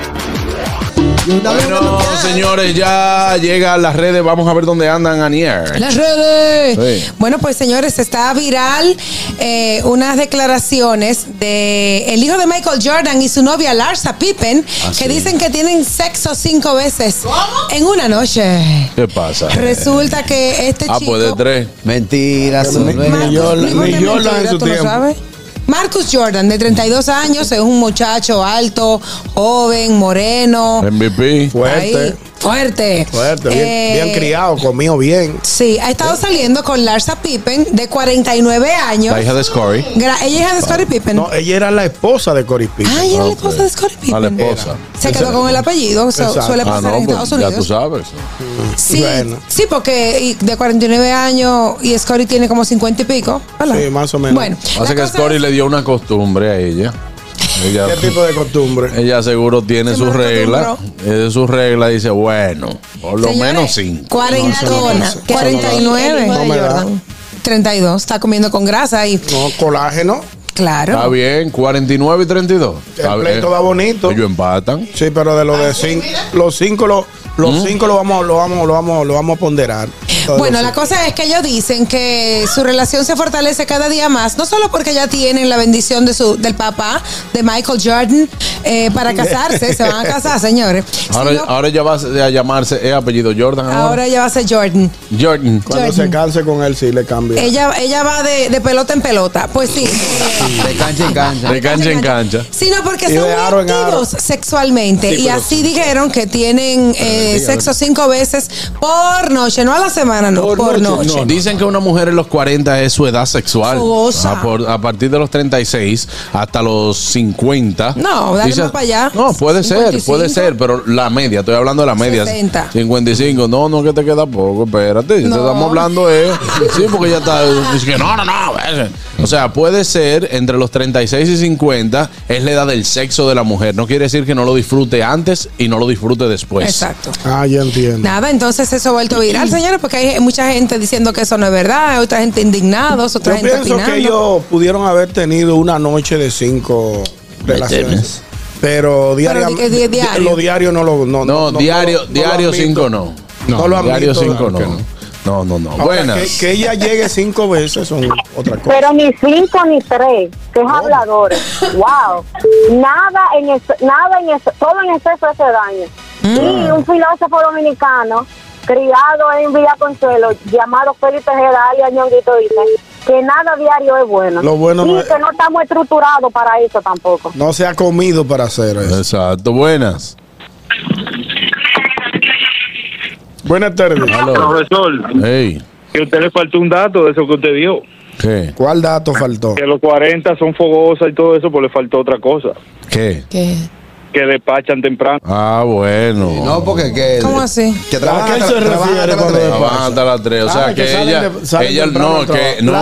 Bueno, señores, ya llega a las redes. Vamos a ver dónde andan Anier. Las redes. Sí. Bueno, pues señores, está viral eh, unas declaraciones de el hijo de Michael Jordan y su novia Larsa Pippen Ah, que sí. dicen que tienen sexo cinco veces en una noche. ¿Qué pasa? Resulta que este Ah, chico pues de tres. Mentiras. Ni- Jordan- ¿Cómo en su ¿Tú no tiempo. sabes? Marcus Jordan, de 32 años, es un muchacho alto, joven, moreno. MVP. Fuerte. Ahí, fuerte. Fuerte, bien, Eh, bien criado, comido bien. Sí, ha estado saliendo con Larsa Pippen, de 49 años. La hija de Scory. Gra- ella es hija de Scottie Pippen. No, ella era la esposa de Cory Pippen. Ah, ella es la Ok. esposa de Scottie Pippen. A la esposa. Se quedó con el apellido, eso Exacto. suele Ah, pasar no, en pues, Estados ya Unidos. tú sabes. Sí, Bueno. sí, porque y de 49 años y Scottie tiene como 50 y pico, ¿verdad? Sí, más o menos. Bueno, Hace la que Scory es- le dio una costumbre a ella. Ella, ¿Qué tipo de costumbre? ella seguro tiene sus reglas. acostumbró. Es su regla. Dice, bueno, por lo Señores, menos cinco. Cuarentona, No, eso no- 49. No me da. 32, está comiendo con grasa y No, colágeno. claro. Está bien, 49 y 32. Está El bien. pleito da bonito. Ellos empatan. Sí, pero de los de cinco, los cinco, lo- los ¿Mm? cinco lo vamos, lo vamos, lo vamos, lo vamos a ponderar. Bueno, la cosa es que ellos dicen que su relación se fortalece cada día más, no solo porque ya tienen la bendición de su, del papá, de Michael Jordan, eh, para casarse, se van a casar, señores. Ahora, sino ahora ella va a llamarse, es apellido Jordan ahora. ahora ella va a ser Jordan. Jordan. Cuando Jordan. se canse con él, sí le cambia. Ella, ella va de, de pelota en pelota. Pues sí. De cancha en cancha. De cancha en cancha. Sino porque Y son de muy aro en aro. activos sexualmente. Sí, y así dijeron que tienen eh, sexo cinco veces por noche, no a la semana, no, por, noche. Dicen que una mujer en los 40 es su edad sexual. A, por- a partir de los 36 hasta los 50. No, dale más para allá. No, puede ser, 55. puede ser, pero la media, estoy hablando de la media. 60. 55, no, no, que te queda poco, espérate. No. Te estamos hablando, eh. Sí, porque ya está. Dice que no, no, no. O sea, puede ser entre los 36 y 50 es la edad del sexo de la mujer. No quiere decir que no lo disfrute antes y no lo disfrute después. Exacto. Ah, ya entiendo. Nada, entonces eso ha vuelto viral, señores, porque hay mucha gente diciendo que eso no es verdad, hay otra gente indignados, otra Yo gente pienso opinando. que ellos pudieron haber tenido una noche de cinco relaciones. Pero diariamente. di- di- diario. Lo diario no lo. No, No, diario, no diario admito. 5 no. No lo diario admito, 5 no. no. No, no, no. Ahora, Buenas. Que, que ella llegue cinco veces son otra cosa. Pero ni cinco ni tres, que es habladores. Wow. Nada en eso, nada en eso, todo en exceso hace daño. Y un filósofo dominicano, criado en Villa Consuelo, llamado Félix Tejeda, alias Ñonguito, dice que nada diario es bueno. Lo bueno y no es- que no estamos estructurados para eso tampoco. No se ha comido para hacer eso. Exacto, buenas. Buenas tardes. Profesor, Hey, que a usted le faltó un dato de eso que usted dio. ¿qué? ¿Cuál dato faltó? Que los 40 son fogosas y todo eso, pues le faltó otra cosa. ¿Qué? Que despachan temprano. Ah, bueno. No, porque que. ¿Cómo así? Que ¿A trabaja, qué se tra- trabaja refiere hasta las cuando tres. despacha? Trabaja hasta las 3. O Ah, sea, que ella, de- ella no, que, no,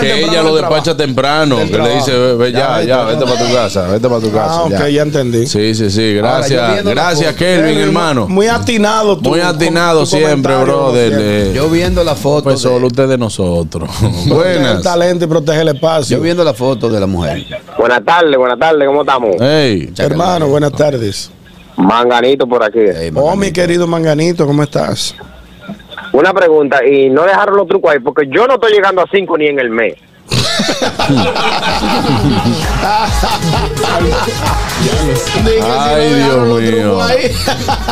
que ella lo despacha temprano. Que le dice, ve, ve, ya, Ya, ya, vete, vete para tu casa, vete para tu casa. Ah, ok, ya entendí. Sí, sí, sí, gracias. Gracias. Kelvin, hermano. Muy atinado tú. Muy atinado siempre, brother. eh, Yo viendo la foto. Pues solo usted de nosotros. El Buenas. talento y protege el espacio. Yo viendo la foto de la mujer. Buenas tardes, buenas tardes, ¿cómo estamos? Hey, Hermano, buenas tardes. Manganito por aquí. Oh, mi querido Manganito, ¿cómo estás? Una pregunta, y no dejaron los trucos ahí, porque yo no estoy llegando a cinco ni en el mes. Ay, Dios mío.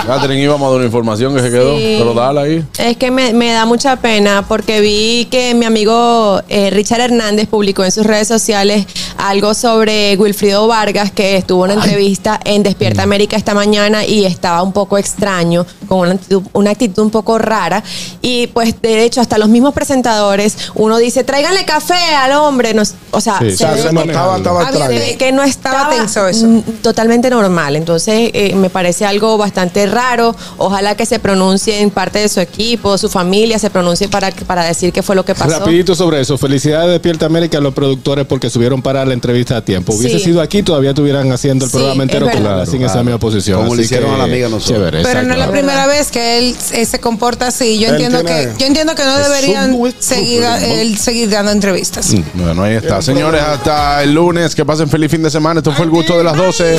Catherine, íbamos a dar una información que se quedó, Sí. pero dale ahí. Es que me, me da mucha pena porque vi que mi amigo eh, Richard Hernández publicó en sus redes sociales algo sobre Wilfrido Vargas, que estuvo en una entrevista en Despierta América esta mañana y estaba un poco extraño, con una actitud, una actitud un poco rara. Y pues de hecho hasta los mismos presentadores, uno dice, tráiganle café al hombre. Nos- o sea, Sí, o sea, ve- se notaba, estaba que no estaba, tenso eso. totalmente normal. Entonces, eh, me parece algo bastante raro. Ojalá que se pronuncie en parte de su equipo, su familia, se pronuncie para, para decir qué fue lo que pasó. Rapidito sobre eso. Felicidades de Despierta América a los productores porque subieron para la entrevista a tiempo. Hubiese Sí. sido aquí, todavía estuvieran haciendo el Sí, programa entero es con verdad. sin esa misma posición. Como le hicieron que, a la amiga nosotros. Chévere, Pero no es la primera vez que él eh, se comporta así. Yo Él entiendo que yo entiendo que no deberían seguir él seguir dando entrevistas. Bueno, ahí está. Señores, hasta el lunes. Que pasen feliz fin de semana. Esto fue el gusto de las 12.